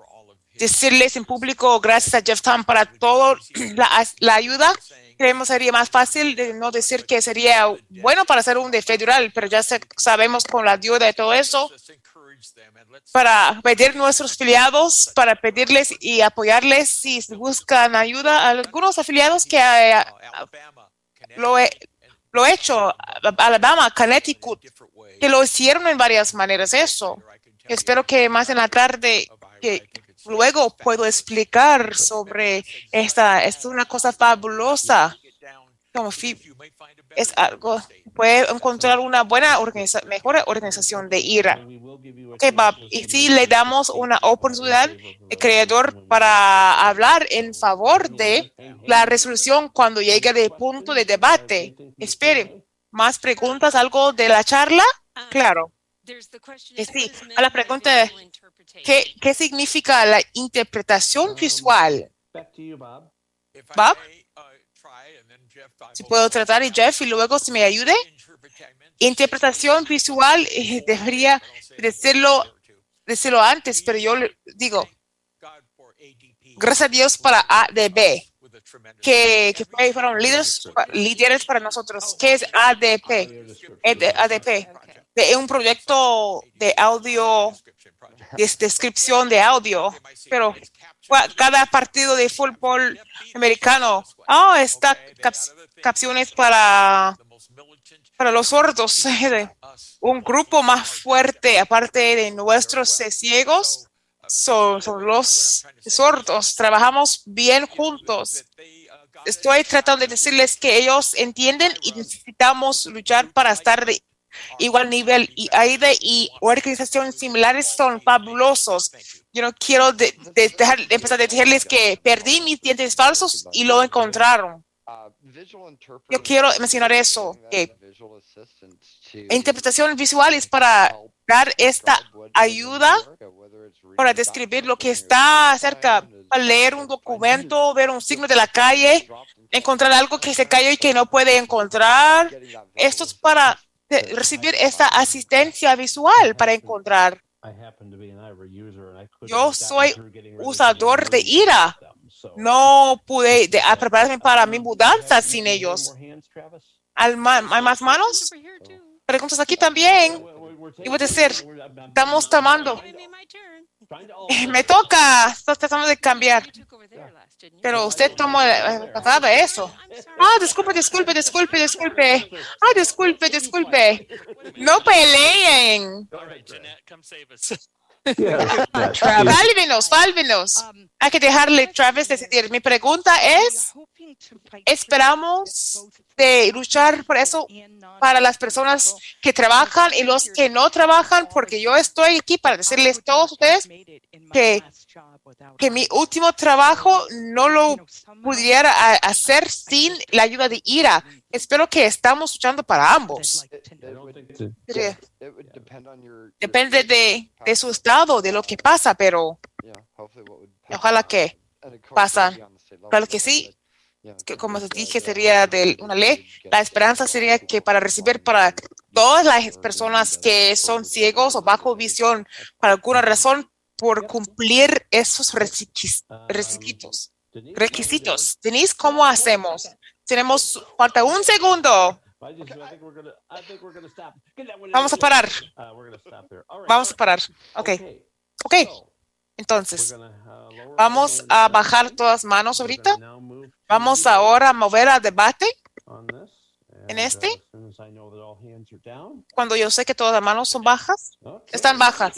decirles en público, gracias a Jeff Tam para toda la, la, ayuda. Creemos sería más fácil de no decir que sería bueno para hacer un de federal, pero ya sabemos con la ayuda de todo eso para pedir nuestros afiliados, para pedirles y apoyarles si buscan ayuda algunos afiliados que eh, lo he, lo he hecho, Alabama, Connecticut, que lo hicieron en varias maneras eso. Espero que más en la tarde, que luego puedo explicar sobre esta, es una cosa fabulosa. Como es algo, puede encontrar una buena organización, mejor organización de IRA. Okay, Bob, y si le damos una oportunidad al creador para hablar en favor de la resolución cuando llegue de punto de debate. Espere, ¿más preguntas? ¿Algo de la charla? Claro. Que sí, a la pregunta, ¿qué, ¿qué significa la interpretación visual? Bob, si puedo tratar y Jeff y luego si me ayude. Interpretación visual, eh, debería decirlo, decirlo antes, pero yo le digo, gracias a Dios para ADB, que, que fueron líderes, líderes para nosotros. ¿Qué es ADP? ADP, de un proyecto de audio, de descripción de audio, pero cada partido de fútbol americano, oh, está capciones para, para los sordos. un grupo más fuerte, aparte de nuestros ciegos, son, son los sordos. Trabajamos bien juntos. Estoy tratando de decirles que ellos entienden y necesitamos luchar para estar de igual nivel. Y AIDE y organizaciones similares son fabulosos. Yo no quiero de, dejar, empezar a decirles que perdí mis dientes falsos y lo encontraron. Yo quiero mencionar eso, que interpretación visual es para dar esta ayuda para describir lo que está cerca, para leer un documento, ver un signo de la calle, encontrar algo que se cayó y que no puede encontrar. Esto es para recibir esta asistencia visual para encontrar. Yo soy usador de IRA. No pude prepararme para mi mudanza sin ellos. ¿Hay más manos? Preguntas aquí también. Y voy a decir, estamos tomando. Me toca. Estamos tratando de cambiar. Pero usted tomó pasada eso. Ah, disculpe, disculpe, disculpe, disculpe. Ah, disculpe, disculpe. No peleen. Válvenos, válvenos. Hay que dejarle Travis decidir. Mi pregunta es, esperamos de luchar por eso para las personas que trabajan y los que no trabajan, porque yo estoy aquí para decirles a todos ustedes que, que mi último trabajo no lo pudiera hacer sin la ayuda de IRA. Espero que estamos luchando para ambos. Depende de, de su estado, de lo que pasa, pero ojalá que pasa. Claro que sí, que como les dije, sería de una ley. La esperanza sería que para recibir para todas las personas que son ciegos o bajo visión, por alguna razón, por cumplir esos requisitos. Requisitos. Denise, ¿cómo hacemos? Tenemos, falta un segundo. Vamos a parar. Vamos a parar. Ok. Ok. Entonces, vamos a bajar todas manos ahorita. Vamos ahora a mover al debate en este. Cuando yo sé que todas las manos son bajas, están bajas.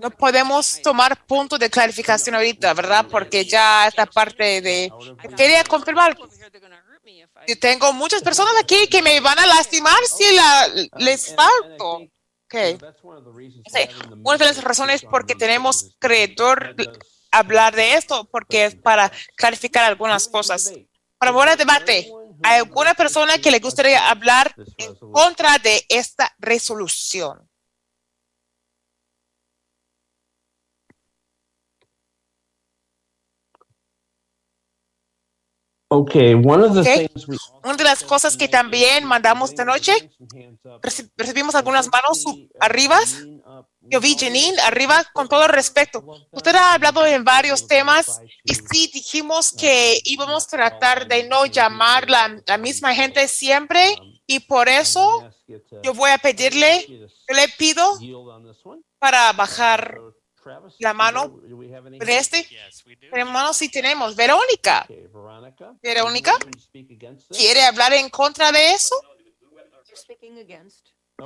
No podemos tomar punto de clarificación ahorita, ¿verdad? Porque ya esta parte de... Quería confirmar. Yo tengo muchas personas aquí que me van a lastimar si la, les falto. Okay. Una de las razones por que tenemos creador hablar de esto, porque es para clarificar algunas cosas. Para mover el debate, ¿hay alguna persona que le gustaría hablar en contra de esta resolución? Okay, one of the Okay. things we Una de las cosas que también mandamos esta noche, reci- recibimos algunas manos su- arriba. Yo vi Janine arriba con todo respeto. Usted ha hablado en varios temas y sí dijimos que íbamos a tratar de no llamar la, misma gente siempre y por eso yo voy a pedirle, yo le pido para bajar la mano ¿Con este? Hermanos, sí tenemos. Verónica. Verónica, ¿quiere hablar en contra de eso?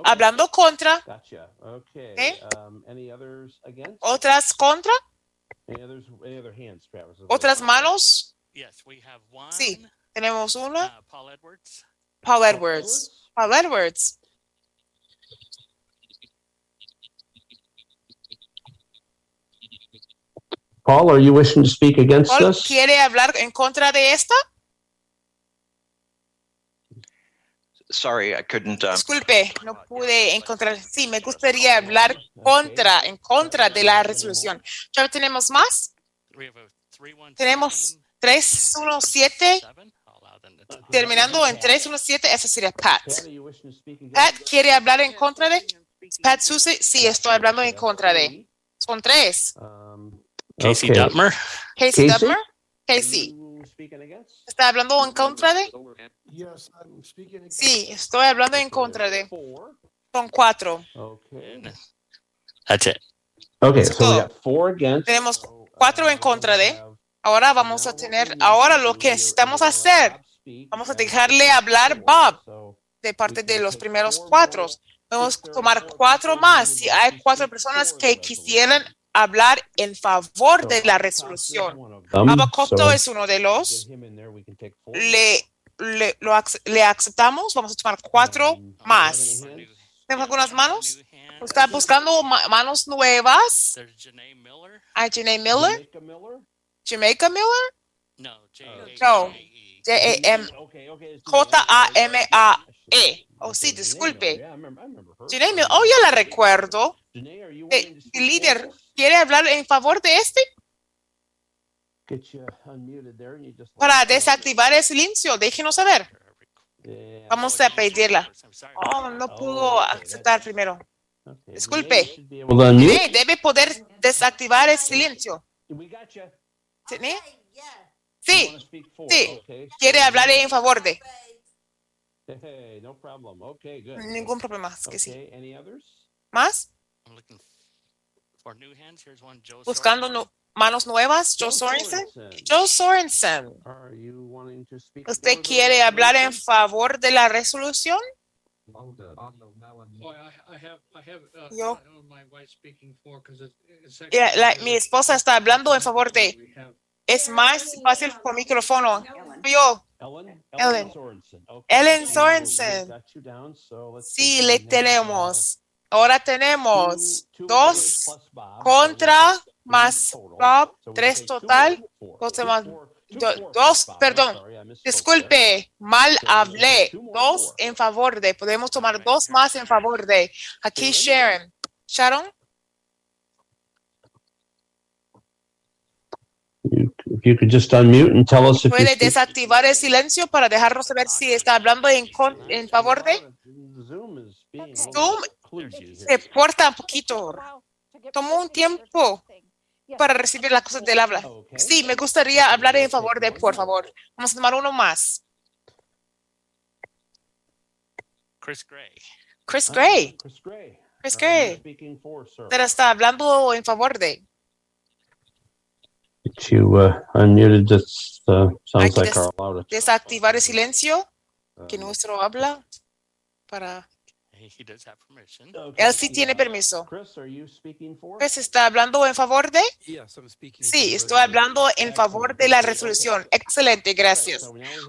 Hablando contra. Gotcha. Okay. ¿Eh? Any others against? ¿Otras contra? ¿Otras manos? Sí, tenemos una. Uh, Paul Edwards. Paul Edwards. Paul Edwards. Paul, are you wishing to speak against Paul, this? ¿quiere hablar en contra de esta? Sorry, I couldn't. Um, Disculpe, no pude encontrar. Sí, me gustaría hablar contra, en contra de la resolución. ¿Ya tenemos más? We have a three one. Tenemos 317, terminando en 317, esa sería Pat. Pat, ¿quiere hablar en contra de? Pat Susie, sí, estoy hablando en contra de. Son tres. Casey Okay. Dutmer. Casey Casey? Dupmer, Casey. ¿Está hablando en contra de? Sí, estoy hablando en contra de. Son cuatro. Okay. That's it. Okay, so we got four against. Tenemos cuatro en contra de. Ahora vamos a tener, ahora lo que necesitamos hacer, vamos a dejarle hablar Bob de parte de los primeros cuatro. Vamos a tomar cuatro más. Si hay cuatro personas que quisieran hablar en favor de la resolución. Abacopto es uno de los. Le, le, lo le aceptamos. Vamos a tomar cuatro más. ¿Tenemos algunas manos? ¿Está buscando ma- manos nuevas? There's Janae Miller. ¿Hay Janae Miller? Jamaica Miller? No. J-A-M. J-A-M-A-E. Oh, sí, disculpe. Janae Miller. Oh, yo la recuerdo. Eh, el líder, ¿quiere hablar en favor de este? Para desactivar el silencio, déjenos saber. Vamos a pedirla. Oh, no pudo aceptar primero. Disculpe. debe poder desactivar el silencio. ¿Sí? Sí, sí. Quiere hablar en favor de. Hey, no problem. Okay, good. Ningún problema, es que sí. Okay, any others? ¿Más? Buscando nu- manos nuevas, Joe Sorensen. Joe Sorensen, Are you wanting to speak? ¿usted quiere hablar en favor de la resolución? Oh, uh, Yo. Actually- la- mi esposa está hablando en favor de. Es más fácil por micrófono. Yo, Ellen? Ellen. Ellen so Sorensen. Sí, le tenemos. Ahora tenemos dos contra más Bob, tres total, dos más, do- dos, perdón, disculpe, mal hablé, dos en favor de, podemos tomar dos más en favor de. Aquí Sharon. Sharon, If you could just unmute and tell us if you puede desactivar el silencio para dejarnos saber si está hablando en, con- en favor de. Zoom se porta un poquito. Tomó un tiempo para recibir las cosas del habla. Sí, me gustaría hablar en favor de, por favor. Vamos a tomar uno más. Chris Gray. Chris Gray. Chris Gray. Chris Gray. Pero está hablando en favor de. You uh, unmuted. Just uh, Hay sounds que like des- our loudest. desactivar el silencio que nuestro habla para. He, he does have permission. Él sí tiene permiso. Chris, are you speaking for? Chris está hablando en favor de. Yes, I'm speaking. Sí, estoy hablando en favor de la resolución. Excelente, gracias.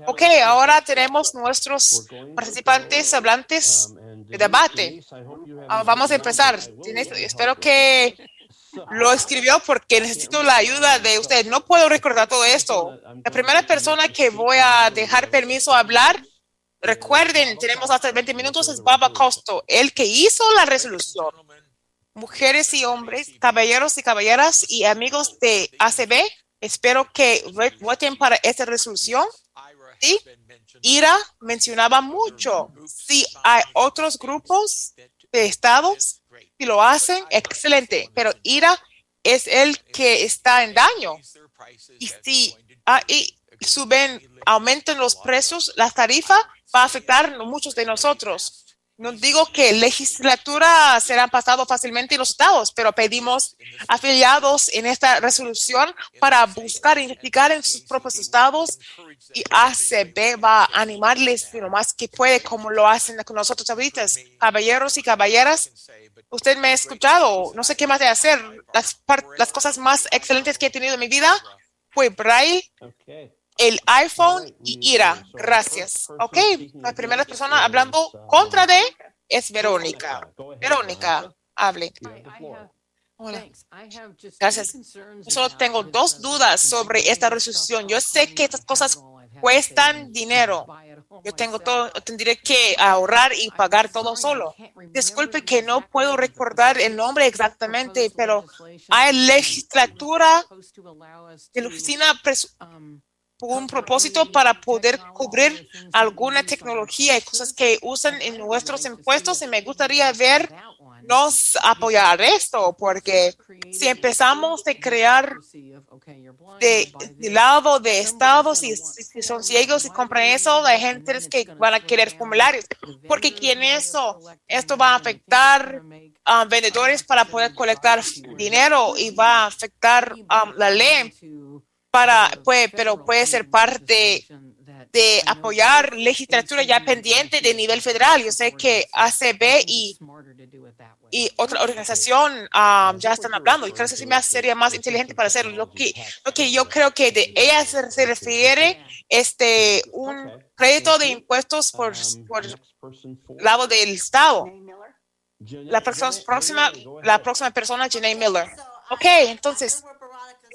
Ok, ahora tenemos nuestros participantes hablantes de debate. Ah, vamos a empezar. Espero que lo escribió porque necesito la ayuda de usted. No puedo recordar todo esto. La primera persona que voy a dejar permiso a hablar, recuerden, tenemos hasta 20 minutos, es Baba Costo, el que hizo la resolución. Mujeres y hombres, caballeros y caballeras y amigos de ACB, espero que vo- voten para esta resolución. Sí, Ira mencionaba mucho. Si hay otros grupos de estados si lo hacen, excelente, pero IRA es el que está en daño. Y si ahí suben, aumentan los precios, las tarifas, va a afectar a muchos de nosotros. No digo que legislatura será pasado fácilmente en los estados, pero pedimos afiliados en esta resolución para buscar identificar en sus propios estados y ACB va a animarles lo más que puede, como lo hacen con nosotros ahorita. Caballeros y caballeras, usted me ha escuchado, no sé qué más de hacer. Las cosas más excelentes que he tenido en mi vida fue Braille, el iPhone y Ira. Gracias. Ok, la primera persona hablando contra de es Verónica. Verónica, hable. Hola. Gracias. Yo solo tengo dos dudas sobre esta resolución. Yo sé que estas cosas cuestan dinero. Yo tengo todo, tendré que ahorrar y pagar todo solo. Disculpe que no puedo recordar el nombre exactamente, pero hay legislatura de la oficina pres- un propósito para poder cubrir alguna tecnología y cosas que usan en nuestros impuestos y me gustaría ver nos apoyar esto porque si empezamos a crear de, de lado de estados y si, si son ciegos y compran eso, hay gente que van a querer formularios porque quién eso, esto va a afectar a vendedores para poder colectar dinero y va a afectar um, la ley para, puede, pero puede ser parte de apoyar legislatura ya pendiente de nivel federal. Yo sé que ACB y, y otra organización um, ya están hablando y creo que sí me sería más inteligente para hacerlo. Lo que, lo que yo creo que de ella se, se refiere este un crédito de impuestos por, por lado del Estado. La persona próxima, la próxima persona, Janae Miller. Ok, entonces,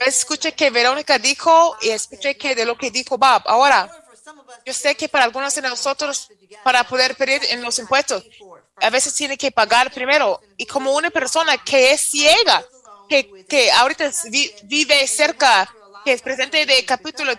yo escuché que Verónica dijo y escuché que de lo que dijo Bob. Ahora, yo sé que para algunos de nosotros, para poder pedir en los impuestos, a veces tiene que pagar primero. Y como una persona que es ciega, que, que ahorita vi- vive cerca, que es presente de capítulo,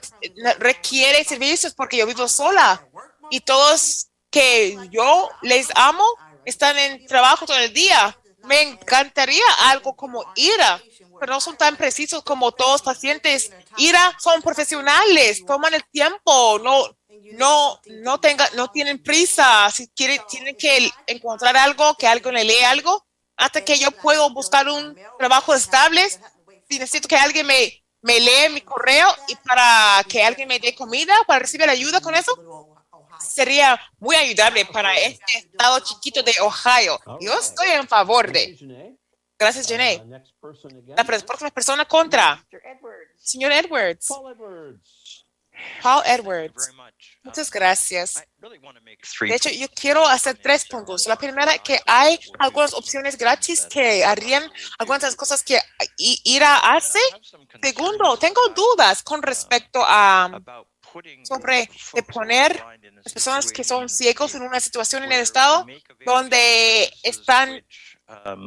requiere servicios porque yo vivo sola. Y todos que yo les amo están en trabajo todo el día. Me encantaría algo como IRA, pero no son tan precisos como todos pacientes. IRA son profesionales, toman el tiempo, no, no, no tenga, no tienen prisa. Si quieren, tienen que encontrar algo, que alguien le lee algo, hasta que yo puedo buscar un trabajo estable. Si necesito que alguien me, me lee mi correo y para que alguien me dé comida, para recibir ayuda con eso, sería muy ayudable para este estado chiquito de Ohio. Yo estoy en favor de. Gracias, Janae. La pres- próxima persona contra. Señor Edwards. Paul Edwards. Muchas gracias. De hecho, yo quiero hacer tres puntos. La primera, que hay algunas opciones gratis que harían algunas de las cosas que IRA hace. Segundo, tengo dudas con respecto a sobre de poner las personas que son ciegos en una situación en el estado donde están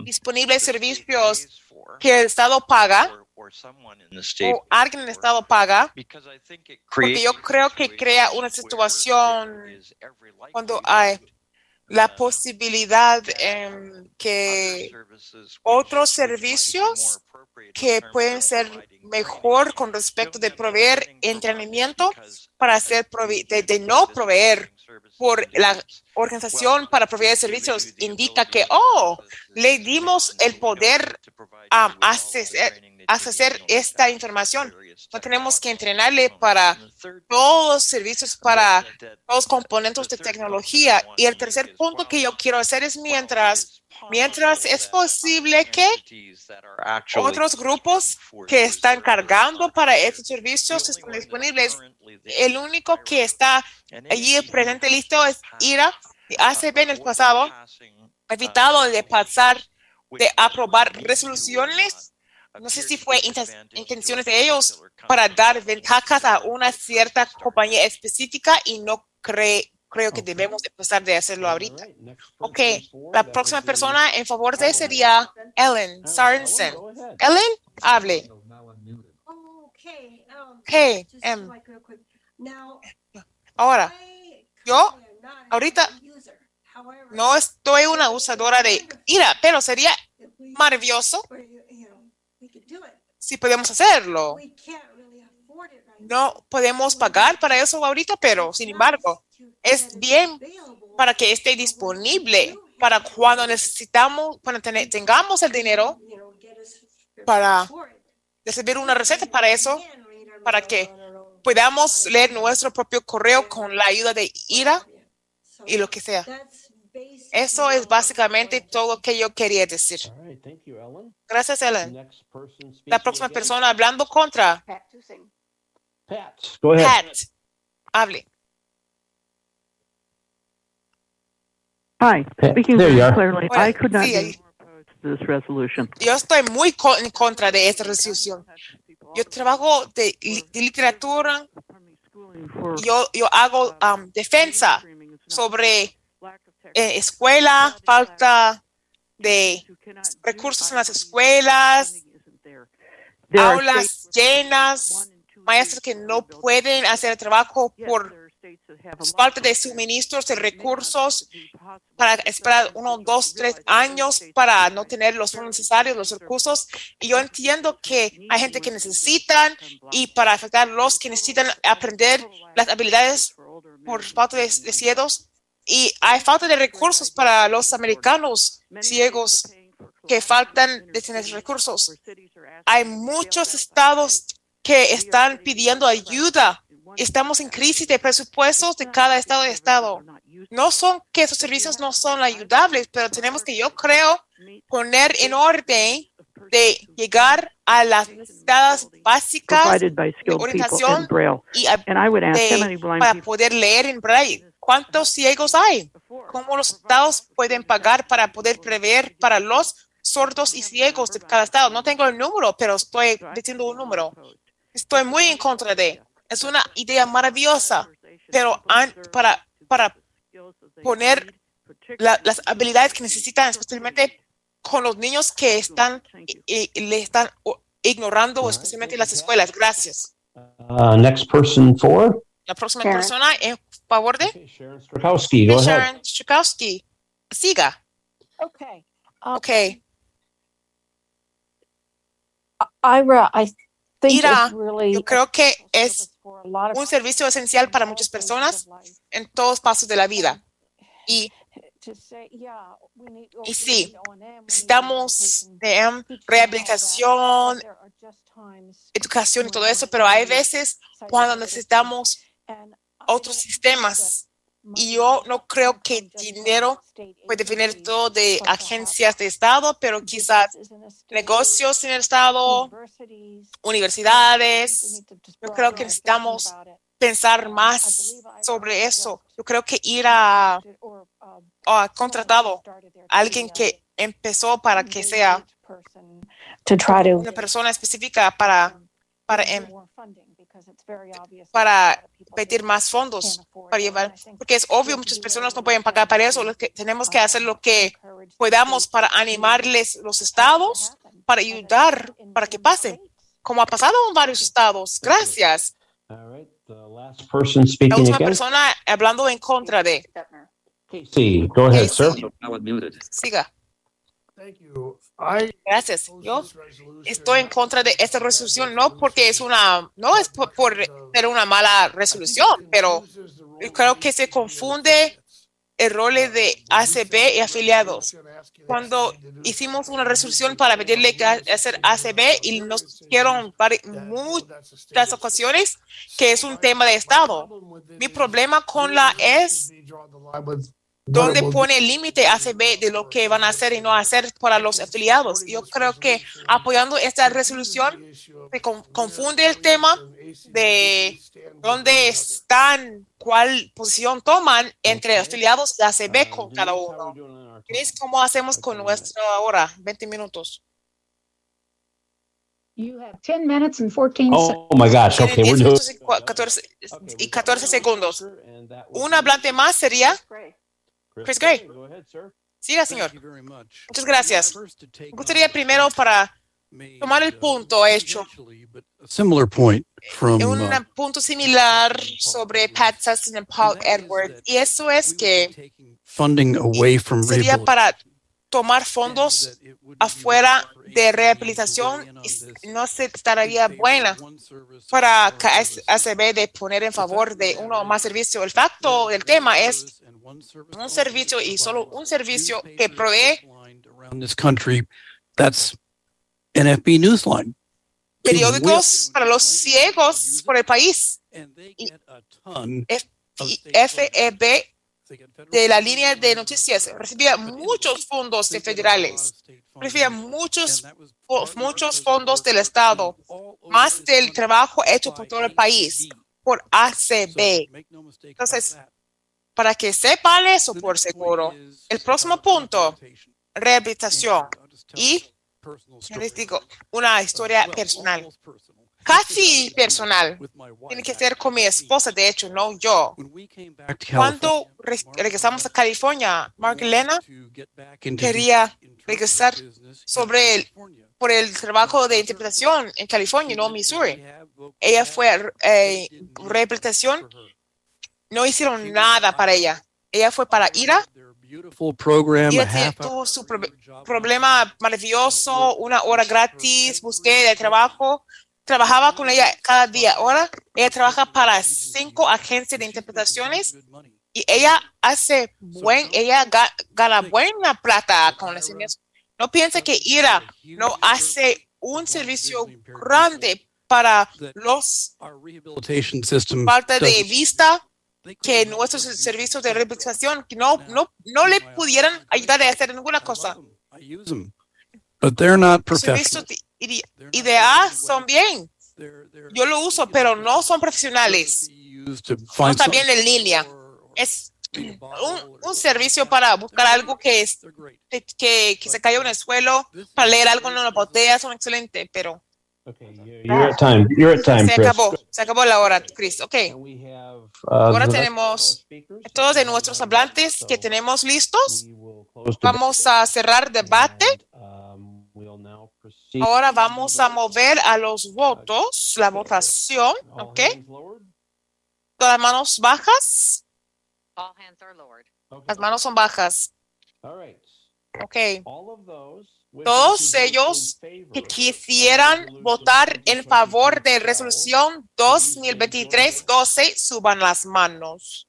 disponibles servicios que el estado paga o alguien en el estado paga porque yo creo que crea una situación cuando hay la posibilidad em, que otros servicios que pueden ser mejor con respecto de proveer entrenamiento para hacer de, de no proveer por la organización para proveer servicios indica que oh le dimos el poder a acceder, acceder esta información. no tenemos que entrenarle para todos los servicios para todos los componentes de tecnología. y el tercer punto que yo quiero hacer es mientras mientras es posible que otros grupos que están cargando para estos servicios están disponibles. El único que está allí presente listo es IRA. ACB en el pasado evitado de pasar, de aprobar resoluciones. No sé si fue inten- intenciones de ellos para dar ventajas a una cierta compañía específica y no cree creo que debemos empezar de hacerlo ahorita. Ok, la próxima persona en favor de sería Ellen Sorensen. Ellen, hable. Okay. um, em, Ahora, yo ahorita no estoy una usadora de ira, pero sería maravilloso si podemos hacerlo. No podemos pagar para eso ahorita, pero sin embargo, es bien para que esté disponible para cuando necesitamos, cuando ten- tengamos el dinero para recibir una receta para eso, para que podamos leer nuestro propio correo con la ayuda de Ira y lo que sea. Eso es básicamente todo lo que yo quería decir. Gracias, Ellen. Next person speaking La próxima persona hablando contra. Pat, go ahead. Pat, hable. Hi, speaking there you very are. clearly, Hola, I could not be more opposed to this resolution. Yo estoy muy co- en contra de esta resolución. Yo trabajo de, li- de literatura. Yo, yo hago um, defensa sobre eh, escuela, falta de recursos en las escuelas, There are aulas llenas, maestros que no pueden hacer el trabajo por falta de suministros de recursos para esperar uno, dos, tres años para no tener los necesarios, los recursos. Y yo entiendo que hay gente que necesitan y para afectar los que necesitan aprender las habilidades por falta de, de ciegos. Y hay falta de recursos para los americanos ciegos que faltan de tener recursos. Hay muchos estados que están pidiendo ayuda. Estamos en crisis de presupuestos de cada estado y estado. No son que esos servicios no son ayudables, pero tenemos que, yo creo, poner en orden de llegar a las necesidades básicas de orientación y a- de- para poder leer en braille. ¿Cuántos ciegos hay? ¿Cómo los estados pueden pagar para poder prever para los sordos y ciegos de cada estado? No tengo el número, pero estoy diciendo un número. Estoy muy en contra de. Es una idea maravillosa, pero para, para poner la- las habilidades que necesitan, especialmente con los niños que están y, y le están ignorando, especialmente en las escuelas. Gracias. Uh, next person for La próxima Sharon. persona en favor de Strakowski. Go ahead. Sharon Strakowski. Siga. Okay. Ok. Ira, I think Ira, it's really yo creo que es un servicio esencial para muchas personas en todos pasos de la vida. Y, need, y sí, necesitamos rehabilitación, educación y todo eso, pero hay veces cuando necesitamos otros sistemas. Y yo no creo que dinero puede venir todo de agencias de Estado, pero quizás negocios en el Estado, universidades. Yo creo que necesitamos pensar más sobre eso. Yo creo que ir a, a contratado a alguien que empezó para que sea una persona específica para para em- para pedir más fondos para llevar porque es obvio muchas personas no pueden pagar para eso. Lo que tenemos que hacer lo que podamos para animarles los estados para ayudar para que pase como ha pasado en varios estados. Gracias. La última persona hablando en contra de Sí, go ahead, sir. siga Gracias. Yo estoy en contra de esta resolución, no porque es una, no es por, por ser una mala resolución, pero creo que se confunde el rol de ACB y afiliados. Cuando hicimos una resolución para pedirle que hacer ACB y nos dijeron vari- muchas ocasiones que es un tema de Estado. Mi problema con la es donde pone el límite ACB de lo que van a hacer y no hacer para los afiliados. Yo creo que apoyando esta resolución se con- confunde el tema de dónde están, cuál posición toman entre afiliados y ACB con cada uno. Chris, ¿cómo hacemos con nuestra hora? 20 minutos. You have 10 minutes and 14 Oh my gosh. Okay, 10 we're doing. y cua- 14, y 14 segundos. Un hablante más sería Chris Gray. Siga, señor. Muchas gracias. Me gustaría primero para tomar el punto hecho, similar point from un uh, punto similar sobre Pat Sesson y Paul Edwards, y eso es que funding away from sería para tomar fondos afuera de rehabilitación no se estaría buena para ACB de poner en favor de uno o más servicios. El facto del tema es un servicio y solo un servicio que provee periódicos para los ciegos por el país. Y FEB de la línea de noticias recibía muchos fondos de federales, recibía muchos, muchos fondos del Estado, más del trabajo hecho por todo el país, por ACB. Entonces, para que sepan eso por seguro, el próximo punto, rehabilitación. Y les digo, una historia personal, casi personal. Tiene que ser con mi esposa, de hecho, no yo. Cuando re- regresamos a California, Mark Elena quería regresar sobre el, por el trabajo de interpretación en California, no Missouri. Ella fue eh, rehabilitación, no hicieron nada para ella. Ella fue para IRA ella tuvo su pro- problema maravilloso, una hora gratis, busqué de trabajo, trabajaba con ella cada día. Ahora ella trabaja para cinco agencias de interpretaciones y ella hace buen, ella ga- gana buena plata con las señas. No piense que Ira no hace un servicio grande para los falta de vista que nuestros servicios de rehabilitación no, no, no le pudieran ayudar a hacer ninguna cosa. Them, but they're not professional. De ide- IDEA son bien. Yo lo uso, pero no son profesionales. No está bien en línea. Es un, un servicio para buscar algo que, es, que, que, se cayó en el suelo, para leer algo en una botella, son excelentes, pero You're at time. You're at time, se Chris. acabó, se acabó la hora, Chris. Ok. Uh, Ahora tenemos todos de nuestros hablantes que tenemos listos. Vamos a cerrar debate. Ahora vamos a mover a los votos, la votación, ¿ok? Todas las manos bajas. All hands are lowered. Las manos son bajas. All right. Ok. All of those Todos ellos que quisieran votar en favor de resolución 2023-12, suban las manos.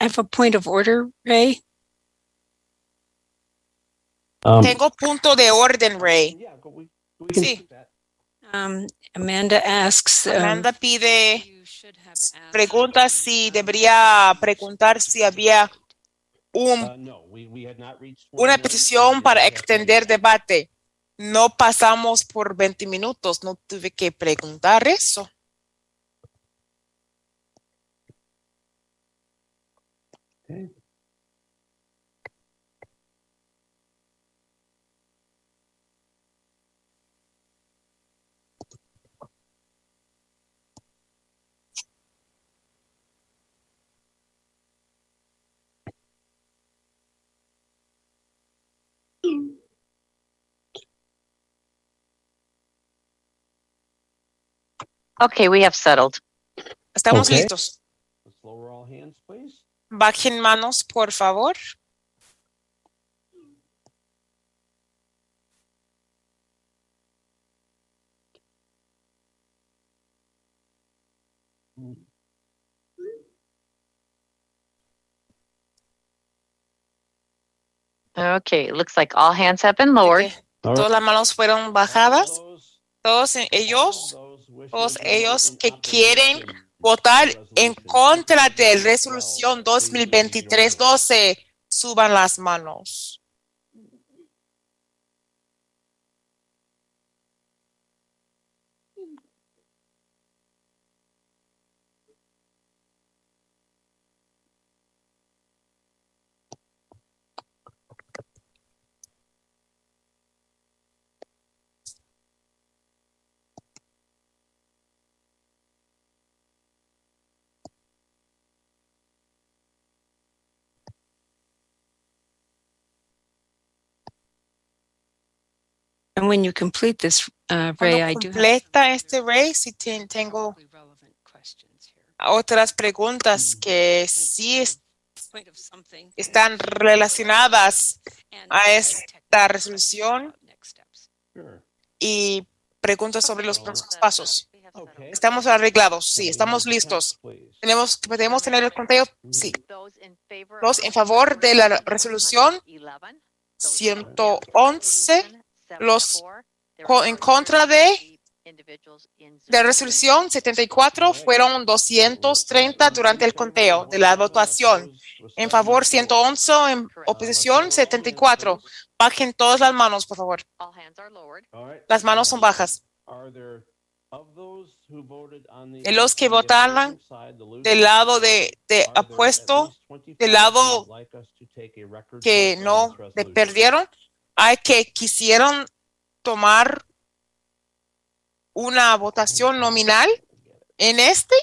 Have a point of order, Ray. Um, Tengo punto de orden, Ray. Sí, Um, Amanda asks. um, Amanda pide, pregunta si debería preguntar si había un, una petición para extender debate. No pasamos por 20 minutos, no tuve que preguntar eso. Okay, we have settled. Estamos Okay. listos. Let's lower all hands, please. Bajen manos, por favor. Okay, it looks like all hands have been lowered. Todas las manos fueron bajadas. Todos ellos, todos ellos que quieren votar en contra de resolución 2023-12, suban las manos. And when you complete this, uh, Cuando Ray, I do completa este Ray, sí ten- tengo otras preguntas que sí están relacionadas a esta resolución y preguntas sobre los próximos pasos. Estamos arreglados, sí, estamos listos. Tenemos, podemos tener el conteo, sí. Los en favor de la resolución 111, los en contra de de resolución 74 fueron 230 durante el conteo de la votación. En favor 111, en oposición 74. Bajen todas las manos, por favor. Las manos son bajas. De los que votaron del lado de, de apuesto, del lado que no de perdieron, hay que quisieron tomar una votación nominal en este.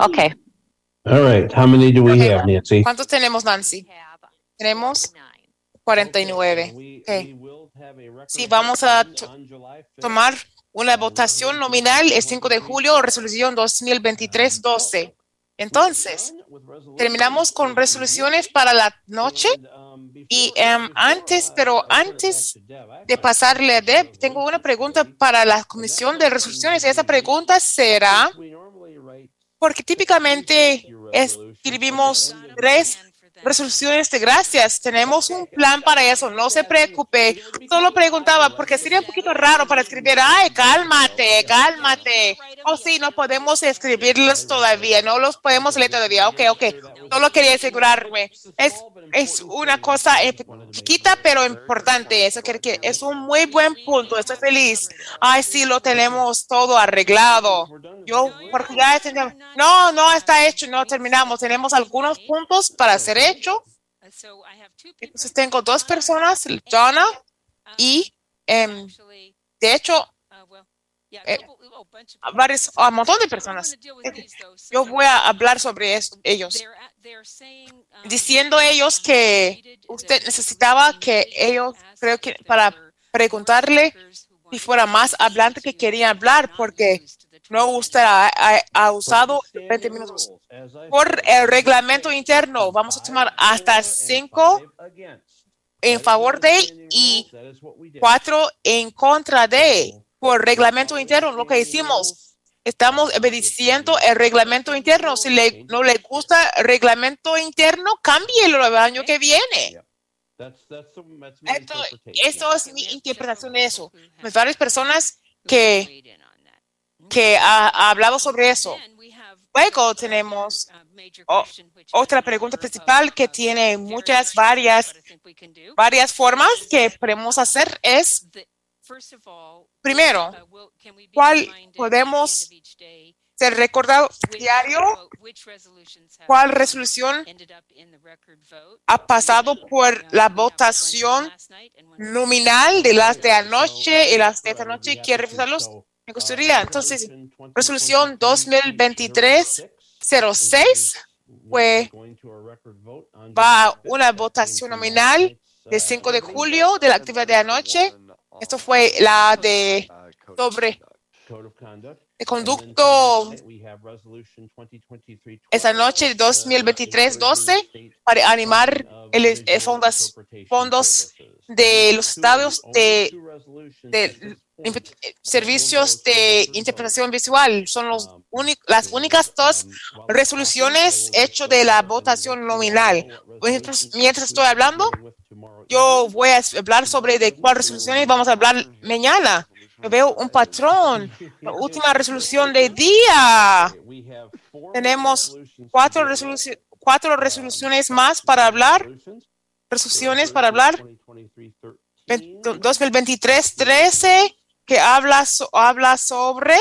Okay. All right. How many do we have, Nancy? ¿Cuántos tenemos, Nancy? Tenemos 49. Ok. Sí, vamos a to- tomar una votación nominal el 5 de julio, resolución 2023-12. Entonces, terminamos con resoluciones para la noche y em, antes, pero antes de pasarle a Deb, tengo una pregunta para la comisión de resoluciones. Esa pregunta será, porque típicamente escribimos tres resoluciones de gracias. Tenemos un plan para eso. No se preocupe. Solo preguntaba porque sería un poquito raro para escribir. Ay, cálmate, cálmate. Oh, sí, no podemos escribirlos todavía. No los podemos leer todavía. Ok, ok. Solo quería asegurarme. Es, es una cosa eh, chiquita, pero importante. Eso que es un muy buen punto. Estoy feliz. Ay, sí, lo tenemos todo arreglado. Yo, porque ya tenemos- no, no está hecho, no terminamos. Tenemos algunos puntos para ser hecho. Entonces tengo dos personas, Donna y, em, de hecho, eh, a varios, a un montón de personas. Yo voy a hablar sobre eso, ellos, diciendo ellos que usted necesitaba que ellos, creo que para preguntarle si fuera más hablante que quería hablar, porque no usted ha, ha- ha usado 20 minutos. Por el reglamento interno, vamos a tomar hasta cinco en favor de y cuatro en contra de. Por reglamento interno, lo que hicimos, estamos obedeciendo el reglamento interno. Si le, no le gusta el reglamento interno, cámbielo el año que viene. Esto, esto es mi interpretación de eso. Hay varias personas que, que ha, ha hablado sobre eso. Luego tenemos o- otra pregunta principal que tiene muchas, varias, varias formas que podemos hacer es, primero, ¿cuál podemos ser recordado diario? ¿Cuál resolución ha pasado por la votación nominal de las de anoche y las de esta noche? ¿Quiere revisarlos? Me gustaría. Entonces, resolución 2023-06 fue, va a una votación nominal del 5 de julio de la actividad de anoche. Esto fue la de sobre de conducto esa noche 2023-12 para animar el, el fondos, fondos de los estados de, de eh, Servicios de interpretación visual son los las únicas dos resoluciones hechas de la votación nominal. Mientras, mientras estoy hablando, yo voy a hablar sobre de cuál resoluciones vamos a hablar mañana. Yo veo un patrón. La última resolución de día. Tenemos cuatro, cuatro resoluciones más para hablar. Resoluciones para hablar. 2023-13 que habla, so- habla sobre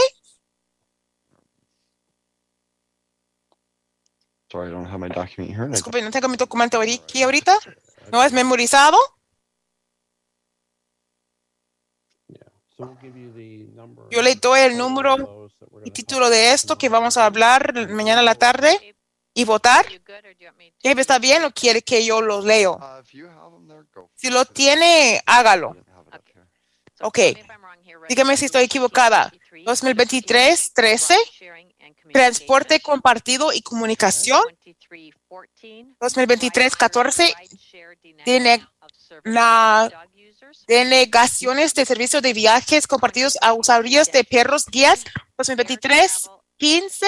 Sorry, I don't have my document here. Disculpe, no tengo mi documento aquí ahorita. No es memorizado. So we'll give you the number. Yo le doy el número y título de esto que vamos a hablar mañana a la tarde y votar. Jefe, ¿Está bien o quiere que yo lo leo? Si lo tiene, hágalo. Ok. Dígame si estoy equivocada. 2023-13, transporte compartido y comunicación. 2023-14, dene- la- denegaciones de servicios de viajes compartidos a usuarios de perros guías. 2023-15,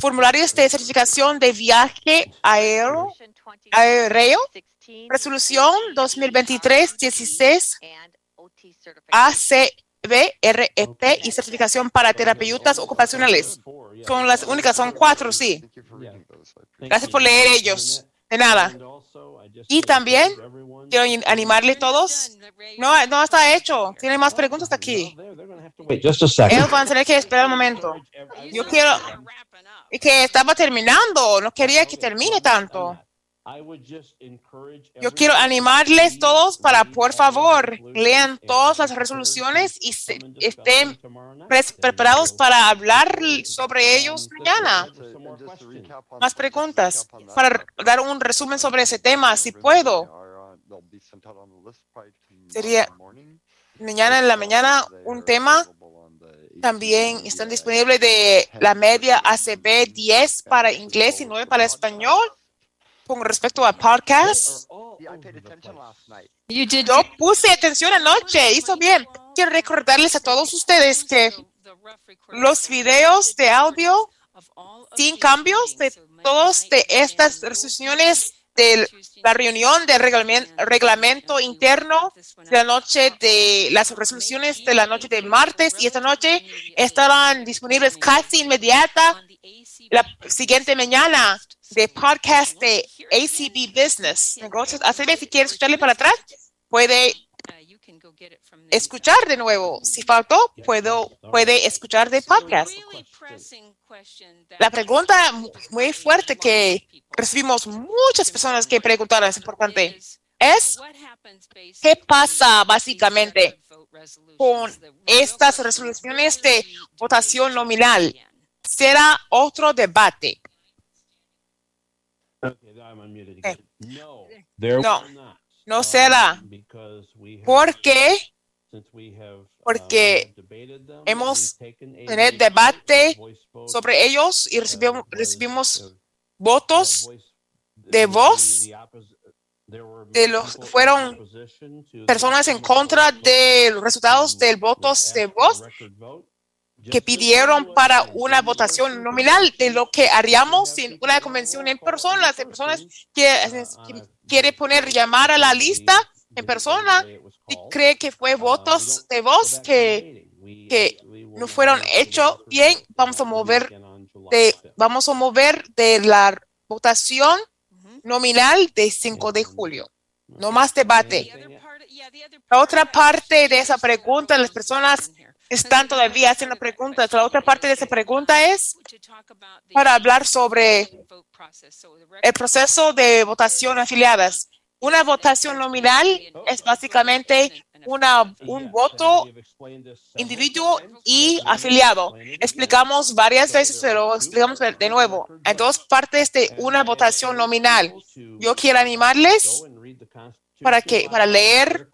formularios de certificación de viaje aéreo, aéreo. Resolución 2023-16 ACBREP y certificación para terapeutas ocupacionales. Son las únicas, son cuatro, sí. Gracias por leer ellos. De nada. Y también quiero animarle a todos. No, no está hecho. Tiene más preguntas aquí. Ellos van a tener que esperar un momento. Yo quiero. Y que estaba terminando. No quería que termine tanto. Yo quiero animarles todos para, por favor, lean todas las resoluciones y se- estén preparados para hablar sobre ellos mañana. Más preguntas para dar un resumen sobre ese tema, si puedo. Sería mañana en la mañana un tema. También están disponibles de la media ACB 10 para inglés y 9 para español. Con respecto a podcast, yo puse atención anoche, hizo bien. Quiero recordarles a todos ustedes que los videos de audio sin cambios de todas de estas resoluciones de la reunión de reglamento, reglamento interno de la noche de las resoluciones de la noche de martes y esta noche estarán disponibles casi inmediata la siguiente mañana de podcast de ACB Business Negocios. Que si quiere escucharle para atrás, puede escuchar de nuevo. Si faltó, puedo, puede escuchar de podcast. La pregunta muy fuerte que recibimos muchas personas que preguntaron, es importante, es ¿qué pasa básicamente con estas resoluciones de votación nominal? Será otro debate. There No, will not, no será. because we have- ¿Por qué? since we have, uh, Porque debated them, hemos we've taken a tenido debate vote, voice vote, sobre ellos y recibimos, was, recibimos uh, votos de voz the oppos- there were de los people in fueron opposition to the personas en outcome of contra the vote. de los resultados del votos de voz Record vote. Que pidieron para una votación nominal de lo que haríamos sin una convención en persona. Las personas que, que quiere poner llamar a la lista en persona y cree que fue votos de voz que, que no fueron hechos bien, vamos a mover de, vamos a mover de la votación nominal de 5 de julio. No más debate. La otra parte de esa pregunta, las personas están todavía haciendo preguntas. La otra parte de esa pregunta es para hablar sobre el proceso de votación afiliadas. Una votación nominal es básicamente una, un voto individuo y afiliado. Explicamos varias veces, pero explicamos de nuevo. Hay dos partes de una votación nominal. Yo quiero animarles para que para leer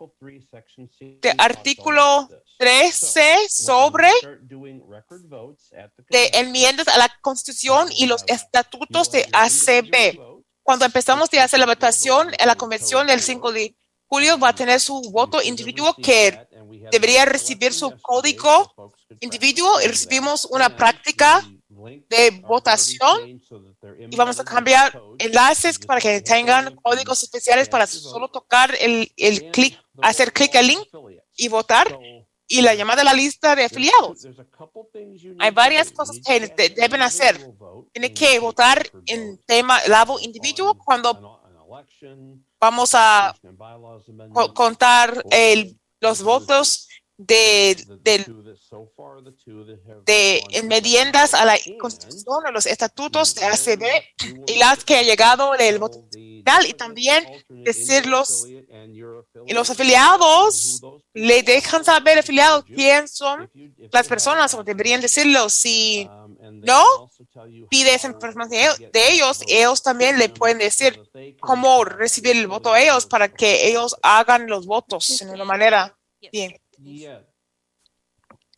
el artículo 13 sobre de enmiendas a la Constitución y los estatutos de ACB. Cuando empezamos a hacer la votación en la convención del 5 de Julio va a tener su voto individuo que debería recibir su código individuo y recibimos una práctica de votación y vamos a cambiar enlaces para que tengan códigos especiales para solo tocar el, el clic, hacer clic al link y votar y la llamada a la lista de afiliados. Hay varias cosas que de- deben hacer. Tiene que votar en tema lado individuo cuando vamos a co- contar el- los votos de, del- de enmiendas a la Constitución, a los estatutos de ACB y las que ha llegado el voto y también decirlos y los afiliados le dejan saber afiliados quién son las personas o deberían decirlo si no pide esa información de ellos- de ellos también le pueden decir cómo recibir el voto a ellos para que ellos hagan los votos en una manera bien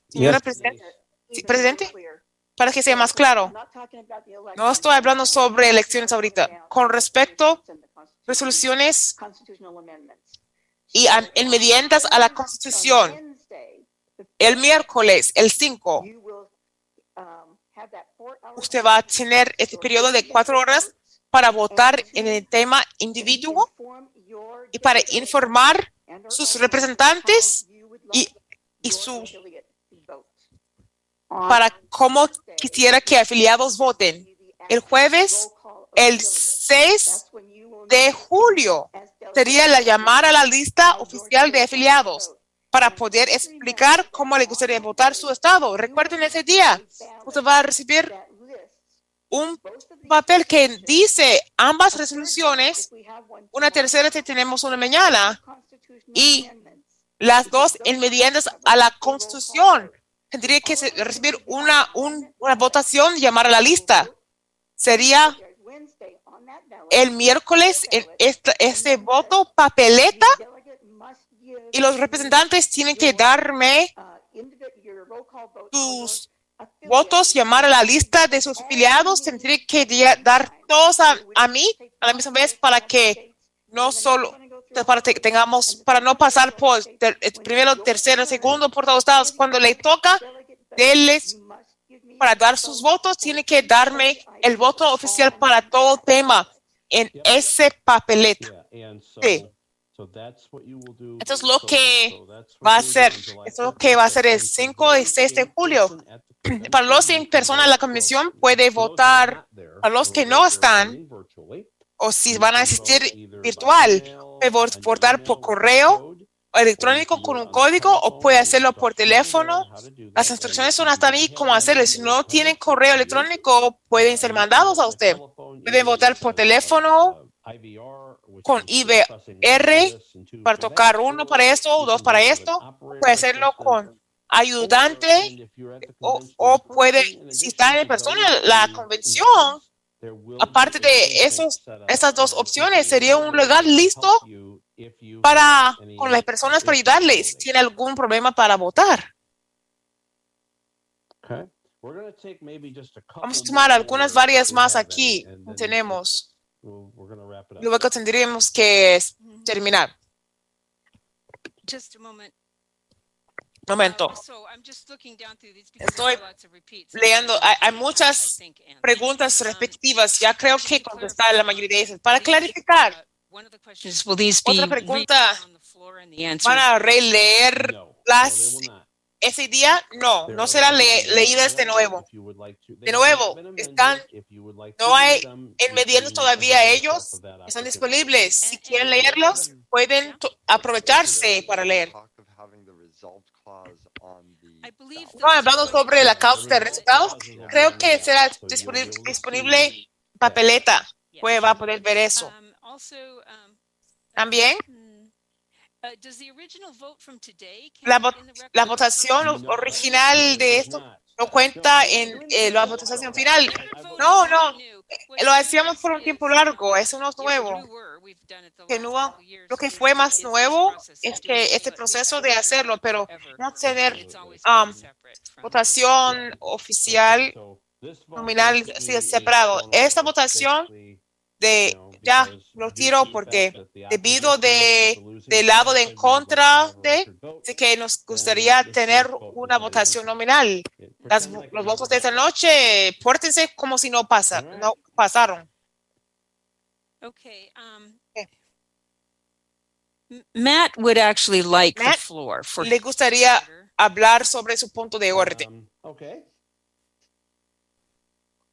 señora Yes. presidente sí, presidente para que sea más claro no estoy hablando sobre elecciones ahorita con respecto resoluciones y a- enmiendas a la Constitución. El miércoles, el 5, usted va a tener este periodo de cuatro horas para votar en el tema individuo y para informar sus representantes y, y sus para cómo quisiera que afiliados voten. El jueves, el 6 de julio, sería la llamada a la lista oficial de afiliados para poder explicar cómo le gustaría votar su estado. Recuerden ese día, usted va a recibir un papel que dice ambas resoluciones, una tercera que tenemos una mañana y las dos enmiendas a la Constitución. Tendría que recibir una, un- una votación llamar a la lista. Sería el miércoles en esta, este voto papeleta y los representantes tienen que darme sus votos, llamar a la lista de sus afiliados, tendría que dar todos a, a mí a la misma vez para que no solo para que tengamos, para no pasar por ter- el primero, tercero, segundo, por todos lados. Cuando le toca, denles para dar sus votos, tiene que darme el voto oficial para todo tema en ese papeleta. Sí. Esto es lo que va a hacer. Es lo que va a ser el 5 y 6 de julio. Para los en persona, la comisión puede votar. Para los que no están, o si van a asistir virtual, votar por correo o electrónico con un código o puede hacerlo por teléfono. Las instrucciones son hasta ahí cómo hacerlo. Si no tienen correo electrónico, pueden ser mandados a usted. Pueden votar por teléfono con IVR para tocar uno para esto, dos para esto. Puede hacerlo con ayudante o, o puede, si está en persona, la convención, aparte de esos, esas dos opciones, sería un lugar listo para, con las personas para ayudarles si tiene algún problema para votar. Vamos a tomar algunas varias más aquí. Tenemos. Luego tendríamos que terminar. Just a moment. Momento. So I'm just looking down through these because Estoy leyendo. Hay, hay muchas preguntas respectivas. Ya creo que contestar la mayoría de esas. Para clarificar, be otra pregunta. on the floor and the answers? ¿Van a releer las ese día? No, no serán le- leídas de nuevo. De nuevo, están, no hay enmediados todavía ellos, están disponibles. Si quieren leerlos, pueden to- aprovecharse para leer. No, hablando sobre la causa de resultados, creo que será disponible, disponible papeleta. Pues va a poder ver eso. Also, um, También uh, does the original vote from today la, vo- la votación original de esto no cuenta en eh, la votación final. No, no, eh, lo hacíamos por un tiempo largo, eso no es nuevo. Que no, lo que fue más nuevo es que este proceso de hacerlo, pero no tener um, votación oficial nominal sí, separado. Esta votación de ya lo tiro porque debido de del lado de en contra de, de que nos gustaría tener una votación nominal. Las- los votos de esta noche, pórtense como si no pasa, no pasaron. Okay, um, Matt would actually like the Matt floor for. Le gustaría hablar sobre su punto de orden. Okay.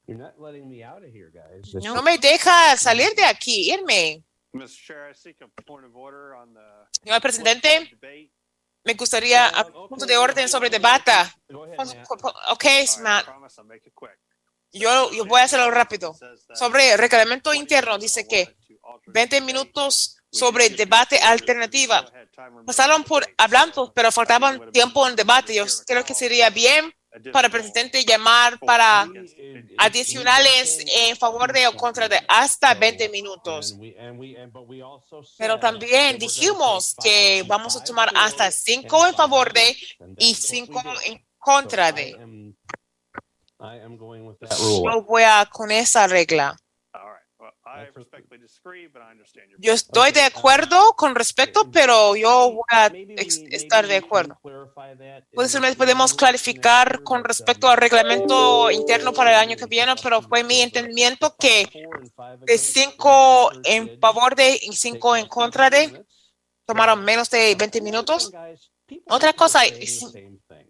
You're not letting me out of here, guys. No me deja salir de aquí, irme. Mr. Chair, I seek a point of order on the Señor presidente, me gustaría a- punto de orden sobre debate. Ok, Matt. promise I'll make it quick. Yo, yo voy a hacerlo rápido. Sobre reglamento interno, dice que 20 minutos sobre debate alternativa. Pasaron por hablando, pero faltaban tiempo en debate. Yo creo que sería bien para el presidente llamar para adicionales en favor de o contra de hasta 20 minutos. Pero también dijimos que vamos a tomar hasta 5 en favor de y 5 en contra de. I am going with that rule. Yo voy a con esa regla. Well, I respectfully disagree, but I understand your. Yo estoy de acuerdo con respecto, pero yo voy a estar de acuerdo. Puede ser, podemos clarificar con respecto al reglamento interno para el año que viene, pero fue mi entendimiento que de cinco en favor de y cinco en contra de tomaron menos de 20 minutos. Otra cosa, es-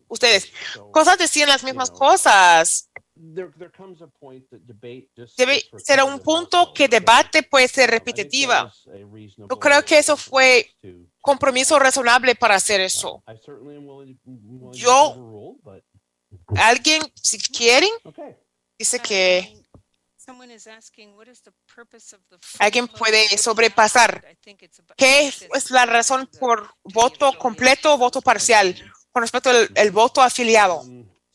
ustedes, cosas decían las mismas cosas. There, there comes a point that debate just Debe sits for ser un punto que debate puede ser repetitiva. Yo creo que eso fue compromiso razonable para hacer eso. I certainly am willing, willing to Yo- Alguien, si quieren, dice que Someone is asking, what is the purpose of the alguien puede sobrepasar. ¿Qué es la razón por voto completo o voto parcial con respecto al el voto afiliado?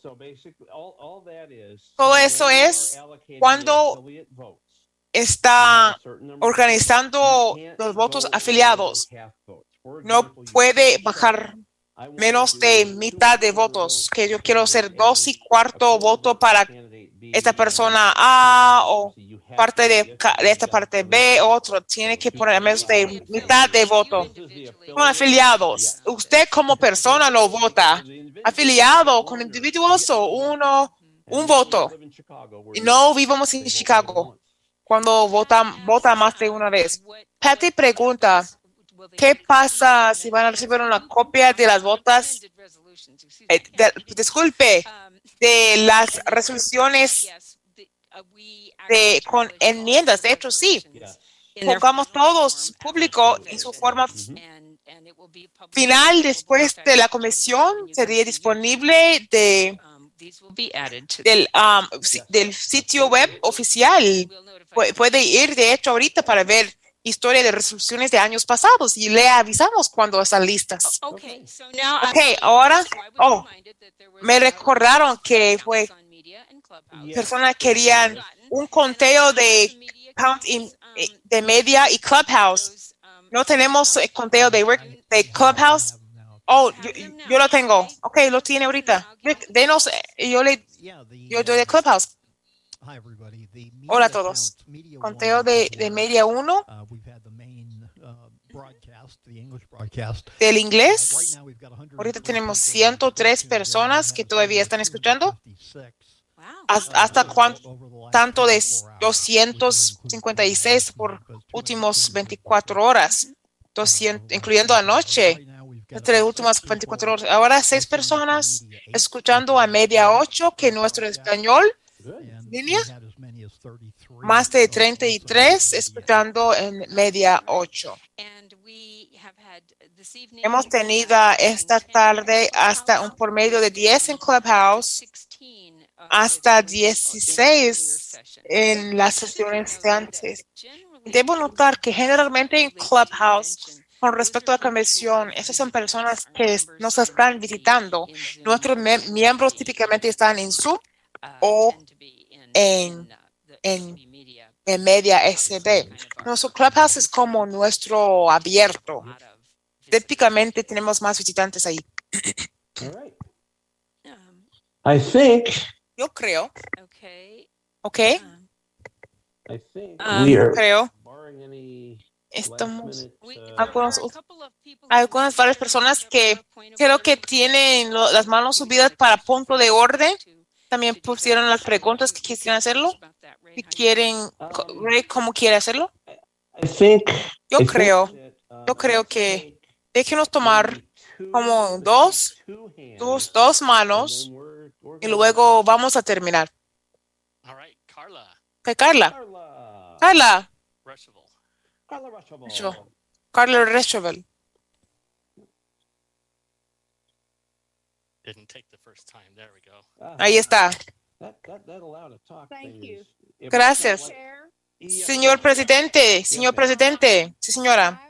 So basically all, all that is Todo eso es cuando está organizando los votos afiliados. No puede bajar menos de mitad de votos, que yo quiero ser dos y cuarto voto para esta persona A o parte de, de esta parte B, otro tiene que poner menos de mitad de voto. Afiliados, usted como persona no vota. Afiliado con individuos o uno, un voto. Y no vivimos en Chicago cuando vota, vota más de una vez. Patty pregunta, ¿qué pasa si van a recibir una copia de las votas? eh, de- disculpe, de las resoluciones de, con enmiendas. De hecho, sí. Pongamos todos público en su forma final después de la comisión. Sería disponible de, del, um, del sitio web oficial. Pu- Puede ir, de hecho, ahorita para ver historia de resoluciones de años pasados y le avisamos cuando están listas. Okay, Ok, ahora, oh, me recordaron que fue personas querían un conteo de count in- eh, de media y clubhouse. No tenemos eh, conteo de, work- de clubhouse. Oh, yo, yo lo tengo. Ok, lo tiene ahorita. Denos, eh, yo le, yo doy de clubhouse. Hola a todos. Conteo de, de media 1 del inglés. Ahorita tenemos 103 personas que todavía están escuchando. ¿Has- ¿Hasta cuánto? Tanto de 256 por últimos 24 horas, 200, incluyendo anoche, entre las últimas 24 horas. Ahora seis personas escuchando a media 8 que nuestro español línea. Más de 33 escuchando en media 8. Hemos tenido esta tarde hasta un promedio de 10 en Clubhouse, hasta 16 en las sesiones de antes. Debo notar que generalmente en Clubhouse, con respecto a la convención, esas son personas que nos están visitando. Nuestros mie- miembros típicamente están en Zoom o en, en, en Media SB. Nuestro Clubhouse es como nuestro abierto. Típicamente tenemos más visitantes ahí. I think Yo creo. Ok. I think Um, creo. Estamos algunos, algunas varias personas que creo que tienen lo- las manos subidas para punto de orden. También pusieron las preguntas que quisieran hacerlo. Si quieren, co- Ray, ¿cómo quiere hacerlo? I think. Yo creo, uh, yo creo que déjenos tomar como dos, dos, dos manos y luego vamos a terminar. Ok, Carla. Carla. Carla Rechovel. Didn't take the first time. There we go. Ahí está. Gracias. Señor presidente, señor presidente, sí señora,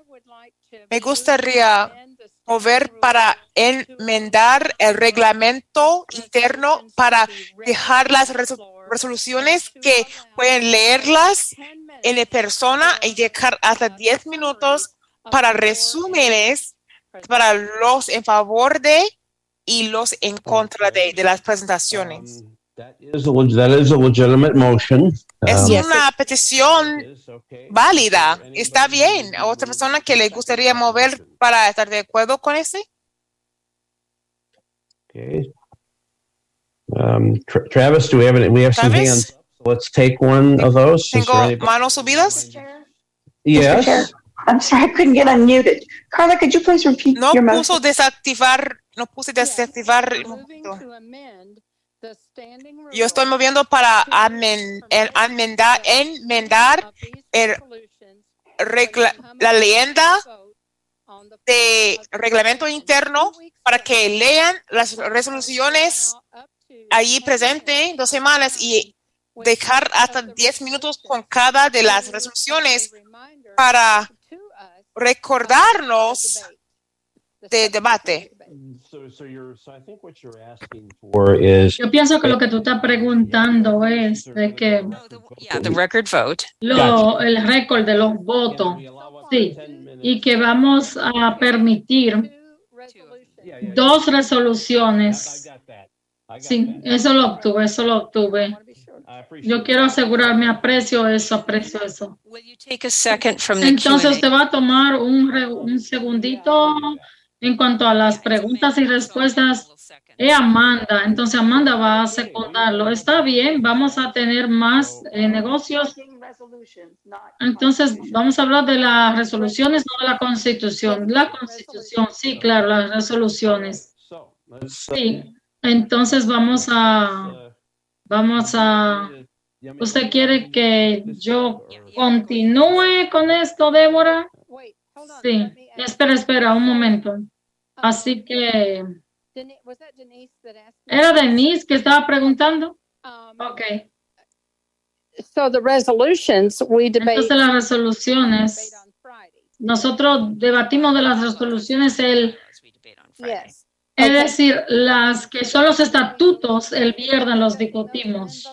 me gustaría mover para enmendar el reglamento interno para dejar las reso- resoluciones que pueden leerlas en persona y dejar hasta 10 minutos para resúmenes para los en favor de y los en contra de, de las presentaciones. Es Um, una petición válida. Está bien. ¿A otra persona que le gustaría mover para estar de acuerdo con ese? Okay. Um, Tra- Travis, do we have any, we have some hands? up, so Let's take one of those. Tengo manos subidas. Yes. I'm sorry, I couldn't get unmuted. Carla, could you please repeat No your puso desactivar, no puse desactivar. Yo estoy moviendo para enmendar, enmendar el regla- la leyenda de reglamento interno para que lean las resoluciones allí presente dos semanas y dejar hasta 10 minutos con cada de las resoluciones para recordarnos de debate. Yo pienso que lo que tú estás preguntando es de que Yeah, the record vote. lo, el récord de los votos, sí, y que vamos a permitir dos resoluciones. Sí, eso lo obtuve, eso lo obtuve. Yo quiero asegurarme, aprecio eso, aprecio eso. Take a second from the Entonces te va a tomar un, un segundito en cuanto a las preguntas y respuestas. Es Amanda, entonces Amanda va a secundarlo. Está bien, vamos a tener más eh, negocios. Entonces vamos a hablar de las resoluciones, no de la constitución. La constitución, sí, claro, las resoluciones. Sí, entonces vamos a, vamos a, ¿usted quiere que yo continúe con esto, Débora? Sí, espera, espera, un momento. Así que, ¿era Denise que estaba preguntando? Ok. So the resolutions, we debate. Entonces las resoluciones, nosotros debatimos de las resoluciones el, Yes. es decir, las que son los estatutos, el viernes los discutimos.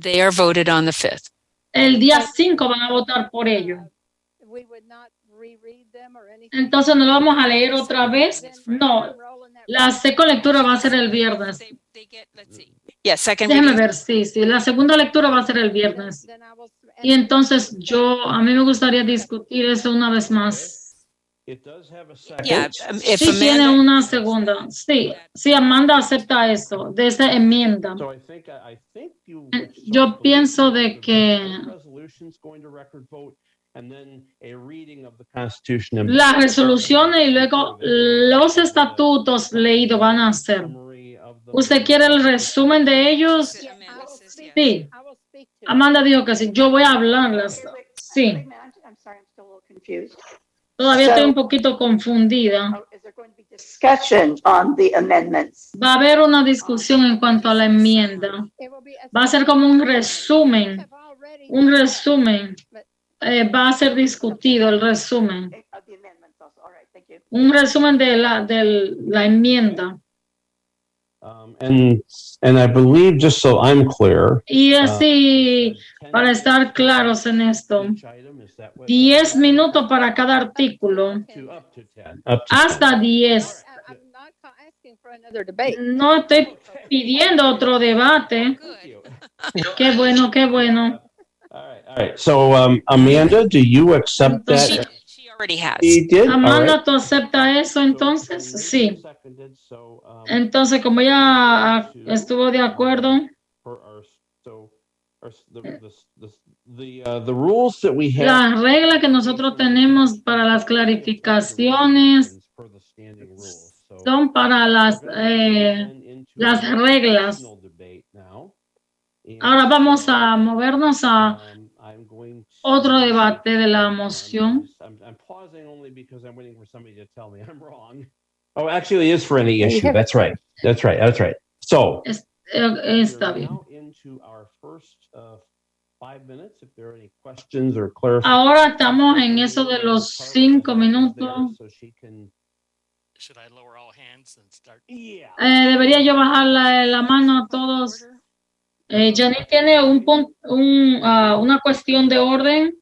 They are voted on the 5th. El día 5 van a votar por ello. Entonces no lo vamos a leer otra vez. No, la segunda lectura va a ser el viernes. Déjame ver, sí, sí, la segunda lectura va a ser el viernes. Y entonces yo, a mí me gustaría discutir eso una vez más. Yeah, um, Sí tiene una segunda. Sí, sí, Amanda acepta eso, de esa enmienda. So I think, I think you. Eh, Yo pienso de que Resolutions going to record vote and then a reading of the Constitution. and- las resoluciones y luego los estatutos leídos van a ser. ¿Usted quiere el resumen de ellos? Sí. Amanda dijo que sí. Yo voy a hablarlas. Sí. I'm sorry, I'm still a little confused. Todavía estoy un poquito confundida. Amendments. Va a haber una discusión en cuanto a la enmienda. Va a ser como un resumen. Un resumen. Eh, va a ser discutido el resumen. Un resumen de la, de la enmienda. Um, And, and I believe, just so I'm clear. Y uh, así, para estar claros en esto, 10 minutos para cada artículo, hasta 10. No estoy pidiendo otro debate. Qué bueno, qué bueno. All right. So, um, Amanda, do you accept She, that? she already has. She did. Amanda, right. ¿tú aceptas eso entonces? Sí. Entonces, como ella estuvo de acuerdo, For our, so, our, the, the, the, the, uh, the rules that we have. las reglas que nosotros tenemos para las clarificaciones son para las, eh, las reglas. Ahora vamos a movernos a otro debate de la moción. I'm, I'm pausing only because I'm waiting for somebody to tell me I'm wrong. Oh, actually, it is for any issue. That's right. That's right. That's right. So, Es- eh, está bien. now into our first uh, five minutes. If there are any questions or clarifications. Ahora estamos en eso de los cinco minutos. So she can. Should I lower all hands and start? Yeah. Eh, debería yo bajar la, la mano a todos. Eh, Janine tiene un, un, ah, una cuestión de orden.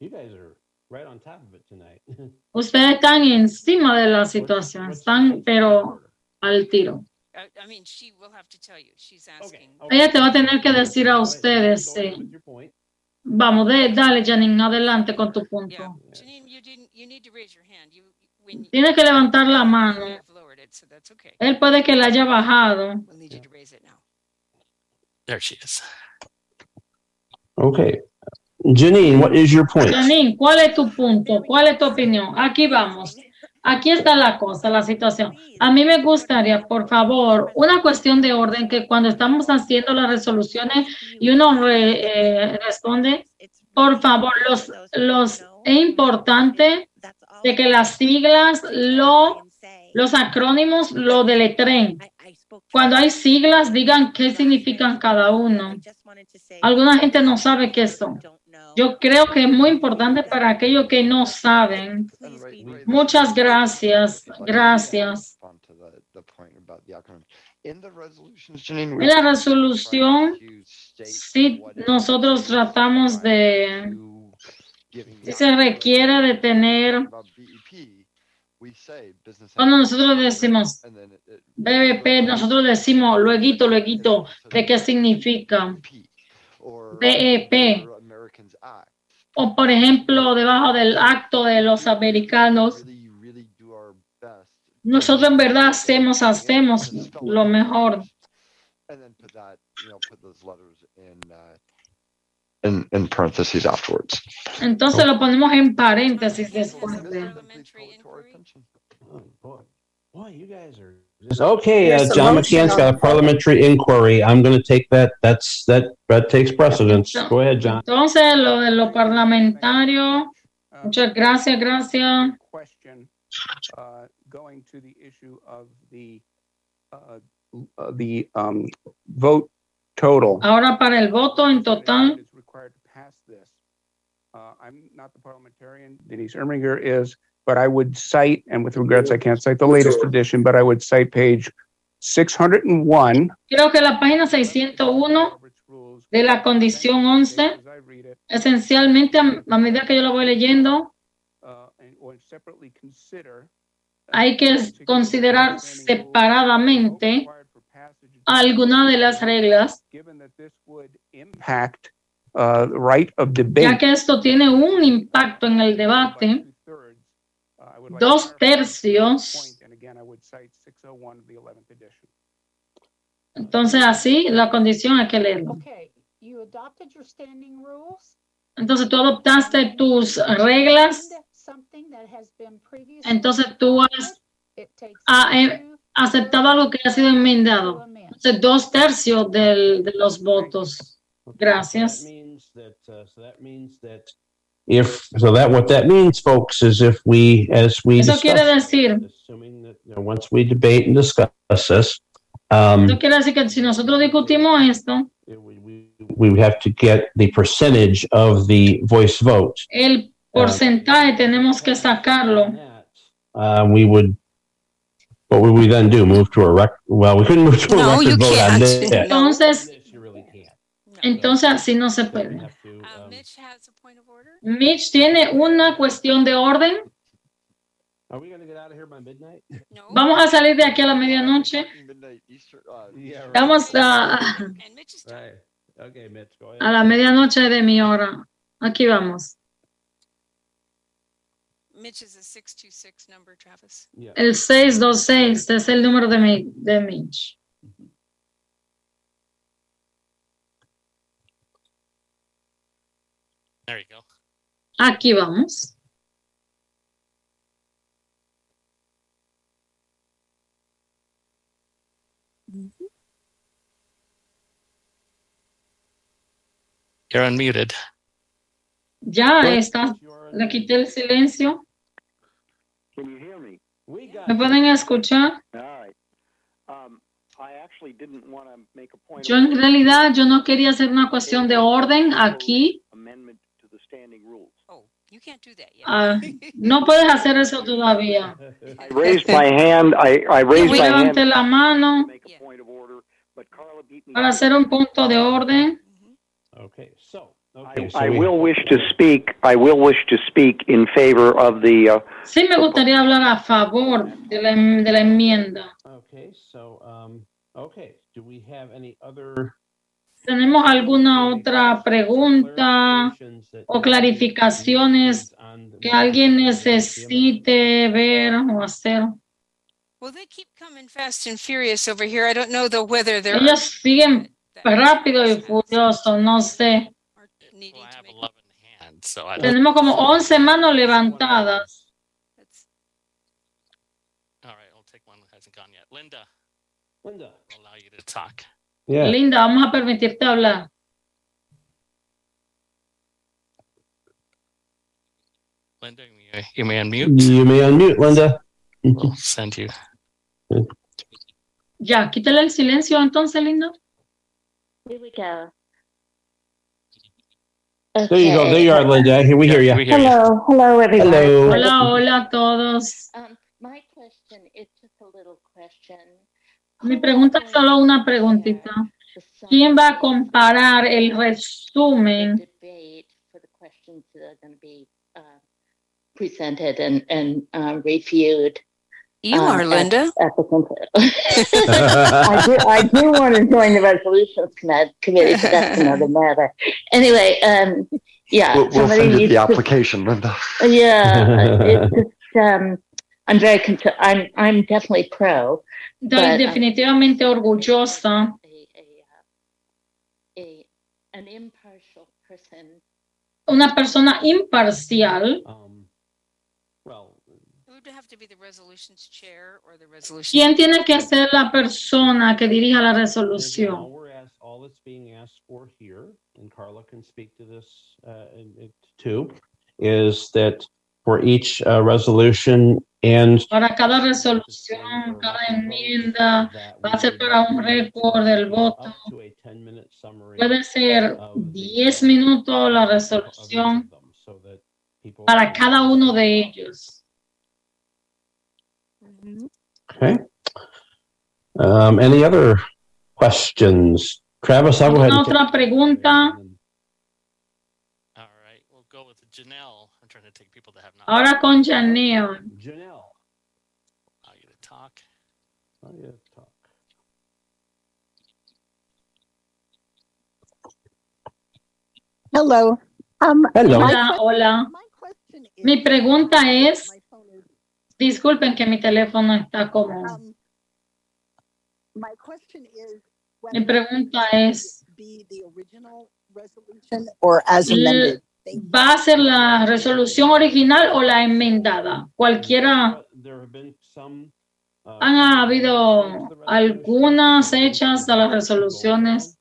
You guys are right on top of it tonight. Ustedes están encima de la situación, están pero al tiro. I, I mean, she will have to tell you. She's asking. Ella te va a tener que decir a ustedes, sí. Vamos, de, dale, Janine, adelante con tu punto. Janine, you didn't. You need to raise your hand. You when Tiene que levantar la mano. you've lowered it, so that's okay. Él puede que la haya bajado. We'll need you to raise it now. There she is. Okay. Janine, what is your point? Janine, ¿cuál es tu punto? ¿Cuál es tu opinión? Aquí vamos. Aquí está la cosa, la situación. A mí me gustaría, por favor, una cuestión de orden que cuando estamos haciendo las resoluciones y uno re- eh, responde, por favor, los, los es importante de que las siglas, lo, los acrónimos lo deletren. Cuando hay siglas, digan qué significan cada uno. Alguna gente no sabe qué son. Yo creo que es muy importante para aquellos que no saben. Muchas gracias, gracias. En la resolución, sí, nosotros tratamos de, se requiere de tener, cuando nosotros decimos BBP, nosotros decimos lueguito, lueguito, ¿de qué significa? BEP. O por ejemplo, debajo del acto de los americanos, nosotros en verdad hacemos, hacemos lo mejor. uh. Entonces lo ponemos en paréntesis después de. Boy, you guys are just okay. Uh, John motion McCann's got a parliamentary inquiry. I'm going to take that. That's that. That takes precedence. Go ahead, John. Entonces, lo de lo parlamentario, muchas gracias, gracias. question uh, going to the issue of the uh, uh, the um, vote total. Ahora para el voto en total, Is required to pass this. Uh, I'm not the parliamentarian. Denise Erminger is, but I would cite, and with regrets, I can't cite the latest edition, but I would cite page 601 creo que la página 601 de la condición 11, esencialmente a, medida que yo lo voy leyendo, hay que considerar separadamente algunas de las reglas, given that this would impact uh, the right of debate. ya que esto tiene un impacto en el debate. 11th edition. entonces así la condición hay que leerlo. Okay, you adopted your standing rules. Entonces tú adoptaste tus reglas, Something that has been previously. entonces tú has It takes ha- eh, aceptado algo que ha sido enmendado. Entonces dos tercios del- de los votos. Gracias. That, uh, so that means that if so, that what that means, folks, is if we, as we Eso discuss, quiere decir, you know, once we debate and discuss this, um, eso quiere decir que si nosotros discutimos esto, we have to get the percentage of the voice vote. el porcentaje tenemos que sacarlo. Uh, we would. What would we then do? Move to a rec? Well, we couldn't move to a No, you record vote on can't. this. Entonces, entonces así no se puede. Uh, Mitch tiene una cuestión de orden. Are we going to get out of here by midnight? Vamos a salir de aquí a la medianoche. Vamos a, Mitch, a la medianoche de mi hora. Aquí vamos. Mitch is a 626 number, Travis. El 626 es el número de, mi, de Mitch. There you go. Aquí vamos. You're unmuted. Ya está. Le quité el silencio. Can you hear me? ¿Me pueden escuchar? Um, I actually didn't want to make a point Yo en realidad yo no quería hacer una cuestión de orden aquí. Amendment to the standing rules. Oh, You can't do that yet. Ah, no puedes hacer eso todavía. I raised my hand. I, I raised Yo my hand levanté la mano para hacer un punto de orden. Okay, so. I, I will wish to speak. I will wish to speak in favor of the. Uh, Sí me gustaría hablar a favor de la, em- de la enmienda. Okay, so, um, okay, do we have any other ¿Tenemos alguna otra pregunta o clarificaciones que alguien necesite ver o hacer? Well, they keep coming fast and furious over here. I don't know though whether they're Ellos siguen rápido y furioso, no sé. And so I don't. Tenemos como 11 manos levantadas. All right, I'll take one that hasn't gone yet. Linda. Linda. I'll allow you to talk. Linda, vamos a permitirte hablar. Linda, you, you may unmute. You may unmute, Linda. We'll send you. Ya, quítale el silencio entonces, Linda. Here we go. There you go. There you are, Linda. Here we hear you. Hello, hello, everyone. Hello. Hola, hola a todos. Um, my question is just a little question. Mi pregunta es solo una preguntita. ¿Quién va a comparar el resumen Debate for the questions that are going to be uh, presented and and uh, reviewed. You um, are, Linda. At the. I do. I do want to join the resolutions committee, but that's another matter. Anyway, um, yeah, We'll, we'll somebody send you needs the to application, Linda. Yeah, it's just um, I'm very concerned. I'm I'm definitely pro. Estoy but, um, definitivamente orgullosa a, an impartial person. una persona imparcial. It would have to be the resolutions chair or the resolution. ¿Quién tiene que ser la persona que dirija la resolución? We're asked, all that's being asked for here, and Carla can speak to this uh, in- in- too, is that for each uh, resolution and Para cada resolución, cada enmienda, va a ser para un récord del voto. Puede ser 10 minutos la resolución para cada uno de ellos. Okay. Um, any other questions? Travis, I'll go ahead. ¿Alguna and take- otra pregunta? All right, we'll go with Janelle. I'm trying to take people that have not. Ahora con Janelle. To talk. Yeah, talk. Hello. Um, Hello. my Hola, hola. Mi pregunta es, disculpen que mi teléfono está como, is mi pregunta es, ¿va a ser la resolución original o la enmendada? Cualquiera, han habido algunas hechas a las resoluciones.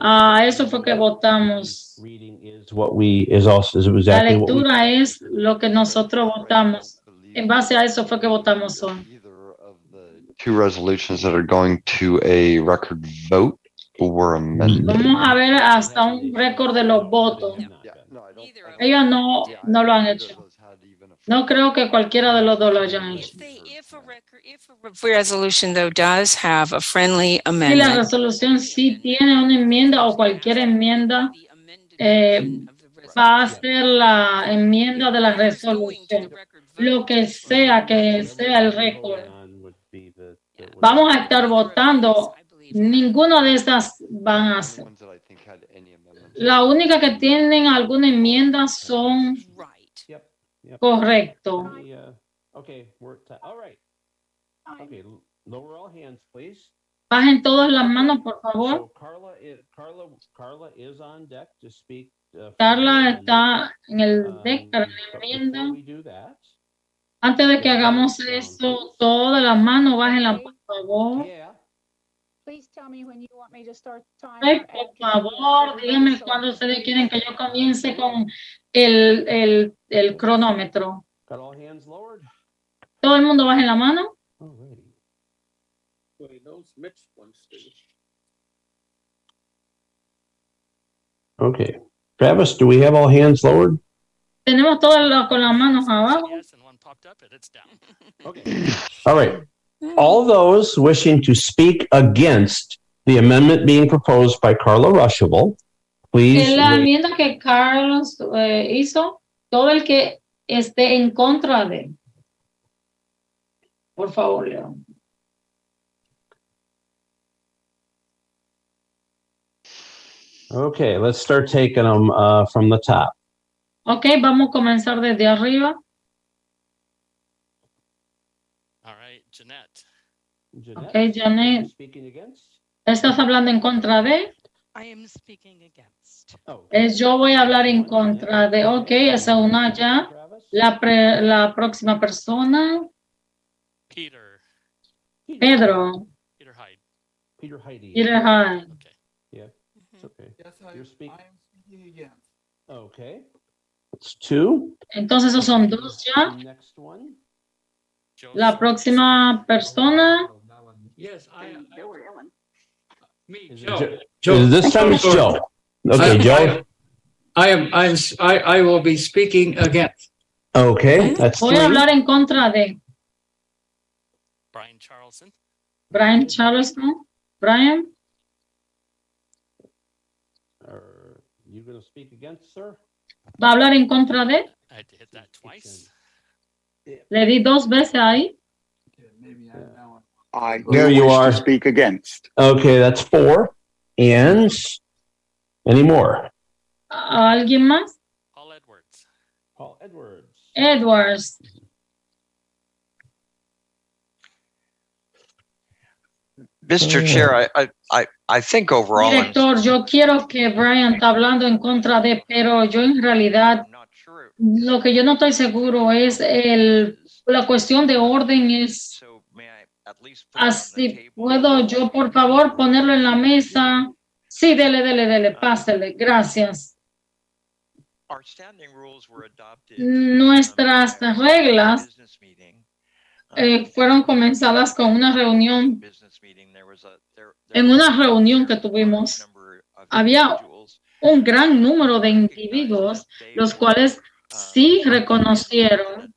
A eso fue que votamos. La lectura es lo que nosotros votamos. En base a eso fue que votamos hoy. Two resolutions that are going to a record vote were amended. Vamos a ver hasta un récord de los votos. Ellos no, no lo han hecho. No creo que cualquiera de los dos lo hayan hecho. If resolution though does have a friendly Si la amendment, resolución sí tiene una enmienda o cualquier enmienda, eh, va a ser la enmienda de la resolución. Lo que sea que sea el récord. Vamos a estar votando. Ninguna de estas van a ser. La única que tienen alguna enmienda son correcto. Bajen todas las manos, por favor. Carla, i- Carla, Carla is on deck to speak. for Carla the- está en el um, deck para la but enmienda. Antes de que hagamos eso, todas las manos, bájenlas, por favor. Ay, por favor, díganme cuándo ustedes quieren que yo comience con el, el, el cronómetro. got all hands lowered? Todo el mundo baje la mano. Okay. Travis, do we have all hands lowered? Tenemos todas con las manos abajo. All right. All those wishing to speak against the amendment being proposed by Carla Ruschival, please. En la ra- enmienda que Carlos eh, hizo, todo el que esté en contra de. Por favor, León. Okay, let's start taking them uh, from the top. Ok, vamos a comenzar desde arriba. All right, Jeanette. Ok, Janet. ¿Estás hablando en contra de? I am speaking against. Es yo voy a hablar en contra de. Ok, esa una ya. La, pre- la próxima persona. Peter. Pedro. Peter Hyde. Peter Heidi. Peter Hyde. Yeah, it's okay. Yes, I, You're speaking. I am speaking against. Okay. That's two. Entonces esos son dos ya. Next one. La próxima persona. Yes, I. I me, Is it Joe. Jo- This time it's Joe. Okay, I- Joe. I am, I'm, s- I, I will be speaking against. Okay, that's Voy a three. hablar en contra de Brian Charleston. Brian Charleston. Brian. Are you going to speak against, sir? Va a hablar en contra de. I had to hit that twice. Le di dos veces ahí. I There you wish are. to speak against. Okay, that's four. And any more? Uh, ¿A ¿Alguien más? Paul Edwards. Paul Edwards. Edwards. Mr. Oh. Chair, I, I, I, I think overall, I'm Director, yo quiero que Brian está hablando en contra de, pero yo en realidad lo que yo no estoy seguro es el, la cuestión de orden es así. ¿Puedo yo, por favor, ponerlo en la mesa? Sí, dele, dele, dele, pásele. Gracias. Nuestras reglas eh, fueron comenzadas con una reunión. En una reunión que tuvimos, había un gran número de individuos, los cuales sí reconocieron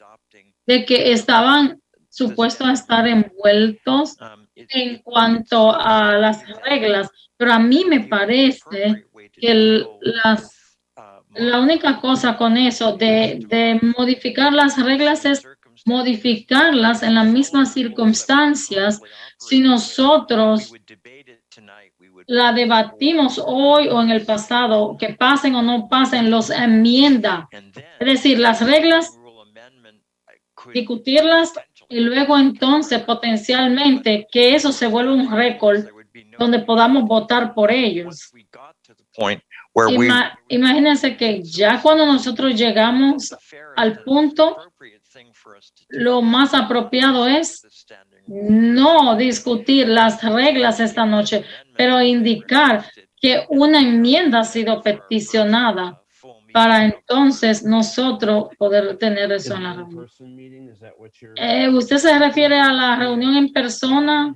de que estaban supuestos a estar envueltos en cuanto a las reglas, pero a mí me parece que el- las, la única cosa con eso de, de modificar las reglas es modificarlas en las mismas circunstancias. Si nosotros la debatimos hoy o en el pasado, que pasen o no pasen, los enmienda. Es decir, las reglas, discutirlas y luego entonces potencialmente que eso se vuelva un récord donde podamos votar por ellos. Ima- imagínense que ya cuando nosotros llegamos al punto, lo más apropiado es no discutir las reglas esta noche, pero indicar que una enmienda ha sido peticionada para entonces nosotros poder tener eso en la reunión. Eh, ¿Usted se refiere a la reunión en persona?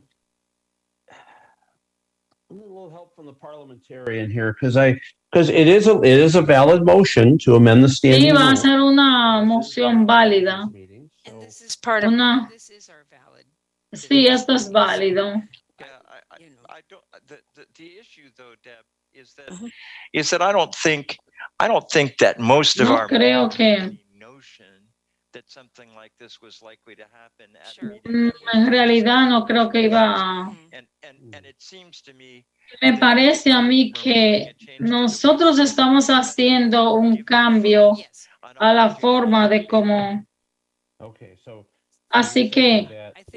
I need a little help from the parliamentarian here because I because it is a it is a valid motion to amend the Sí, standing va a ser una moción válida. This is part of, Una, this is our valid. sí, esto es válido. is that I don't think I don't think that most of No our creo que that something like this was likely to happen at a en realidad no creo que iba a... and and and it seems to me Me parece a mí que nosotros estamos haciendo un cambio a la forma de cómo. Así que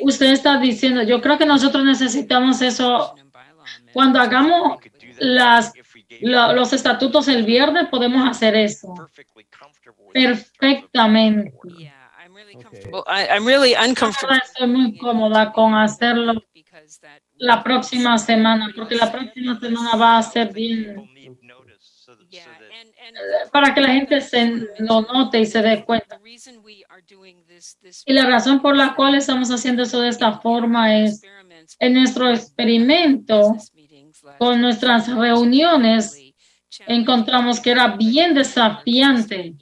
usted está diciendo, yo creo que nosotros necesitamos eso. Cuando hagamos las, lo- los estatutos el viernes, podemos hacer eso. Perfectamente. Estoy muy cómoda con hacerlo la próxima semana, porque la próxima semana va a ser bien. para que la gente se lo note y se dé cuenta. Y la razón por la cual estamos haciendo eso de esta forma es en nuestro experimento con nuestras reuniones encontramos que era bien desafiante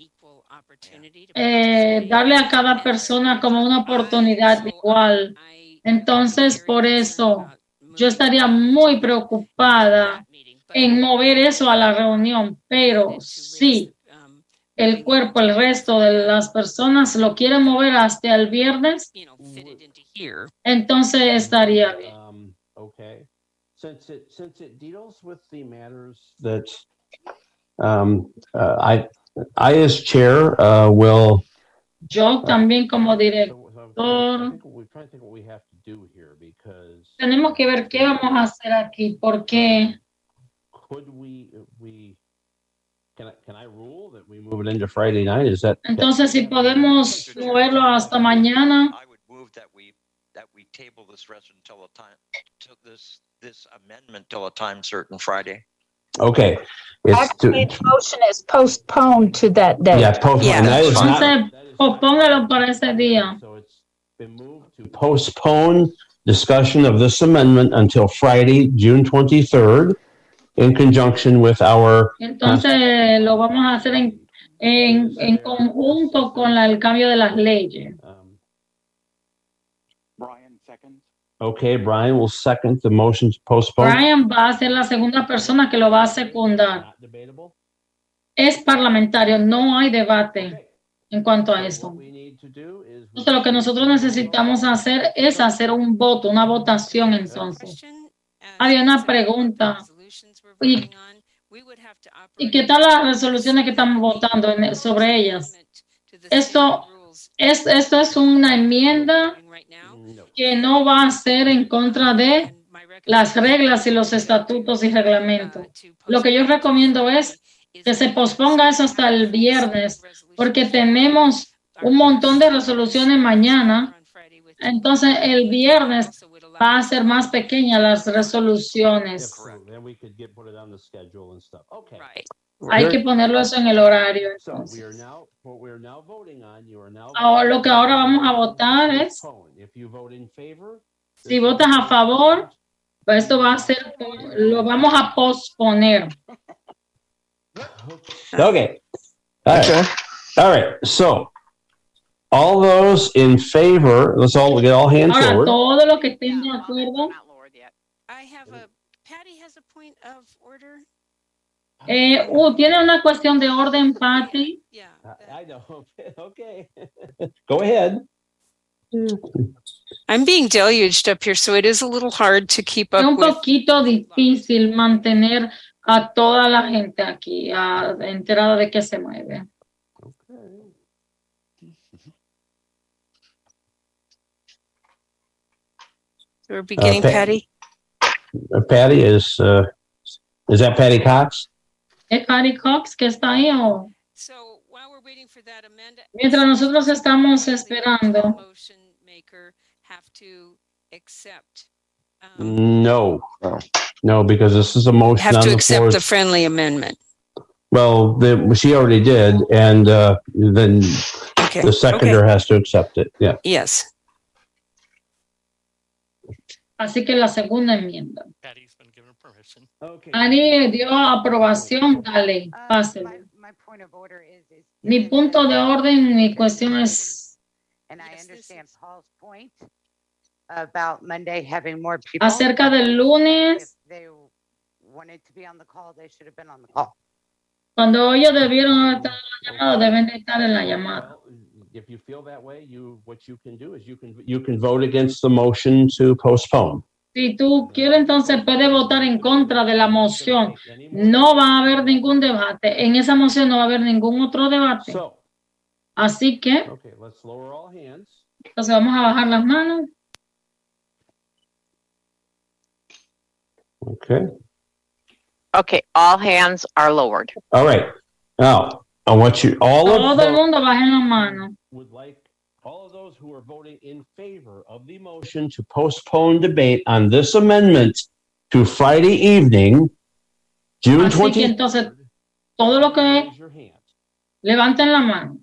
eh, darle a cada persona como una oportunidad igual. Entonces, por eso yo estaría muy preocupada en mover eso a la reunión, pero sí, el cuerpo, el resto de las personas lo quieren mover hasta el viernes, entonces estaría bien. Okay. Since it since it deals with the matters that um, uh, I I as chair uh, will Yo también como director, we're trying to think what we have to do here because tenemos que ver qué vamos a hacer aquí, porque could we we can I can I rule that we move it into Friday night? Is that entonces si podemos moverlo hasta mañana, I would move that we that we table this rest until the time, till this, this amendment till a time certain Friday. okay? It's Actually, to, the motion is postponed to that day. yeah, postpone. and that is not entonces pospóngalo para ese día. to postpone discussion of this amendment until Friday, June twenty third, in conjunction with our Entonces lo vamos a hacer en, en, en conjunto con la- el cambio de las leyes. Okay, Brian will second the motion to postpone. Brian va a ser la segunda persona que lo va a secundar. Es parlamentario, no hay debate en cuanto a eso. Entonces lo que nosotros necesitamos hacer es hacer un voto, una votación entonces. Había una pregunta. ¿Y, ¿y qué tal las resoluciones que estamos votando en- sobre ellas? Esto es, esto es una enmienda que no va a ser en contra de las reglas y los estatutos y reglamentos. Lo que yo recomiendo es que se posponga eso hasta el viernes, porque tenemos un montón de resoluciones mañana. Entonces el viernes va a ser más pequeña las resoluciones. Okay. Hay que ponerlo eso en el horario. Entonces. Ahora, lo que ahora vamos a votar es, si votas a favor, pues esto va a ser, lo vamos a posponer. okay. All right. All right. So all those in favor, let's all get all hands Ahora, forward. todo lo que estén de acuerdo. Eh, uh, tiene una cuestión de orden, Patty. I know. Okay. Go ahead. I'm being deluged up here, so it is a little hard to keep Es un up with. poquito difícil mantener a toda la gente aquí ah, enterada de que se mueve. We're beginning, Pat- Patty. Uh, Patty is, uh, is that Patty Cox? ¿Es Patty Cox que está ahí o? Mientras nosotros estamos esperando, No. No, because this is a motion Have on to the accept floor. the friendly amendment. Well, the, she already did, and, uh, then Okay, the seconder has to accept it. Yeah. Yes. así que la segunda enmienda. Ani dio aprobación, dale, pásele. Mi punto de orden, mi cuestión es And I understand Paul's point about Monday having more people. acerca del lunes, If they wanted to be on the call, they should have been on the call. cuando ellos debieron estar en la llamada, deben de estar en la llamada. If you feel that way, you, what you can do is you can, you can vote against the motion to postpone. Si tú quieres, entonces puedes votar en contra de la moción. No va a haber ningún debate. En esa moción no va a haber ningún otro debate. Así que, Okay, let's lower all hands. entonces vamos a bajar las manos. Okay. Okay, all hands are lowered. All right. Now, I want you all of Todo el those, mundo baje las manos. would like all of those who are voting in favor of the motion to postpone debate on this amendment to Friday evening, June Así que 20. entonces, todo lo que levanten la mano.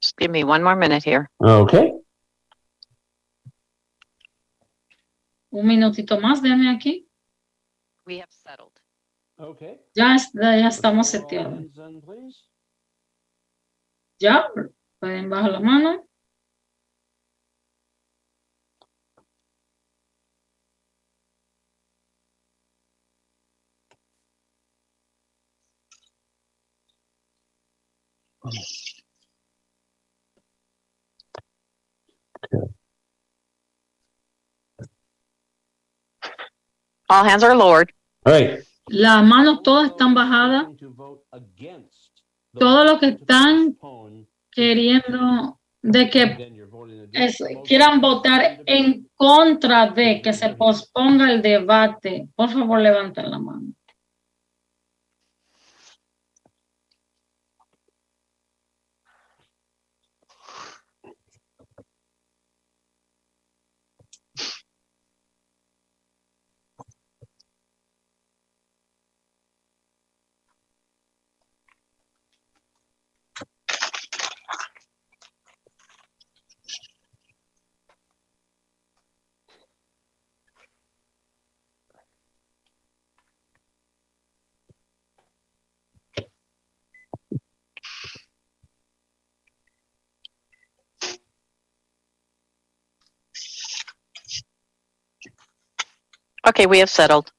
Just give me one more minute here. Okay. Un minutito más, déjame aquí. We have settled. Okay. Ya, es- ya estamos seteados. Ya, pueden bajar la mano. All hands are lowered. All right. Las manos todas están bajadas. Todos los que están queriendo de que es- quieran votar en contra de que se posponga el debate, por favor levanten la mano. Okay, we have settled.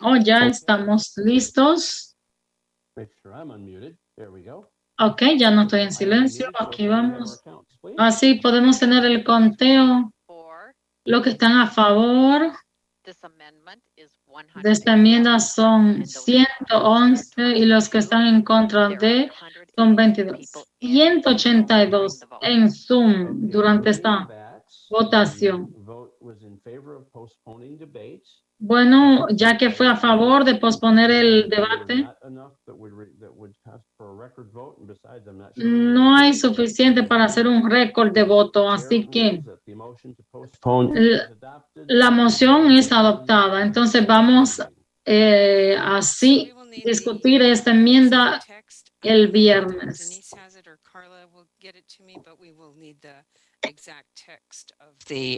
Oh, ya estamos listos. Make sure I'm unmuted. There we go. Ok, ya no estoy en silencio. Aquí vamos. Así podemos tener el conteo. Los que están a favor de esta enmienda son 111 y los que están en contra de son 22. 182 en Zoom durante esta votación. Vote was in favor of postponing debate. Bueno, ya que fue a favor de posponer el debate, Not enough that would, re- that would cast for a record vote, and besides, I'm not sure no hay suficiente para hacer un récord de voto, así que la, la moción es adoptada. Entonces vamos eh, así discutir esta enmienda el viernes.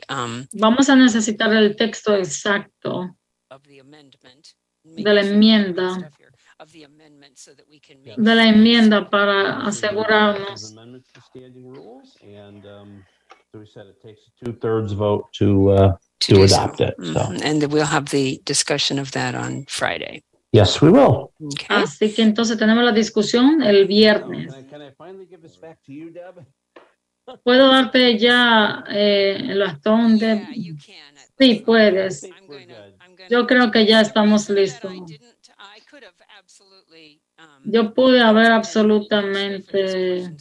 Um, Vamos a necesitar el texto exacto of the amendment. de la enmienda, Of the amendment so that we can make. de la enmienda para asegurarnos. amendments to standing rules, and um, so we said it takes a two-thirds vote to, uh, to do so. adopt it, so. Mhm. And then we'll have the discussion of that on Friday. Yes, we will. Así que entonces tenemos la discusión el viernes. ¿Puedo darte ya eh, el bastón de... Sí, puedes. Yo creo que ya estamos listos. Yo pude haber absolutamente,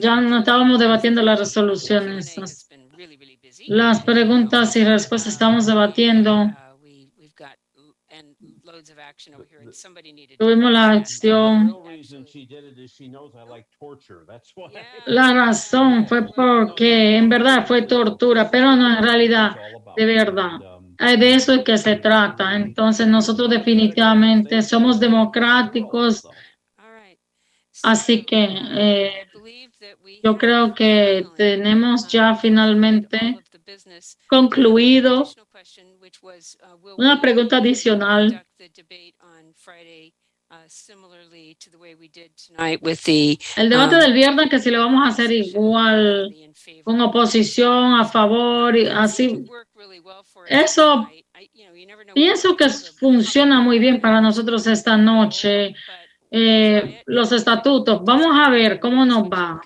ya no estábamos debatiendo las resoluciones. Las preguntas y respuestas estamos debatiendo. Loads of action over here and somebody needed Tuvimos la The acción. real reason she did it is she knows I like torture. That's why. La razón fue porque en verdad fue tortura, pero no en realidad, de verdad. Eh, De eso es que se trata. Entonces nosotros definitivamente somos democráticos. Así que eh, yo creo que tenemos ya finalmente concluido una pregunta adicional. El debate um, del viernes que si lo vamos a hacer igual, con oposición, a favor, y así. Eso pienso que funciona muy bien para nosotros esta noche. Eh, los estatutos, vamos a ver cómo nos va.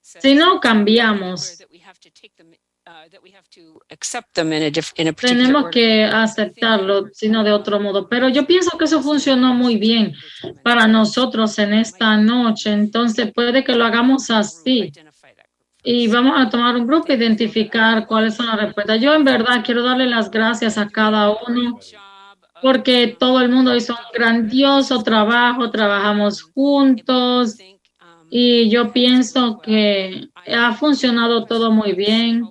Si no cambiamos, tenemos que aceptarlo, sino de otro modo. Pero yo pienso que eso funcionó muy bien para nosotros en esta noche. Entonces puede que lo hagamos así. Y vamos a tomar un grupo, identificar cuáles son las respuestas. Yo en verdad quiero darle las gracias a cada uno porque todo el mundo hizo un grandioso trabajo, trabajamos juntos y yo pienso que ha funcionado todo muy bien.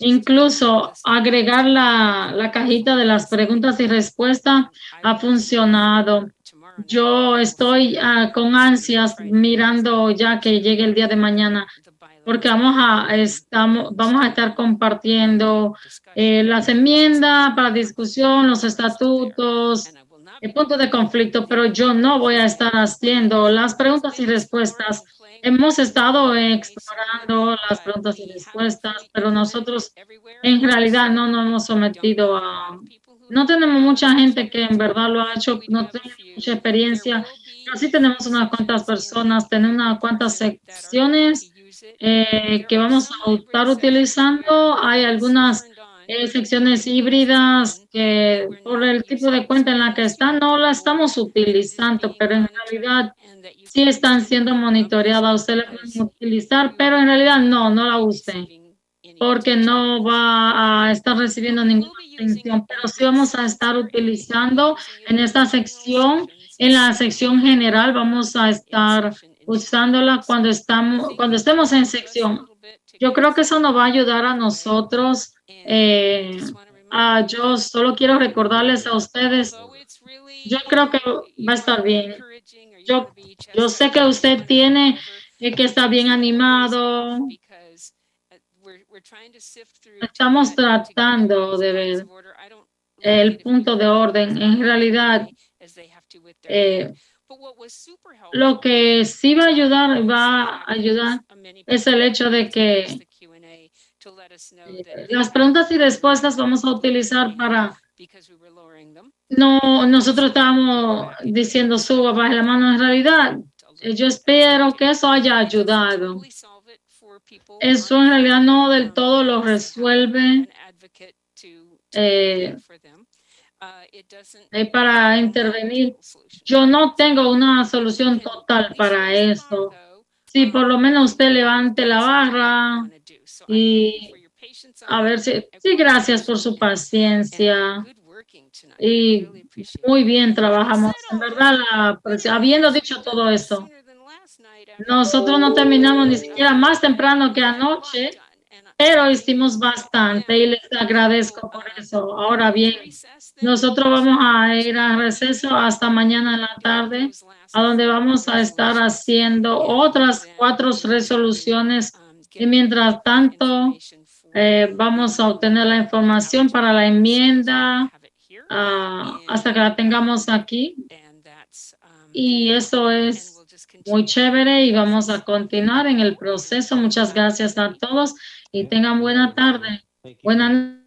Incluso agregar la, la cajita de las preguntas y respuestas ha funcionado. Yo estoy ah, con ansias mirando ya que llegue el día de mañana porque vamos a, estamos, vamos a estar compartiendo eh, las enmiendas para discusión, los estatutos, el punto de conflicto, pero yo no voy a estar haciendo las preguntas y respuestas. Hemos estado explorando las preguntas y respuestas, pero nosotros en realidad no nos hemos sometido a... No tenemos mucha gente que en verdad lo ha hecho, no tenemos mucha experiencia, pero sí tenemos unas cuantas personas, tenemos unas cuantas secciones eh, que vamos a estar utilizando. Hay algunas secciones híbridas que por el tipo de cuenta en la que están no la estamos utilizando, pero en realidad sí están siendo monitoreadas. Usted la pueden utilizar, pero en realidad no, no la use porque no va a estar recibiendo ninguna atención, pero sí vamos a estar utilizando en esta sección, en la sección general, vamos a estar usándola cuando estamos, cuando estemos en sección. Yo creo que eso nos va a ayudar a nosotros. Eh, a- yo solo quiero recordarles a ustedes, yo creo que va a estar bien. Yo, yo sé que usted tiene eh, que está bien animado. Estamos tratando de ver el punto de orden. En realidad, eh, lo que sí va a ayudar, va a ayudar, es el hecho de que las preguntas y respuestas vamos a utilizar para no, nosotros estábamos diciendo suba, baje la mano. En realidad, eh, yo espero que eso haya ayudado. Eso en realidad no del todo lo resuelve eh, eh, para intervenir. Yo no tengo una solución total para eso. Si por lo menos usted levante la barra y a ver si, sí, gracias por su paciencia. Y muy bien trabajamos. En verdad, la- habiendo dicho todo eso, nosotros no terminamos ni siquiera más temprano que anoche, pero hicimos bastante y les agradezco por eso. Ahora bien, nosotros vamos a ir a receso hasta mañana en la tarde, a donde vamos a estar haciendo otras cuatro resoluciones y mientras tanto eh, vamos a obtener la información para la enmienda ah, hasta que la tengamos aquí. Y eso es muy chévere y vamos a continuar en el proceso. Muchas gracias a todos y tengan buena tarde. Buenas